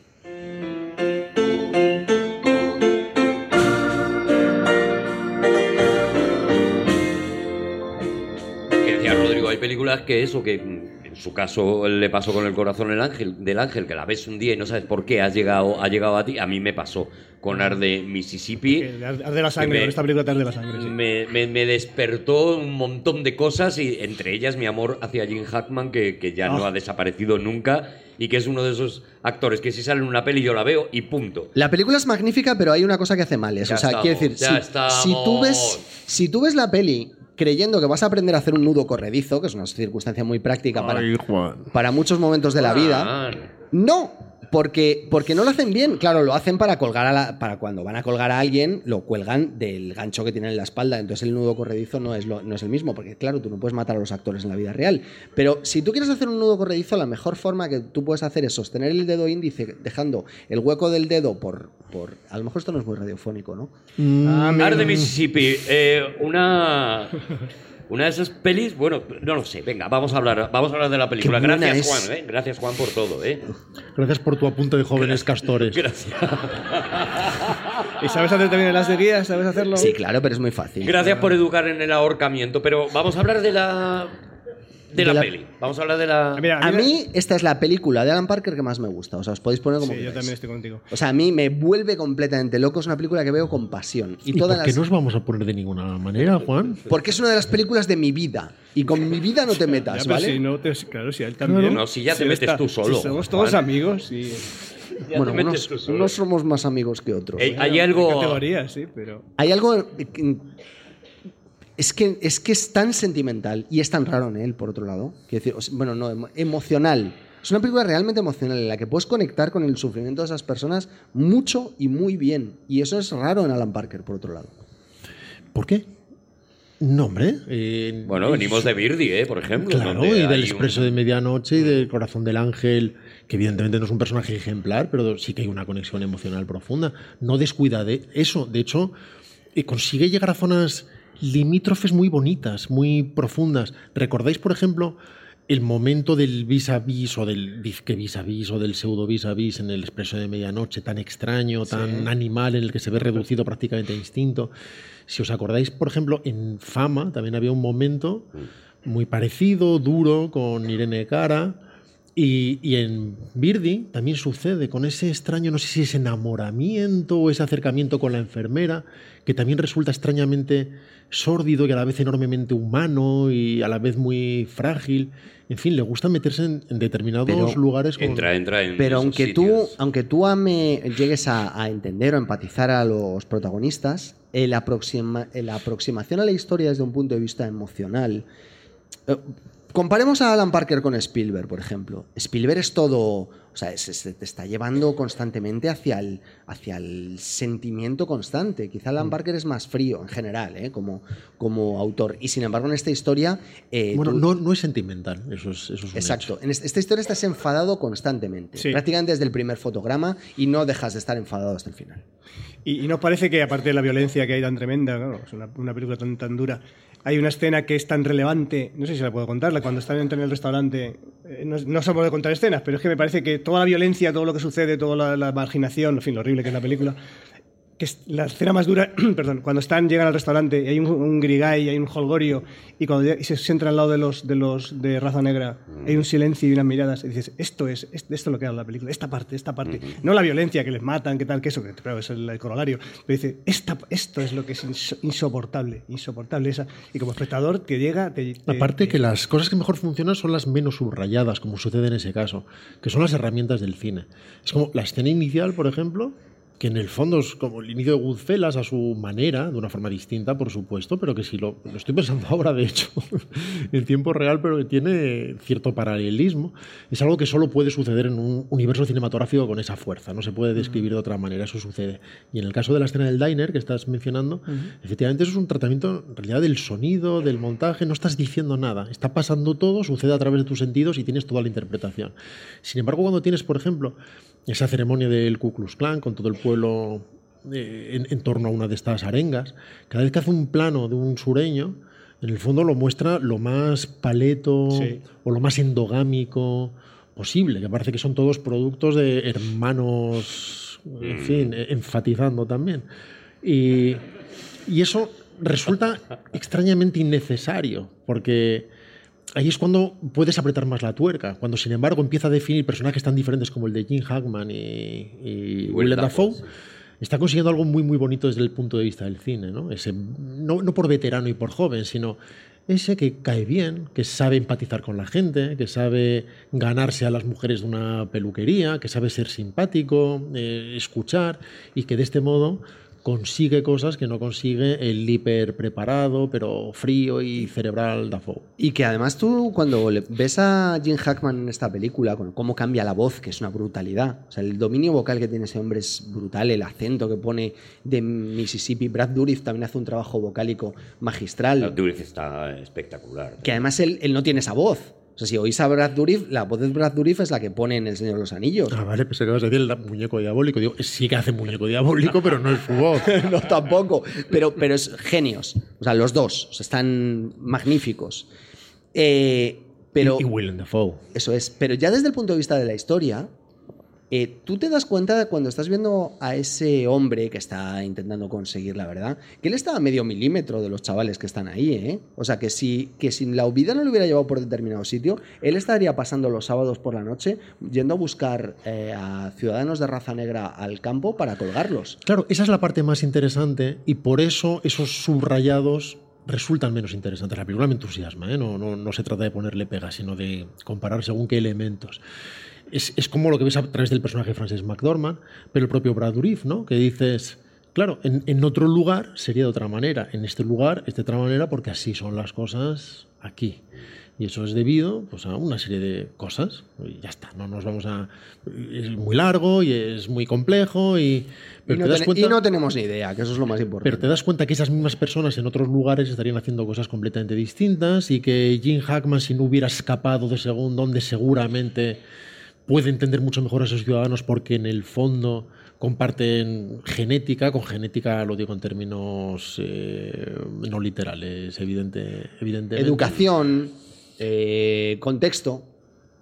Hay películas que eso, que mm, en su caso le pasó con el corazón del ángel, del ángel, que la ves un día y no sabes por qué has llegado, ha llegado a ti. A mí me pasó con Arde Mississippi. que arde la sangre. me- con esta película te arde la sangre. sí. Me, me- me despertó un montón de cosas y entre ellas mi amor hacia Jim Hackman, que, que ya no Ah. ha desaparecido nunca y que es uno de esos actores que si sale en una peli yo la veo y punto. La película es magnífica, pero hay una cosa que hace mal. Es, Ya o sea, estamos, quiero decir, ya si, si tú ves, si tú ves la peli creyendo que vas a aprender a hacer un nudo corredizo, que es una circunstancia muy práctica para, Juan. para muchos momentos de la vida, no. Porque, porque no lo hacen bien. Claro, lo hacen para colgar a la, para cuando van a colgar a alguien, lo cuelgan del gancho que tienen en la espalda. Entonces el nudo corredizo no es, lo- no es el mismo, porque claro, tú no puedes matar a los actores en la vida real. Pero si tú quieres hacer un nudo corredizo, la mejor forma que tú puedes hacer es sostener el dedo índice, dejando el hueco del dedo por. por a lo mejor esto no es muy radiofónico, ¿no? Ah, mira. Arde Mississippi, eh, una, una de esas pelis, bueno, no lo sé, venga, vamos a hablar, vamos a hablar de la película. Gracias es. Juan, eh, gracias Juan por todo, eh. Gracias por tu apunte de jóvenes castores. Gracias. ¿Y sabes hacer también el as de guía? ¿Sabes hacerlo? Sí, claro, pero es muy fácil. Gracias por educar en el ahorcamiento, pero vamos a hablar de la de, De la, la- peli. Vamos a hablar de la Ah, mira, A mí, esta es la película de Alan Parker que más me gusta. O sea, os podéis poner como Sí, yo también estoy contigo. O sea, a mí me vuelve completamente loco. Es una película que veo con pasión. Y, ¿Y todas por qué las... no os vamos a poner de ninguna manera, Juan? Porque es una de las películas de mi vida. Y con mi vida no te metas, ¿vale? si no te- claro, si a él también. No, si ya te metes tú solo, si somos todos Juan. amigos y. Ya bueno, unos, unos somos más amigos que otros. Eh, hay algo sí, pero. Hay algo. Es que, es que es tan sentimental y es tan raro en él, por otro lado. Quiero decir, o sea, bueno, no, emo- emocional. Es una película realmente emocional en la que puedes conectar con el sufrimiento de esas personas mucho y muy bien. Y eso es raro en Alan Parker, por otro lado. ¿Por qué? No, hombre. eh, Bueno, venimos de Birdi, eh, por ejemplo. Claro, donde y del expreso un- de medianoche y del corazón del ángel, que evidentemente no es un personaje ejemplar, pero sí que hay una conexión emocional profunda. No descuida de eso. De hecho, eh, consigue llegar a zonas limítrofes muy bonitas, muy profundas. ¿Recordáis, por ejemplo, el momento del vis a vis o del disque vis a vis o del pseudo vis a vis en el expreso de medianoche, tan extraño, tan animal, en el que se ve reducido prácticamente a instinto? Si os acordáis, por ejemplo, en Fama también había un momento muy parecido, duro, con Irene Cara. Y, y en Birdie también sucede con ese extraño, no sé si es enamoramiento o ese acercamiento con la enfermera, que también resulta extrañamente sórdido y a la vez enormemente humano y a la vez muy frágil. En fin, le gusta meterse en, en determinados Pero lugares con... Entra, entra en Pero esos aunque tú, aunque tú ame- llegues a, a entender o empatizar a los protagonistas, el aproxima- la aproximación a la historia desde un punto de vista emocional. eh, comparemos a Alan Parker con Spielberg, por ejemplo. Spielberg es todo. O sea, es- te está llevando constantemente hacia el, hacia el sentimiento constante. Quizá Mm. Alan Parker es más frío en general, ¿eh? como, como autor. Y sin embargo, en esta historia. eh, Bueno, tú- no, no es sentimental, eso es, eso es un Exacto. hecho. En est- esta historia estás enfadado constantemente. Sí. Prácticamente desde el primer fotograma y no dejas de estar enfadado hasta el final. Y, y no parece que, aparte de la violencia que hay tan tremenda, claro, es una, una película tan, tan dura, hay una escena que es tan relevante, no sé si la puedo contarla, cuando están en el restaurante, eh, no, no se puede contar escenas, pero es que me parece que toda la violencia, todo lo que sucede, toda la, la marginación, en fin, lo horrible que es la película, que es la escena más dura, perdón, cuando están, llegan al restaurante y hay un, un grigay, hay un holgorio, y cuando y se sientan al lado de los de los de raza negra, hay un silencio y unas miradas, y dices, esto es, esto es lo que habla la película, esta parte, esta parte, no la violencia, que les matan, que tal, que eso, que claro, es el, el corolario, pero dice, esta, esto es lo que es inso- insoportable, insoportable esa, y como espectador te llega, te, te- Aparte te- que las cosas que mejor funcionan son las menos subrayadas, como sucede en ese caso, que son las herramientas del cine. Es como la escena inicial, por ejemplo, que en el fondo es como el inicio de Goodfellas a su manera, de una forma distinta, por supuesto, pero que si lo, lo estoy pensando ahora, de hecho, en tiempo real, pero que tiene cierto paralelismo, es algo que solo puede suceder en un universo cinematográfico con esa fuerza, no se puede describir de otra manera, eso sucede. Y en el caso de la escena del diner que estás mencionando, efectivamente eso es un tratamiento en realidad del sonido, del montaje, no estás diciendo nada, está pasando todo, sucede a través de tus sentidos y tienes toda la interpretación. Sin embargo, cuando tienes, por ejemplo, esa ceremonia del Ku Klux Klan con todo el pueblo eh, en, en torno a una de estas arengas, cada vez que hace un plano de un sureño, en el fondo lo muestra lo más paleto Sí. o lo más endogámico posible, que parece que son todos productos de hermanos, en fin, eh, enfatizando también. Y, y eso resulta extrañamente innecesario, porque ahí es cuando puedes apretar más la tuerca, cuando sin embargo empieza a definir personajes tan diferentes como el de Jim Hackman y, y Willem Dafoe, está consiguiendo algo muy muy bonito desde el punto de vista del cine, ¿no? Ese, no, no por veterano y por joven, sino ese que cae bien, que sabe empatizar con la gente, que sabe ganarse a las mujeres de una peluquería, que sabe ser simpático, eh, escuchar y que de este modo consigue cosas que no consigue el hiper preparado, pero frío y cerebral Dafoe. Y que además tú cuando le- ves a Jim Hackman en esta película, con cómo cambia la voz, que es una brutalidad. O sea, el dominio vocal que tiene ese hombre es brutal, el acento que pone de Mississippi. Brad Dourif también hace un trabajo vocálico magistral. La Duriz está espectacular. Que además él, él no tiene esa voz. O sea, si oís a Brad Dourif, la voz de Brad Dourif es la que pone en El Señor de los Anillos. Ah, vale, pensé que vas a decir el muñeco diabólico. Digo, sí que hace muñeco diabólico, pero no es su voz. no, tampoco. Pero, pero es genios. O sea, los dos. O sea, están magníficos. Eh, pero, Y, y Willem Dafoe. Eso es. Pero ya desde el punto de vista de la historia, eh, tú te das cuenta cuando estás viendo a ese hombre que está intentando conseguir la verdad, que él está a medio milímetro de los chavales que están ahí, ¿eh? O sea, que si, que si la vida no lo hubiera llevado por determinado sitio, él estaría pasando los sábados por la noche yendo a buscar eh, a ciudadanos de raza negra al campo para colgarlos. Claro, esa es la parte más interesante y por eso esos subrayados resultan menos interesantes. La película me entusiasma, ¿eh? no, no, no se trata de ponerle pegas, sino de comparar según qué elementos. Es, es como lo que ves a través del personaje de Frances McDormand, pero el propio Brad Dourif, ¿no? que dices, claro, en, en otro lugar sería de otra manera, en este lugar es de otra manera porque así son las cosas aquí. Y eso es debido pues, a una serie de cosas. Y ya está, no nos vamos a... Es muy largo y es muy complejo y... Y Pero no, te das ten- cuenta... y no tenemos ni idea, que eso es lo más importante. Pero te das cuenta que esas mismas personas en otros lugares estarían haciendo cosas completamente distintas y que Jim Hackman, si no hubiera escapado de según donde seguramente puede entender mucho mejor a esos ciudadanos porque en el fondo comparten genética, con genética lo digo en términos eh, no literales, evidente, evidentemente. Educación, eh, contexto.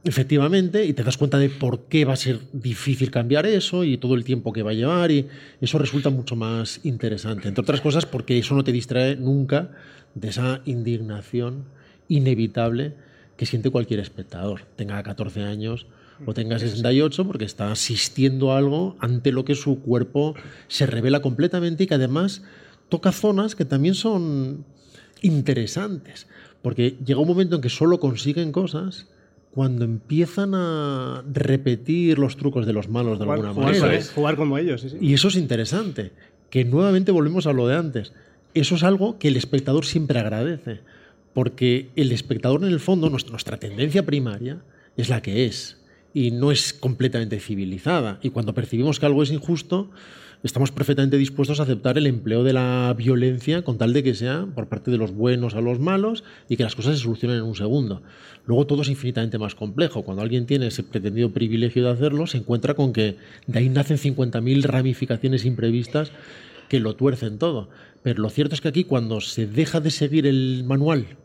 Efectivamente, y te das cuenta de por qué va a ser difícil cambiar eso y todo el tiempo que va a llevar y eso resulta mucho más interesante. Entre otras cosas porque eso no te distrae nunca de esa indignación inevitable que siente cualquier espectador, tenga 14 años o tenga 68, porque está asistiendo a algo ante lo que su cuerpo se revela completamente y que además toca zonas que también son interesantes, porque llega un momento en que solo consiguen cosas cuando empiezan a repetir los trucos de los malos de Jugar, alguna jugar manera. con- jugar como ellos, sí, sí. Y eso es interesante, que nuevamente volvemos a lo de antes. Eso es algo que el espectador siempre agradece, porque el espectador en el fondo, nuestra, nuestra tendencia primaria, es la que es, y no es completamente civilizada. Y cuando percibimos que algo es injusto, estamos perfectamente dispuestos a aceptar el empleo de la violencia con tal de que sea por parte de los buenos a los malos y que las cosas se solucionen en un segundo. Luego todo es infinitamente más complejo. Cuando alguien tiene ese pretendido privilegio de hacerlo, se encuentra con que de ahí nacen 50.000 ramificaciones imprevistas que lo tuercen todo. Pero lo cierto es que aquí cuando se deja de seguir el manual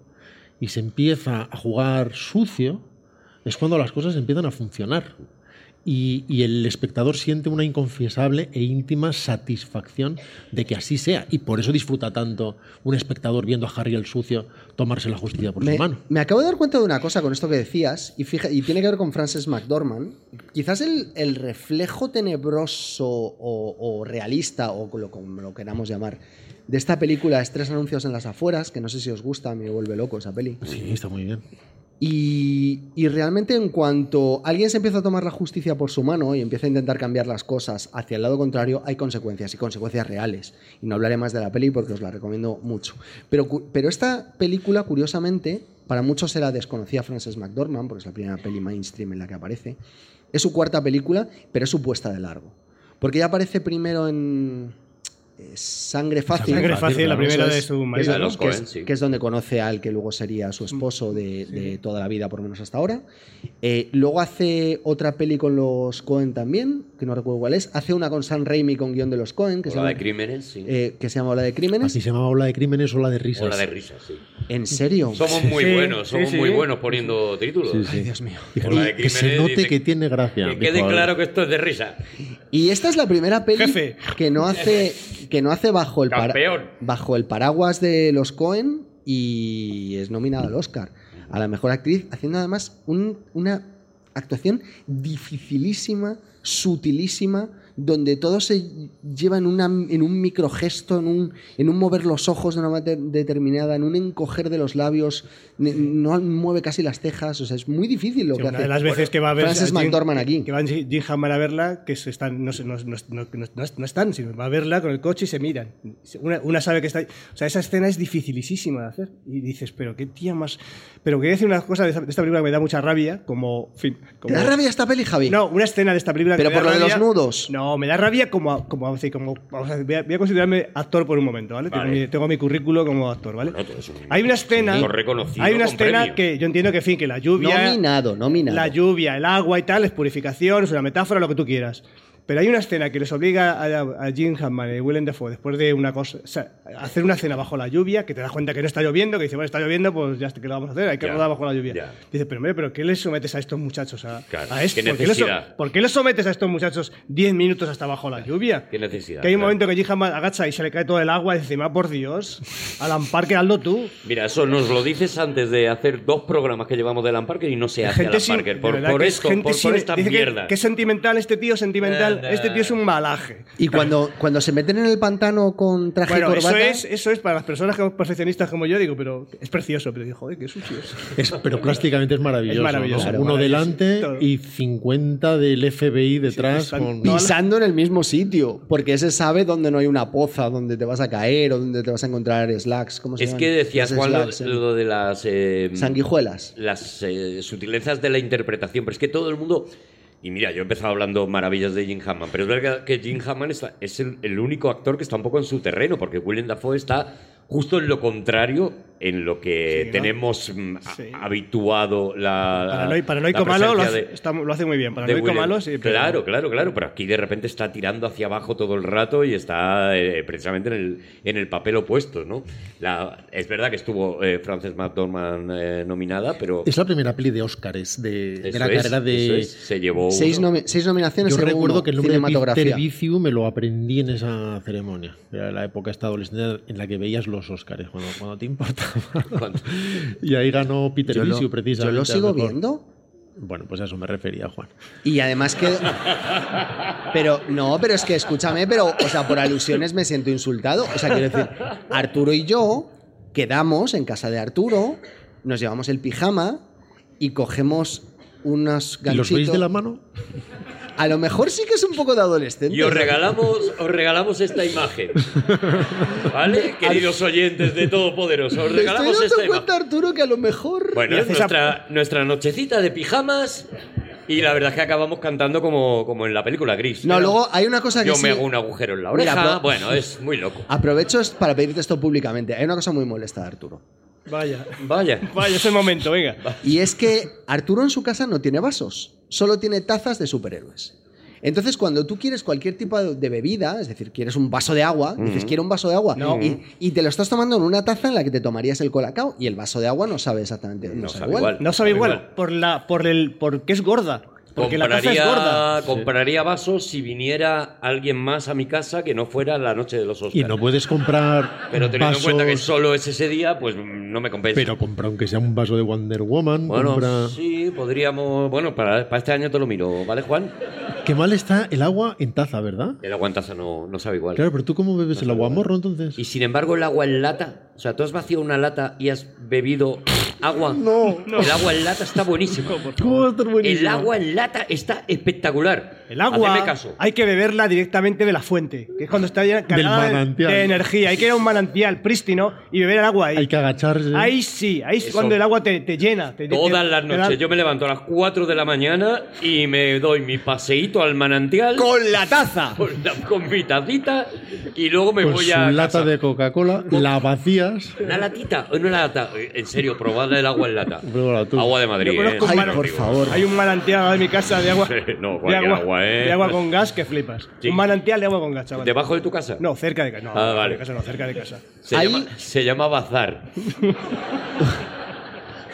y se empieza a jugar sucio, es cuando las cosas empiezan a funcionar. Y, y el espectador siente una inconfiesable e íntima satisfacción de que así sea. Y por eso disfruta tanto un espectador viendo a Harry el sucio tomarse la justicia por Me, su mano. me acabo de dar cuenta de una cosa con esto que decías, y, fija, y tiene que ver con Frances McDormand. Quizás el, el reflejo tenebroso o, o realista, o lo, como lo queramos llamar, de esta película es Tres anuncios en las afueras, que no sé si os gusta, me vuelve loco esa peli. Sí, está muy bien. Y, realmente en cuanto alguien se empieza a tomar la justicia por su mano y empieza a intentar cambiar las cosas hacia el lado contrario, hay consecuencias y consecuencias reales. Y no hablaré más de la peli porque os la recomiendo mucho. Pero, esta película, curiosamente, para muchos era desconocida Frances McDormand, porque es la primera peli mainstream en la que aparece. Es su cuarta película, pero es su puesta de largo. Porque ella aparece primero en Sangre Fácil. Sangre fácil, la primera es, de su que es marido. de ¿no? los que, es, Coen, sí. que es donde conoce al que luego sería su esposo de, de toda la vida, por lo menos hasta ahora. Eh, luego hace otra peli con los Cohen también, que no recuerdo cuál es. Hace una con Sam Raimi con guion de los Cohen, que, se O la llama, de crímenes, sí. eh, que se llama Ola de Crímenes. Así se llamaba ola de crímenes o ola de risas. o la de risas, sí. ¿En serio? Somos muy Sí, buenos, somos sí. muy buenos poniendo títulos. Sí, sí. Ay, Dios mío. Dijo, la de "Y que se note dice- que tiene gracia. Que quede claro que esto es de risa. Y esta es la primera peli Jefe. que no hace que no hace bajo el para- bajo el paraguas de los Cohen y es nominada al Oscar. A la mejor actriz haciendo además un- una actuación dificilísima, sutilísima donde todo se lleva en, una, en un microgesto, en un, en un mover los ojos de una manera determinada, en un encoger de los labios, no mueve casi las cejas, o sea, es muy difícil lo Sí, que una hace. de las veces que va a ver Frances McDormand aquí. Que va Jim Hammond a verla, que se están, no, no, no, no, no- no están, sino va a verla con el coche y se miran. Una, una sabe que está ahí. O sea, esa escena es dificilísima de hacer. Y dices, pero qué tía más. Pero quería decir una cosa de esta, de esta película que me da mucha rabia, como. fin, ¿Te da rabia esta peli, Javi? No, una escena de esta película Pero por lo de los nudos. No, me da rabia como. como, vamos a decir, como vamos a, voy, a, voy a considerarme actor por un momento, ¿vale? Vale. Tengo, mi, tengo mi currículo como actor, ¿vale? Bueno, un- hay una escena. un reconocido hay una escena premio. que yo entiendo que, en fin, que la lluvia. Nominado, nominado. La lluvia, el agua y tal, es purificación, es una metáfora, lo que tú quieras. Pero hay una escena que les obliga a, a Jim Hammond y Willem Dafoe, después de una cosa, o sea, hacer una cena bajo la lluvia, que te das cuenta que no está lloviendo, que dice, bueno, está lloviendo, pues ya ¿qué lo vamos a hacer? Hay que rodar bajo la lluvia. Dice, pero hombre, ¿pero qué les sometes a estos muchachos? A, Claro, a esto? qué ¿Por qué necesidad. ¿Por qué les sometes a estos muchachos 10 minutos hasta bajo la lluvia? Qué necesidad, Que hay un claro. momento que Jim Hammond agacha y se le cae todo el agua y dice, "Ma, por Dios, Alan Parker, hazlo tú. Mira, eso nos lo dices antes de hacer dos programas que llevamos de Alan Parker y no se hace Alan Parker. Por, por que es esto, por, por esta dice que- mierda. Que, es sentimental, este tío sentimental. Este tío es un malaje. Y cuando, cuando se meten en el pantano con traje Bueno, y eso corbata. es, eso es para las personas que- perfeccionistas como yo, digo, pero es precioso, pero digo, joder, qué sucio es. Pero plásticamente es maravilloso. Es maravilloso, ¿no? claro, Uno maravilloso. delante Todo. y 50 del FBI detrás. con- Pisando en el mismo sitio, porque ese sabe dónde no hay una poza, dónde te vas a caer o dónde te vas a encontrar slacks. ¿Cómo se Es llaman? que decías, Juan, lo, slacks, lo de las... eh, Sanguijuelas. las eh, sutilezas de la interpretación, pero es que todo el mundo... Y mira, yo he empezado hablando maravillas de Jim Hammond, pero es verdad que Jim Hammond es el, el único actor que está un poco en su terreno, porque William Dafoe está justo en lo contrario en lo que Sí, ¿no? tenemos mm, Sí. habituado la Paranoico, paranoico malo lo hace, de- está- lo hace muy bien. Paranoico malo, sí. pero- Claro, claro, claro, pero aquí de repente está tirando hacia abajo todo el rato y está eh, precisamente en el, en el papel opuesto, ¿no? La, es verdad que estuvo eh, Frances McDormand eh, nominada, pero Es la primera peli de Óscares de, de la es, carrera de. es, se llevó Seis, nomi- seis nominaciones. Yo recuerdo uno, que el nombre de Viciu me lo aprendí en esa ceremonia. Era la época esta adolescente en la que veías los Óscares, cuando, cuando te importa. Y ahí ganó Peter Yo lo, Visiu yo precisamente. lo sigo viendo. Bueno, pues a eso me refería, Juan. Y además que. Pero, no, pero es que escúchame, pero, o sea, por alusiones me siento insultado. O sea, quiero decir, Arturo y yo quedamos en casa de Arturo, nos llevamos el pijama y cogemos unos ¿Y los ganchitos. veis de la mano? A lo mejor sí que es un poco de adolescente. Y os regalamos, os regalamos esta imagen. ¿Vale? Queridos oyentes de Todopoderoso, os Me estoy regalamos dando esta cuenta, imagen. Arturo, que a lo mejor. Bueno, es nuestra, nuestra nochecita de pijamas. Y la verdad es que acabamos cantando como, como en la película Gris. No, luego hay una cosa que Yo sí- me hago un agujero en la oreja. Mira, pero- Bueno, es muy loco. Aprovecho es- para pedirte esto públicamente. Hay una cosa muy molesta de Arturo. Vaya. Vaya. Vaya, es el momento, venga. Y es que Arturo en su casa no tiene vasos, solo tiene tazas de superhéroes. Entonces, cuando tú quieres cualquier tipo de bebida, es decir, quieres un vaso de agua, dices, quiero un vaso de agua, No. y, y te lo estás tomando en una taza en la que te tomarías el colacao, y el vaso de agua no sabe exactamente, no, No sabe sabe igual. igual. No sabe Sabe igual, igual. por la, por el, porque es gorda. Porque la taza es Compraría, gorda. compraría vasos si viniera alguien más a mi casa que no fuera la noche de los Oscars. Y no puedes comprar Pero teniendo vasos, en cuenta que solo es ese día, pues mm, no me compensa. Pero compra aunque sea un vaso de Wonder Woman. bueno, compra- sí, podríamos. Bueno, para, para este año te lo miro, ¿vale, Juan? Qué mal está el agua en taza, ¿verdad? El agua en taza no, no sabe igual. Claro, pero tú cómo bebes el agua morro entonces? Y sin embargo, el agua en lata. O sea, tú has vaciado una lata y has bebido agua. No, El agua en lata está buenísimo. ¿Cómo va a estar buenísimo? El agua en lata está espectacular. El agua caso. hay que beberla directamente de la fuente, que es cuando está cargada de- energía. Hay que ir a un manantial prístino y beber el agua ahí. Hay que agacharse. Ahí sí, ahí es Eso. cuando el agua te, te llena. te- Todas te- las da- noches yo me levanto a las 4 de la mañana y me doy mi paseíto al manantial ¡Con la taza! con, la- con mi tacita y luego me con voy su a lata casa. de Coca-Cola, la vacías. Una latita, una lata. En serio, probad el agua en lata. Pruébala tú. Agua de Madrid. Yo conozco ¿eh? Ay, un man- por favor. Hay un manantial en mi casa de agua. Sí, no, de cualquier agua, agua, ¿eh? de agua con gas que flipas. Sí. Un manantial de agua con gas, chaval. ¿Debajo de tu casa? No, cerca de casa. No, Ah, debajo vale. de casa no, cerca de casa. Se, Ahí- llama, se llama bazar.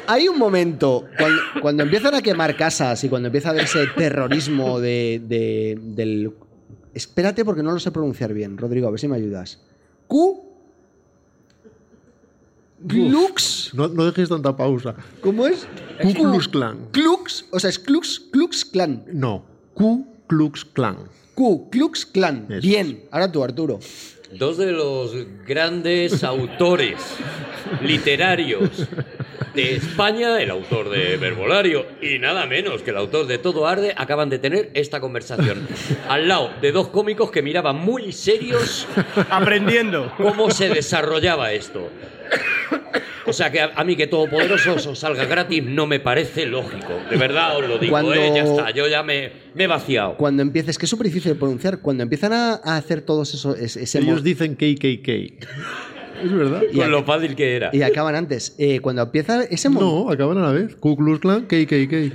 Hay un momento, cuando, cuando empiezan a quemar casas y cuando empieza a verse terrorismo de, de- del... Espérate porque no lo sé pronunciar bien, Rodrigo, a ver si me ayudas. Q... Klux... No, no dejes tanta pausa. ¿Cómo es? Ku Klux Klan. Klux, o sea, es Klux, Klux Klan. No, Ku Klux Klan. Q, Klux Klan. Eso Bien, ahora tú, Arturo. Dos de los grandes autores literarios de España, el autor de Verbolario y nada menos que el autor de Todo Arde, acaban de tener esta conversación. Al lado de dos cómicos que miraban muy serios Aprendiendo. cómo se desarrollaba esto. O sea que a, a mí que Todopoderoso os salga gratis no me parece lógico. De verdad os lo digo, Cuando- ¿eh? Ya está, yo ya me, me he vaciado. Cuando empieces, que es súper difícil de pronunciar, cuando empiezan a, a hacer todos esos... Ese, ese Ellos dicen KKK. ¿Es verdad? y, Con lo fácil que era. y acaban antes. Eh, cuando empieza ese momento... No, acaban a la vez. Ku Klux Klan, KKK.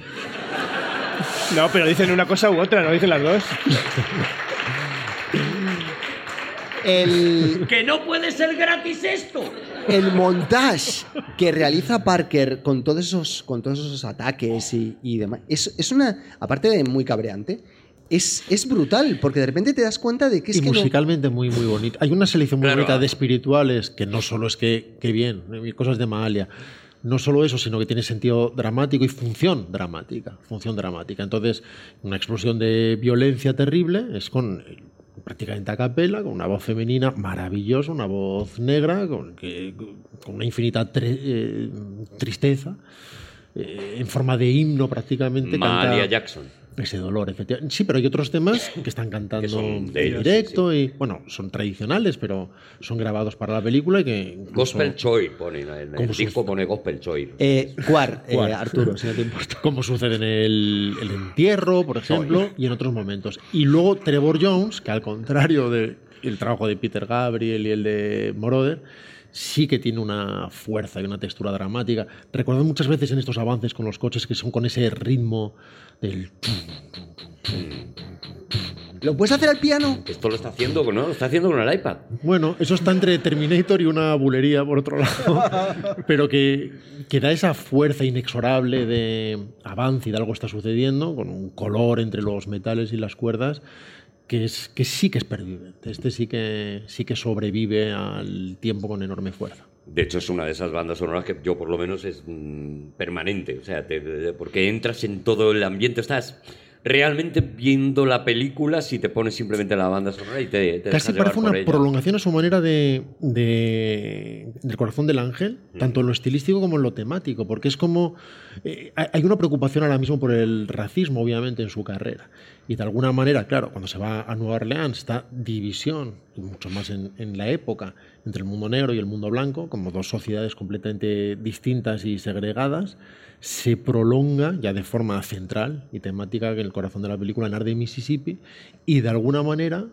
No, pero dicen una cosa u otra, no dicen las dos. El, ¡Que no puede ser gratis esto! el montaje que realiza Parker con todos esos, con todos esos ataques y, y demás, es, es una, aparte de muy cabreante, es, es brutal, porque de repente te das cuenta de que es y que no- musicalmente muy, muy bonito. Hay una selección muy Claro. bonita de espirituales que no solo es que, que bien, hay cosas de Mahalia. No solo eso, sino que tiene sentido dramático y función dramática. Función dramática. Entonces, una explosión de violencia terrible es con prácticamente a capela, con una voz femenina maravillosa, una voz negra, con, que- con una infinita eh, tristeza, eh, en forma de himno prácticamente. Malia Jackson. Ese dolor, efectivamente. Sí, pero hay otros temas que están cantando Que son de en ellos, directo y, bueno, son tradicionales, pero son grabados para la película y que incluso- Gospel Choir pone en el ¿Cómo disco pone Gospel Choir. Eh, Cuar, eh. Arturo, si no te importa. como sucede en el, el entierro, por ejemplo, y en otros momentos. Y luego Trevor Jones, que al contrario del trabajo de Peter Gabriel y el de Moroder, sí que tiene una fuerza y una textura dramática. Recuerdo muchas veces en estos avances con los coches que son con ese ritmo del... ¿Lo puedes hacer al piano? Esto lo está haciendo, ¿no? Lo está haciendo con el iPad. Bueno, eso está entre Terminator y una bulería, por otro lado, pero que, que da esa fuerza inexorable de avance y de algo está sucediendo, con un color entre los metales y las cuerdas, que, es, que sí que es pervivente. Este sí que, sí que sobrevive al tiempo con enorme fuerza. De hecho, es una de esas bandas sonoras que yo, por lo menos, es mm, permanente. O sea, te- te- porque entras en todo el ambiente, estás realmente viendo la película si te pones simplemente la banda sonora y te, te Casi parece una ella. prolongación a su manera de, de- del corazón del ángel, tanto en lo estilístico como en lo temático, porque es como... eh, hay una preocupación ahora mismo por el racismo, obviamente, en su carrera. Y de alguna manera, claro, cuando se va a Nueva Orleans, esta división, y mucho más en, la época, entre el mundo negro y el mundo blanco, como dos sociedades completamente distintas y segregadas, se prolonga ya de forma central y temática en el corazón de la película en Arde, Mississippi, y de alguna manera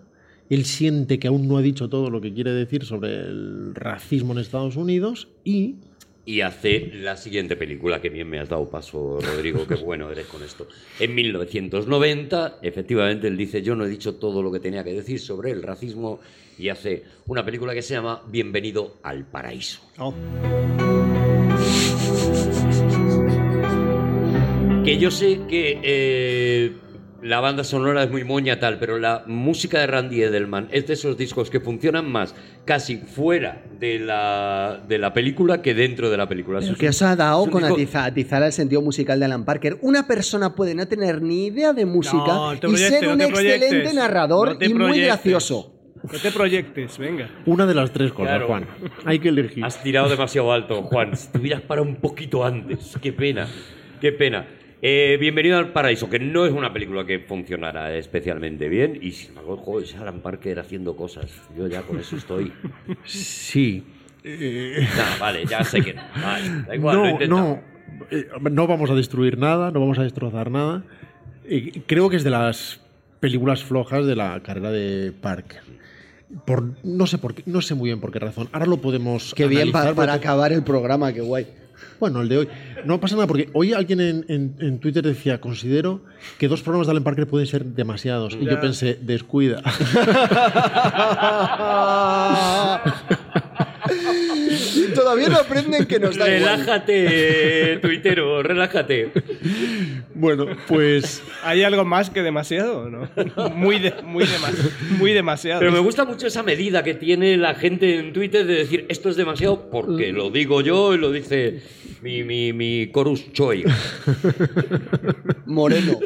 él siente que aún no ha dicho todo lo que quiere decir sobre el racismo en Estados Unidos y Y hace la siguiente película, que bien me has dado paso, Rodrigo, qué bueno eres con esto. En 1990, efectivamente, él dice, yo no he dicho todo lo que tenía que decir sobre el racismo, y hace una película que se llama Bienvenido al Paraíso. Oh. Que yo sé que eh, la banda sonora es muy moña tal, pero la música de Randy Edelman es de esos discos que funcionan más casi fuera de la, de la película que dentro de la película. Pero Es que os ha dado con disco- atiza- atizar el sentido musical de Alan Parker. Una persona puede no tener ni idea de música No, y ser no un te excelente narrador No y muy gracioso. No te proyectes, venga. una de las tres cosas, Claro. Juan. Hay que elegir. Has tirado demasiado alto, Juan. Si te hubieras parado un poquito antes. Qué pena, qué pena. Eh, Bienvenido al Paraíso, que no es una película que funcionara especialmente bien. Y sin embargo, joder, es Alan Parker haciendo cosas. Yo ya con eso estoy. Sí. Eh, Nah, vale, ya sé que no. Vale, da igual, no, no, eh, no vamos a destruir nada, no vamos a destrozar nada. Creo que es de las películas flojas de la carrera de Parker. Por, no sé por qué, no sé muy bien por qué razón. Ahora lo podemos. Qué bien pa- analizar para porque- acabar el programa, qué guay. Bueno, el de hoy. No pasa nada, porque hoy alguien en, en- en Twitter decía, considero que dos programas de Alan Parker pueden ser demasiados. Y yo pensé, descuida. Todavía no aprenden que nos da igual. Relájate, tuitero, relájate. bueno, pues ¿Hay algo más que demasiado? ¿no? Muy, de- muy, dema- muy demasiado. Pero me gusta mucho esa medida que tiene la gente en Twitter de decir esto es demasiado porque lo digo yo y lo dice mi, mi, mi Corus Choi. Moreno.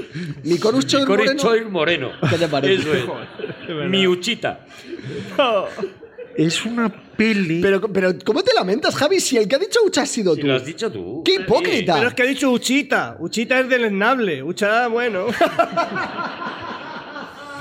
Mi Corus Choi Moreno. Choi Moreno. ¿Qué te parece? Eso es. verdad. Mi Uchita. es una peli. Pero, pero, ¿cómo te lamentas, Javi? Si el que ha dicho Ucha has sido Si tú. lo has dicho tú. ¡Qué hipócrita! Pero es que ha dicho Uchita. Uchita es deleznable. Ucha, bueno.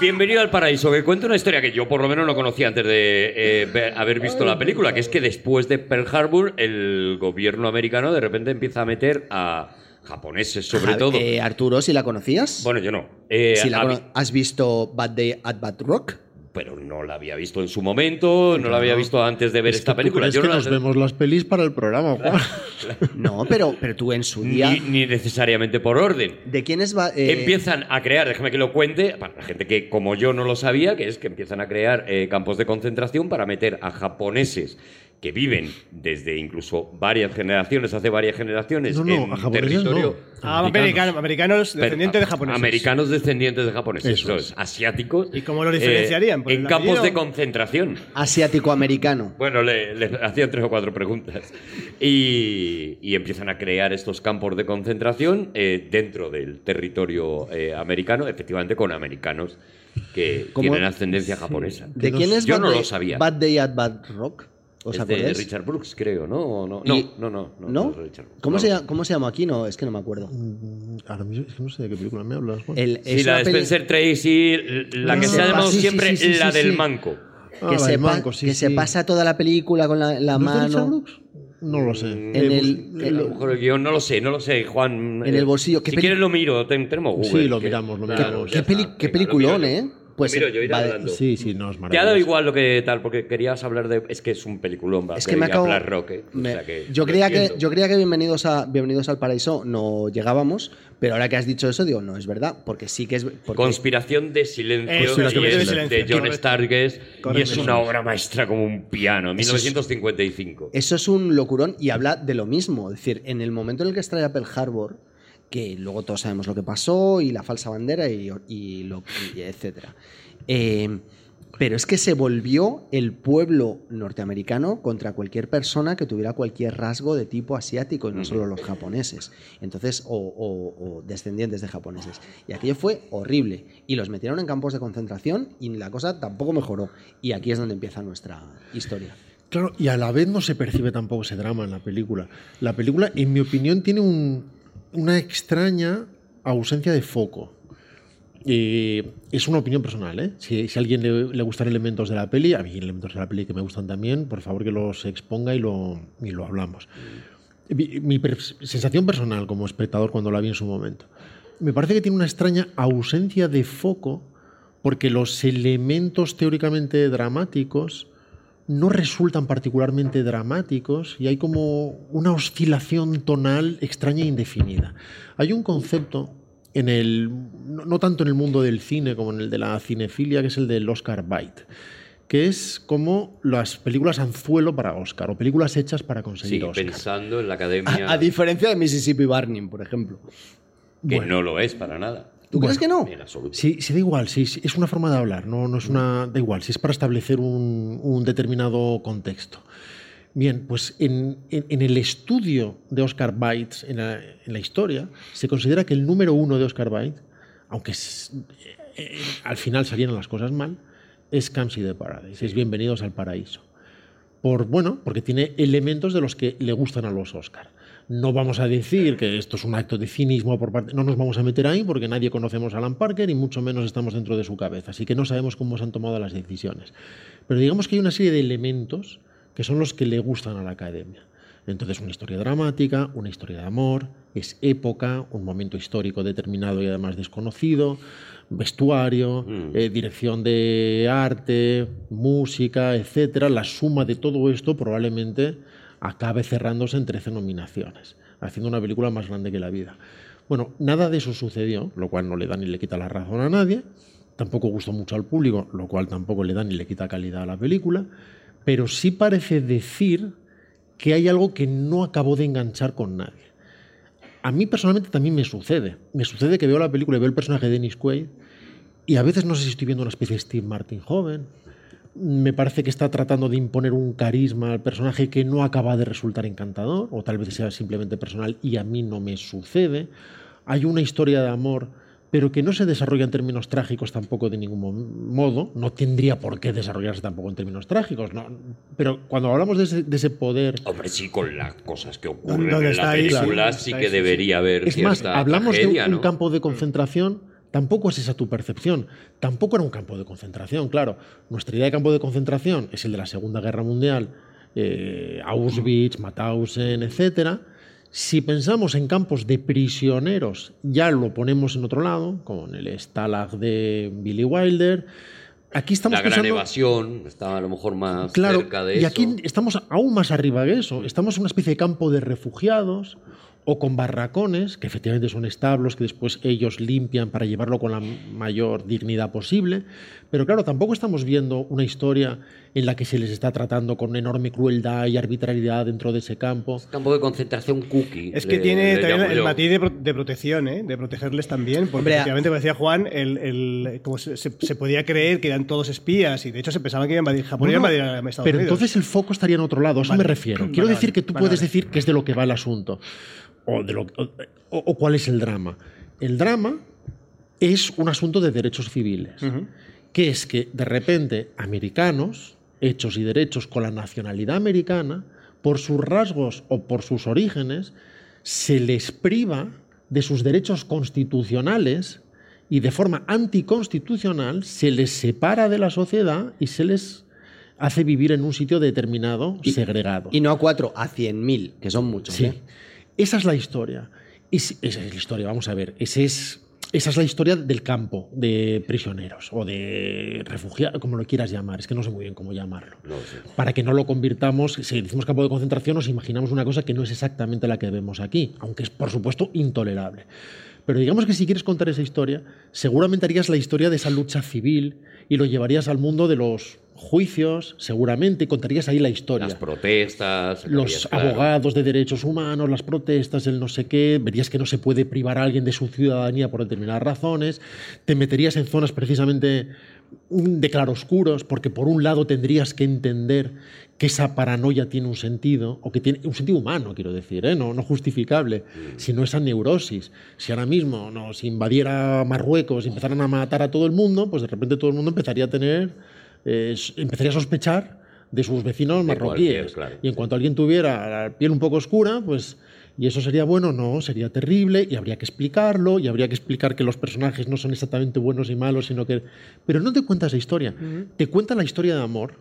Bienvenido al paraíso, que cuenta una historia que yo por lo menos no conocía antes de eh, ver- haber visto la película, que es que después de Pearl Harbor el gobierno americano de repente empieza a meter a japoneses sobre todo. eh, Arturo, si la conocías. bueno, yo no. Eh, Si la cono- ¿Has visto Bad Day at Bad Rock? Pero no la había visto en su momento, no la había visto antes de ver Es esta película. Yo que no la- nos vemos las pelis para el programa, Juan. No, pero, pero tú en su día. ni, ni necesariamente por orden. ¿De quién es? ba- eh, Empiezan a crear, déjame que lo cuente, para la gente que como yo no lo sabía, que es que empiezan a crear eh, campos de concentración para meter a japoneses que viven desde incluso varias generaciones, hace varias generaciones, No, no, en a japoneses territorio. no. Ah, americanos, americanos descendientes de japoneses. Americanos descendientes de japoneses, Eso eso es. asiáticos. ¿Y cómo lo diferenciarían? ¿Por en campos apellido? de concentración. Asiático-americano. Bueno, le, le hacían tres o cuatro preguntas. Y, y empiezan a crear estos campos de concentración eh, dentro del territorio eh, americano, efectivamente con americanos que ¿Cómo? tienen ascendencia japonesa. ¿De no quién es Yo Bad, no Day, lo sabía. Bad Day at Bad Rock? ¿Os Es de? Richard Brooks, creo, ¿no? ¿O no? Y- No, no, no, no, ¿No? es de Richard Brooks. ¿Cómo, se llama, ¿Cómo se llama aquí? No, es que no me acuerdo. Mm, Ahora mismo es que no sé de qué película me hablas, Juan. El, Sí, la de peli- Spencer Tracy, la que se ha llamado siempre sí, sí, la sí, del sí. manco. Que, se, que se pasa toda la película con la, la ¿No es de Richard mano Brooks? No lo sé. En en el, bus- A lo mejor el guion, no lo sé, no lo sé, Juan. En el bolsillo. ¿Qué Si quieres lo miro, ten- tenemos Google. Sí, lo miramos, lo miramos. qué, peliculón. ¿eh? Pues miro yo, iré va hablando. Sí, sí, no es Te ha maravilloso. dado igual lo que tal, porque querías hablar de. Es que es un peliculón, va. Es que me acabo. hablar rock, eh. O me- sea que yo, creía que, yo creía que bienvenidos, a, bienvenidos al Paraíso no llegábamos, pero ahora que has dicho eso, digo, no, es verdad, porque sí que es. porque- Conspiración de silencio, Eso, Conspiración y de es silencio, de John. Stargess y es una obra maestra como un piano, Eso es- 1955. Eso es un locurón y habla de lo mismo. Es decir, en el momento en el que extrae a Pearl Harbor, que luego todos sabemos lo que pasó y la falsa bandera y, y lo, y etcétera. Eh, Pero es que se volvió el pueblo norteamericano contra cualquier persona que tuviera cualquier rasgo de tipo asiático, y no solo los japoneses. Entonces, o, o- o descendientes de japoneses. Y aquello fue horrible. Y los metieron en campos de concentración y la cosa tampoco mejoró. Y aquí es donde empieza nuestra historia. Claro, y a la vez no se percibe tampoco ese drama en la película. La película, en mi opinión, tiene un- una extraña ausencia de foco. Eh, es una opinión personal, ¿eh? Si, si a alguien le, gustan elementos de la peli, a mí elementos de la peli que me gustan también, por favor que los exponga y lo, y lo hablamos. Mi, sensación personal como espectador cuando la vi en su momento, me parece que tiene una extraña ausencia de foco porque los elementos teóricamente dramáticos no resultan particularmente dramáticos y hay como una oscilación tonal extraña e indefinida. Hay un concepto en el no, no tanto en el mundo del cine como en el de la cinefilia que es el del Oscar Bite, que es como las películas anzuelo para Oscar o películas hechas para Sí, conseguir Oscar. pensando en la academia, A, a diferencia de Mississippi Burning, por ejemplo. que Bueno. no lo es para nada. ¿Tú crees que no? En absoluto. Sí, sí, da igual, sí, sí, es una forma de hablar, no, no es una. Da igual, si es para establecer un, un determinado contexto. Bien, pues en, en- en el estudio de Oscar Bites, en la, en la historia, se considera que el número uno de Oscar Bites, aunque es- eh, al final salieron las cosas mal, es Camps the Paradise, es Bienvenidos al Paraíso. Por, bueno, porque tiene elementos de los que le gustan a los Oscar. No vamos a decir que esto es un acto de cinismo por parte. No nos vamos a meter ahí porque nadie conocemos a Alan Parker y mucho menos estamos dentro de su cabeza. Así que no sabemos cómo se han tomado las decisiones. Pero digamos que hay una serie de elementos que son los que le gustan a la academia. Entonces, una historia dramática, una historia de amor, es época, un momento histórico determinado y además desconocido, vestuario, Mm. eh, dirección de arte, música, etcétera. La suma de todo esto probablemente acabe cerrándose en 13 nominaciones, haciendo una película más grande que la vida. Bueno, nada de eso sucedió, lo cual no le da ni le quita la razón a nadie. Tampoco gustó mucho al público, lo cual tampoco le da ni le quita calidad a la película. Pero sí parece decir que hay algo que no acabó de enganchar con nadie. A mí personalmente también me sucede. Me sucede que veo la película y veo el personaje de Dennis Quaid y a veces no sé si estoy viendo una especie de Steve Martin joven. Me parece que está tratando de imponer un carisma al personaje que no acaba de resultar encantador, o tal vez sea simplemente personal y a mí no me sucede. Hay una historia de amor, pero que no se desarrolla en términos trágicos tampoco de ningún mo- modo. No tendría por qué desarrollarse tampoco en términos trágicos. ¿no? Pero cuando hablamos de ese, de ese poder Hombre, sí, con las cosas que ocurren ¿Dónde en la está ahí? película Claro. sí que ahí, sí, sí. debería haber Es más, hablamos tragedia, de un ¿no? campo de concentración, tampoco es esa tu percepción. Tampoco era un campo de concentración, claro. Nuestra idea de campo de concentración es el de la Segunda Guerra Mundial, eh, Auschwitz, Mauthausen, etc. Si pensamos en campos de prisioneros, ya lo ponemos en otro lado, con el Stalag de Billy Wilder. Aquí estamos La gran pensando- evasión está a lo mejor más Claro, cerca de y eso. aquí estamos aún más arriba que eso. Estamos en una especie de campo de refugiados o con barracones, que efectivamente son establos, que después ellos limpian para llevarlo con la mayor dignidad posible. Pero claro, tampoco estamos viendo una historia en la que se les está tratando con enorme crueldad y arbitrariedad dentro de ese campo. Campo de concentración cookie. Es que le- tiene le también el matiz de, pro- de protección, ¿eh? de protegerles también, porque Hombre, a- efectivamente, como decía Juan, el, el- como se, se- se podía creer que eran todos espías y de hecho se pensaba que iban a invadir Japón y No, iban a invadir a Estados pero Unidos. entonces el foco estaría en otro lado, a eso Vale. me refiero. Quiero vale, decir que tú vale, puedes vale. decir que es de lo que va el asunto o, de lo, o, o cuál es el drama. El drama es un asunto de derechos civiles, Ujú. Que es que de repente americanos, hechos y derechos con la nacionalidad americana, por sus rasgos o por sus orígenes, se les priva de sus derechos constitucionales y de forma anticonstitucional se les separa de la sociedad y se les hace vivir en un sitio determinado, segregado. Y no a cuatro, a cien mil, que son muchos. Sí. ¿eh? Esa es la historia. Es- esa es la historia, vamos a ver. Ese es, esa es la historia del campo de prisioneros o de refugiados, como lo quieras llamar. Es que no sé muy bien cómo llamarlo. No. Para que no lo convirtamos, si decimos campo de concentración, nos imaginamos una cosa que no es exactamente la que vemos aquí, aunque es, por supuesto, intolerable. Pero digamos que si quieres contar esa historia, seguramente harías la historia de esa lucha civil y lo llevarías al mundo de los juicios, seguramente, contarías ahí la historia Las protestas. los claro. abogados de derechos humanos, las protestas, el no sé qué, verías que no se puede privar a alguien de su ciudadanía por determinadas razones, te meterías en zonas precisamente de claroscuros, porque por un lado tendrías que entender que esa paranoia tiene un sentido, o que tiene un sentido humano, quiero decir, ¿eh? no, no justificable, sino esa neurosis. Si ahora mismo nos invadiera Marruecos y empezaran a matar a todo el mundo, pues de repente todo el mundo empezaría a tener, eh, empezaría a sospechar de sus vecinos marroquíes. claro. Y en cuanto alguien tuviera la piel un poco oscura, pues y eso sería bueno, no, sería terrible y habría que explicarlo y habría que explicar que los personajes no son exactamente buenos y malos, sino que pero no te cuenta esa historia, te cuenta la historia de amor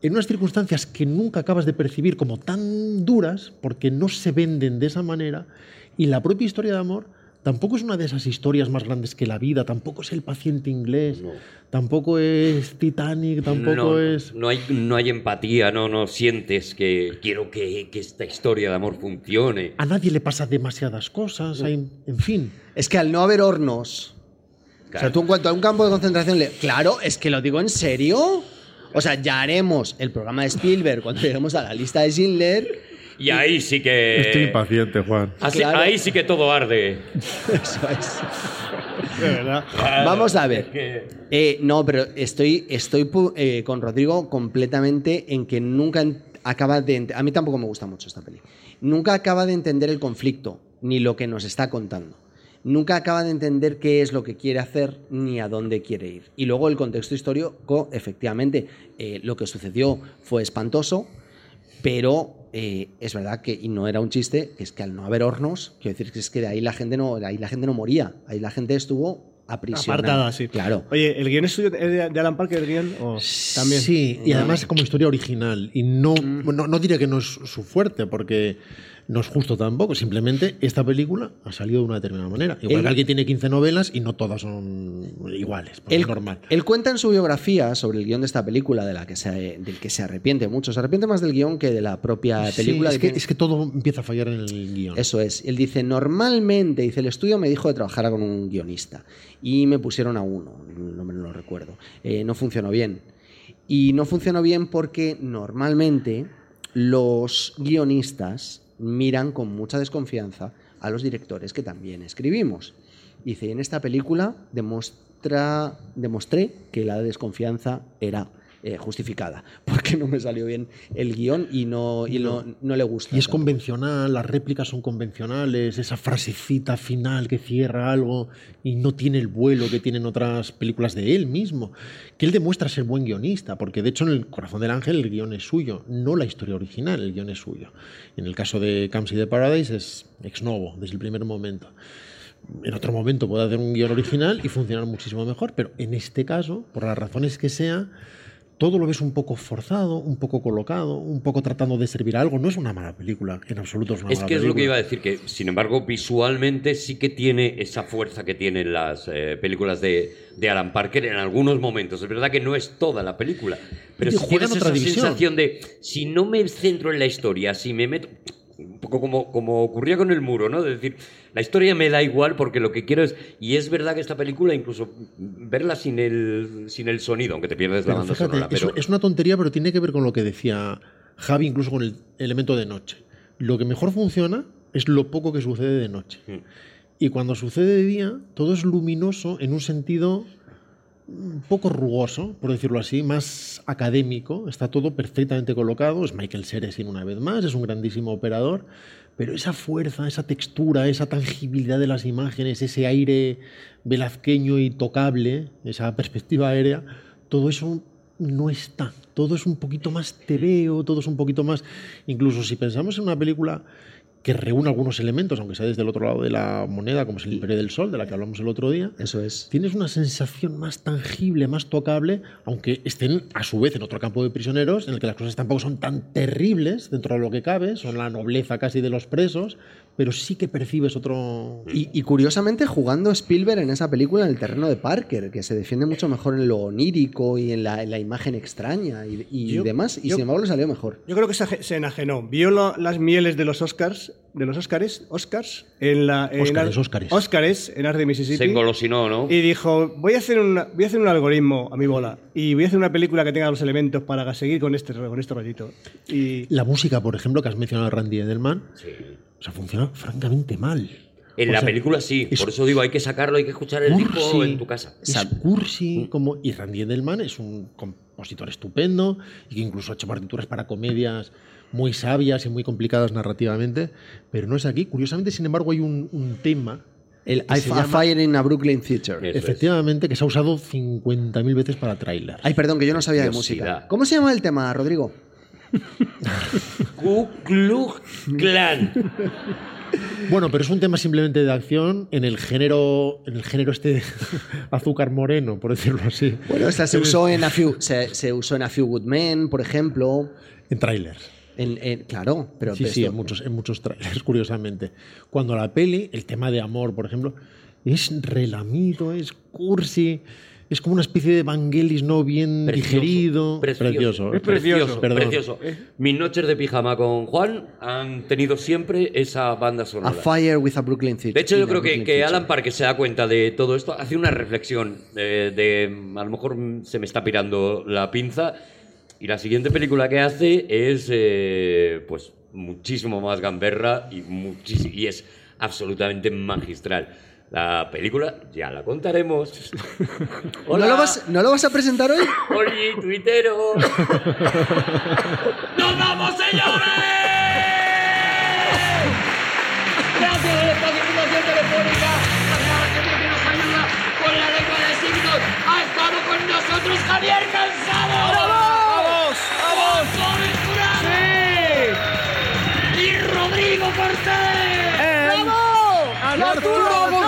en unas circunstancias que nunca acabas de percibir como tan duras porque no se venden de esa manera y la propia historia de amor tampoco es una de esas historias más grandes que la vida, tampoco es el paciente inglés, tampoco es Titanic, tampoco no, es no hay, no hay empatía, no, no sientes que quiero que, que esta historia de amor funcione. a nadie le pasa demasiadas cosas, hay- en fin. Es que al no haber hornos. O sea, Claro. tú en cuanto a un campo de concentración. le- Claro, es que lo digo en serio. O sea, ya haremos el programa de Spielberg cuando lleguemos a la lista de Schindler. Y ahí sí que. Estoy impaciente, Juan. Así- Claro. Ahí sí que todo arde. Eso es. De verdad. Vamos a ver. Eh, no, pero estoy, estoy eh, con Rodrigo completamente en que nunca acaba de... A mí tampoco me gusta mucho esta peli. Nunca acaba de entender el conflicto, ni lo que nos está contando. Nunca acaba de entender qué es lo que quiere hacer ni a dónde quiere ir. Y luego el contexto histórico, efectivamente, eh, lo que sucedió fue espantoso, pero eh, es verdad que, y no era un chiste, que es que al no haber hornos, quiero decir que es que de ahí la gente no, de ahí la gente no moría, ahí la gente estuvo aprisionada. Apartada, sí. Claro. Oye, ¿el guion es suyo, es de de Alan Parker, el guion? ¿O también? Sí, y además como historia original. Y no, no, no diré que no es su fuerte, porque no es justo tampoco. Simplemente esta película ha salido de una determinada manera. Igual Él- que alguien tiene 15 novelas y no todas son iguales. pues Él, es normal. él cuenta en su biografía sobre el guion de esta película, de la que se, del que se arrepiente mucho. Se arrepiente más del guion que de la propia Sí, película. es, que- es que todo empieza a fallar en el guion. Eso es. Él dice, normalmente, dice, el estudio me dijo que trabajara con un guionista. Y me pusieron a uno, no me lo recuerdo. Eh, no funcionó bien. Y no funcionó bien porque normalmente los guionistas miran con mucha desconfianza a los directores que también escribimos. Dice, en esta película demuestra, demostré que la desconfianza era eh, justificada, porque no me salió bien el guion y no, y no, no le gusta. Y es convencional, las réplicas son convencionales, esa frasecita final que cierra algo y no tiene el vuelo que tienen otras películas de él mismo. Que él demuestra ser buen guionista, porque de hecho en El Corazón del Ángel el guion es suyo, no la historia original, el guion es suyo. En el caso de Camps de Paradise es ex novo, desde el primer momento. En otro momento puede hacer un guion original y funcionar muchísimo mejor, pero en este caso, por las razones que sea, todo lo ves un poco forzado, un poco colocado, un poco tratando de servir algo. No es una mala película, en absoluto es una Es mala que es lo que película. iba a decir, que sin embargo visualmente sí que tiene esa fuerza que tienen las eh, películas de, de Alan Parker en algunos momentos. Es verdad que no es toda la película, pero en tienes esa división. sensación de si no me centro en la historia, si me meto... Un poco como, como ocurría con el muro, ¿no? De decir, la historia me da igual porque lo que quiero es... Y es verdad que esta película, incluso verla sin el, sin el sonido, aunque te pierdes la banda fíjate, sonora, pero... es, una tontería, pero tiene que ver con lo que decía Javi, incluso con el elemento de noche. Lo que mejor funciona es lo poco que sucede de noche. Mm. Y cuando sucede de día, todo es luminoso en un sentido un poco rugoso, por decirlo así, más académico. Está todo perfectamente colocado. Es Michael Seresin una vez más, es un grandísimo operador. Pero esa fuerza, esa textura, esa tangibilidad de las imágenes, ese aire velazqueño y tocable, esa perspectiva aérea, todo eso no está. Todo es un poquito más tebeo, todo es un poquito más. Incluso si pensamos en una película que reúne algunos elementos, aunque sea desde el otro lado de la moneda, como es el Imperio del Sol, de la que hablamos el otro día, Eso es. tienes una sensación más tangible, más tocable, aunque estén a su vez en otro campo de prisioneros, en el que las cosas tampoco son tan terribles dentro de lo que cabe, son la nobleza casi de los presos, pero sí que percibes otro... Y, y curiosamente jugando Spielberg en esa película en el terreno de Parker, que se defiende mucho mejor en lo onírico y en la, en la imagen extraña y, y Yo- demás, y yo- sin embargo le salió mejor. Yo creo que se, se enajenó. Vio lo- las mieles de los Oscars, de los Oscars, Oscars, en la en Óscares, Ar- Óscares. Óscares, en Ars de Mississippi. Se engolosinó, ¿no? Y dijo, voy a, hacer una- voy a hacer un algoritmo a mi bola y voy a hacer una película que tenga los elementos para seguir con este, con este rollito. Y La música, por ejemplo, que has mencionado a Randy Edelman, o sea, funciona francamente mal. En O la sea, película sí, es por eso digo, hay que sacarlo, hay que escuchar el disco cursi, en tu casa. Es Sab- cursi, como, y Randy Edelman es un compositor estupendo y que incluso ha hecho partituras para comedias muy sabias y muy complicadas narrativamente, pero no es aquí. Curiosamente, sin embargo, hay un, un tema, El I llama- Fire in a Brooklyn Theater. Eso es. efectivamente, que se ha usado 50.000 veces para trailers. Ay, perdón, que yo no sabía de música. ¿Cómo se llama el tema, Rodrigo? Ku Klux Klan. Bueno, pero es un tema simplemente de acción en el género, en el género este de azúcar moreno, por decirlo así. Bueno, esta se usó en A Few, se, se usó en A Few Good Men, por ejemplo. En trailers. En, en- claro, pero Sí, sí, en muchos, en muchos trailers, curiosamente. Cuando la peli, el tema de amor, por ejemplo, es relamido, es cursi, es como una especie de evangelis no bien Precioso, digerido. precioso. Es precioso. Precioso. Mis noches de pijama con Juan han tenido siempre esa banda A sonora. Fire with a Brooklyn Theater. De hecho, yo a creo que, que. Alan Parker se da cuenta de todo esto, hace una reflexión de, a lo mejor se me está pirando la pinza, y la siguiente película que hace es, eh, pues, muchísimo más gamberra y, y es absolutamente magistral. La película ya la contaremos. ¿No lo, vas, ¿No lo vas a presentar hoy? Oli, tuitero. ¡Nos vamos, señores! Gracias al espacio de Fundación Telefónica, gracias a la gente que nos ayuda con la lengua de signos. Ha estado con nosotros Javier Cansado. ¡Vamos! ¡Vamos! ¡Sí! Y Rodrigo Cortés. ¡Bravo! ¡Arturo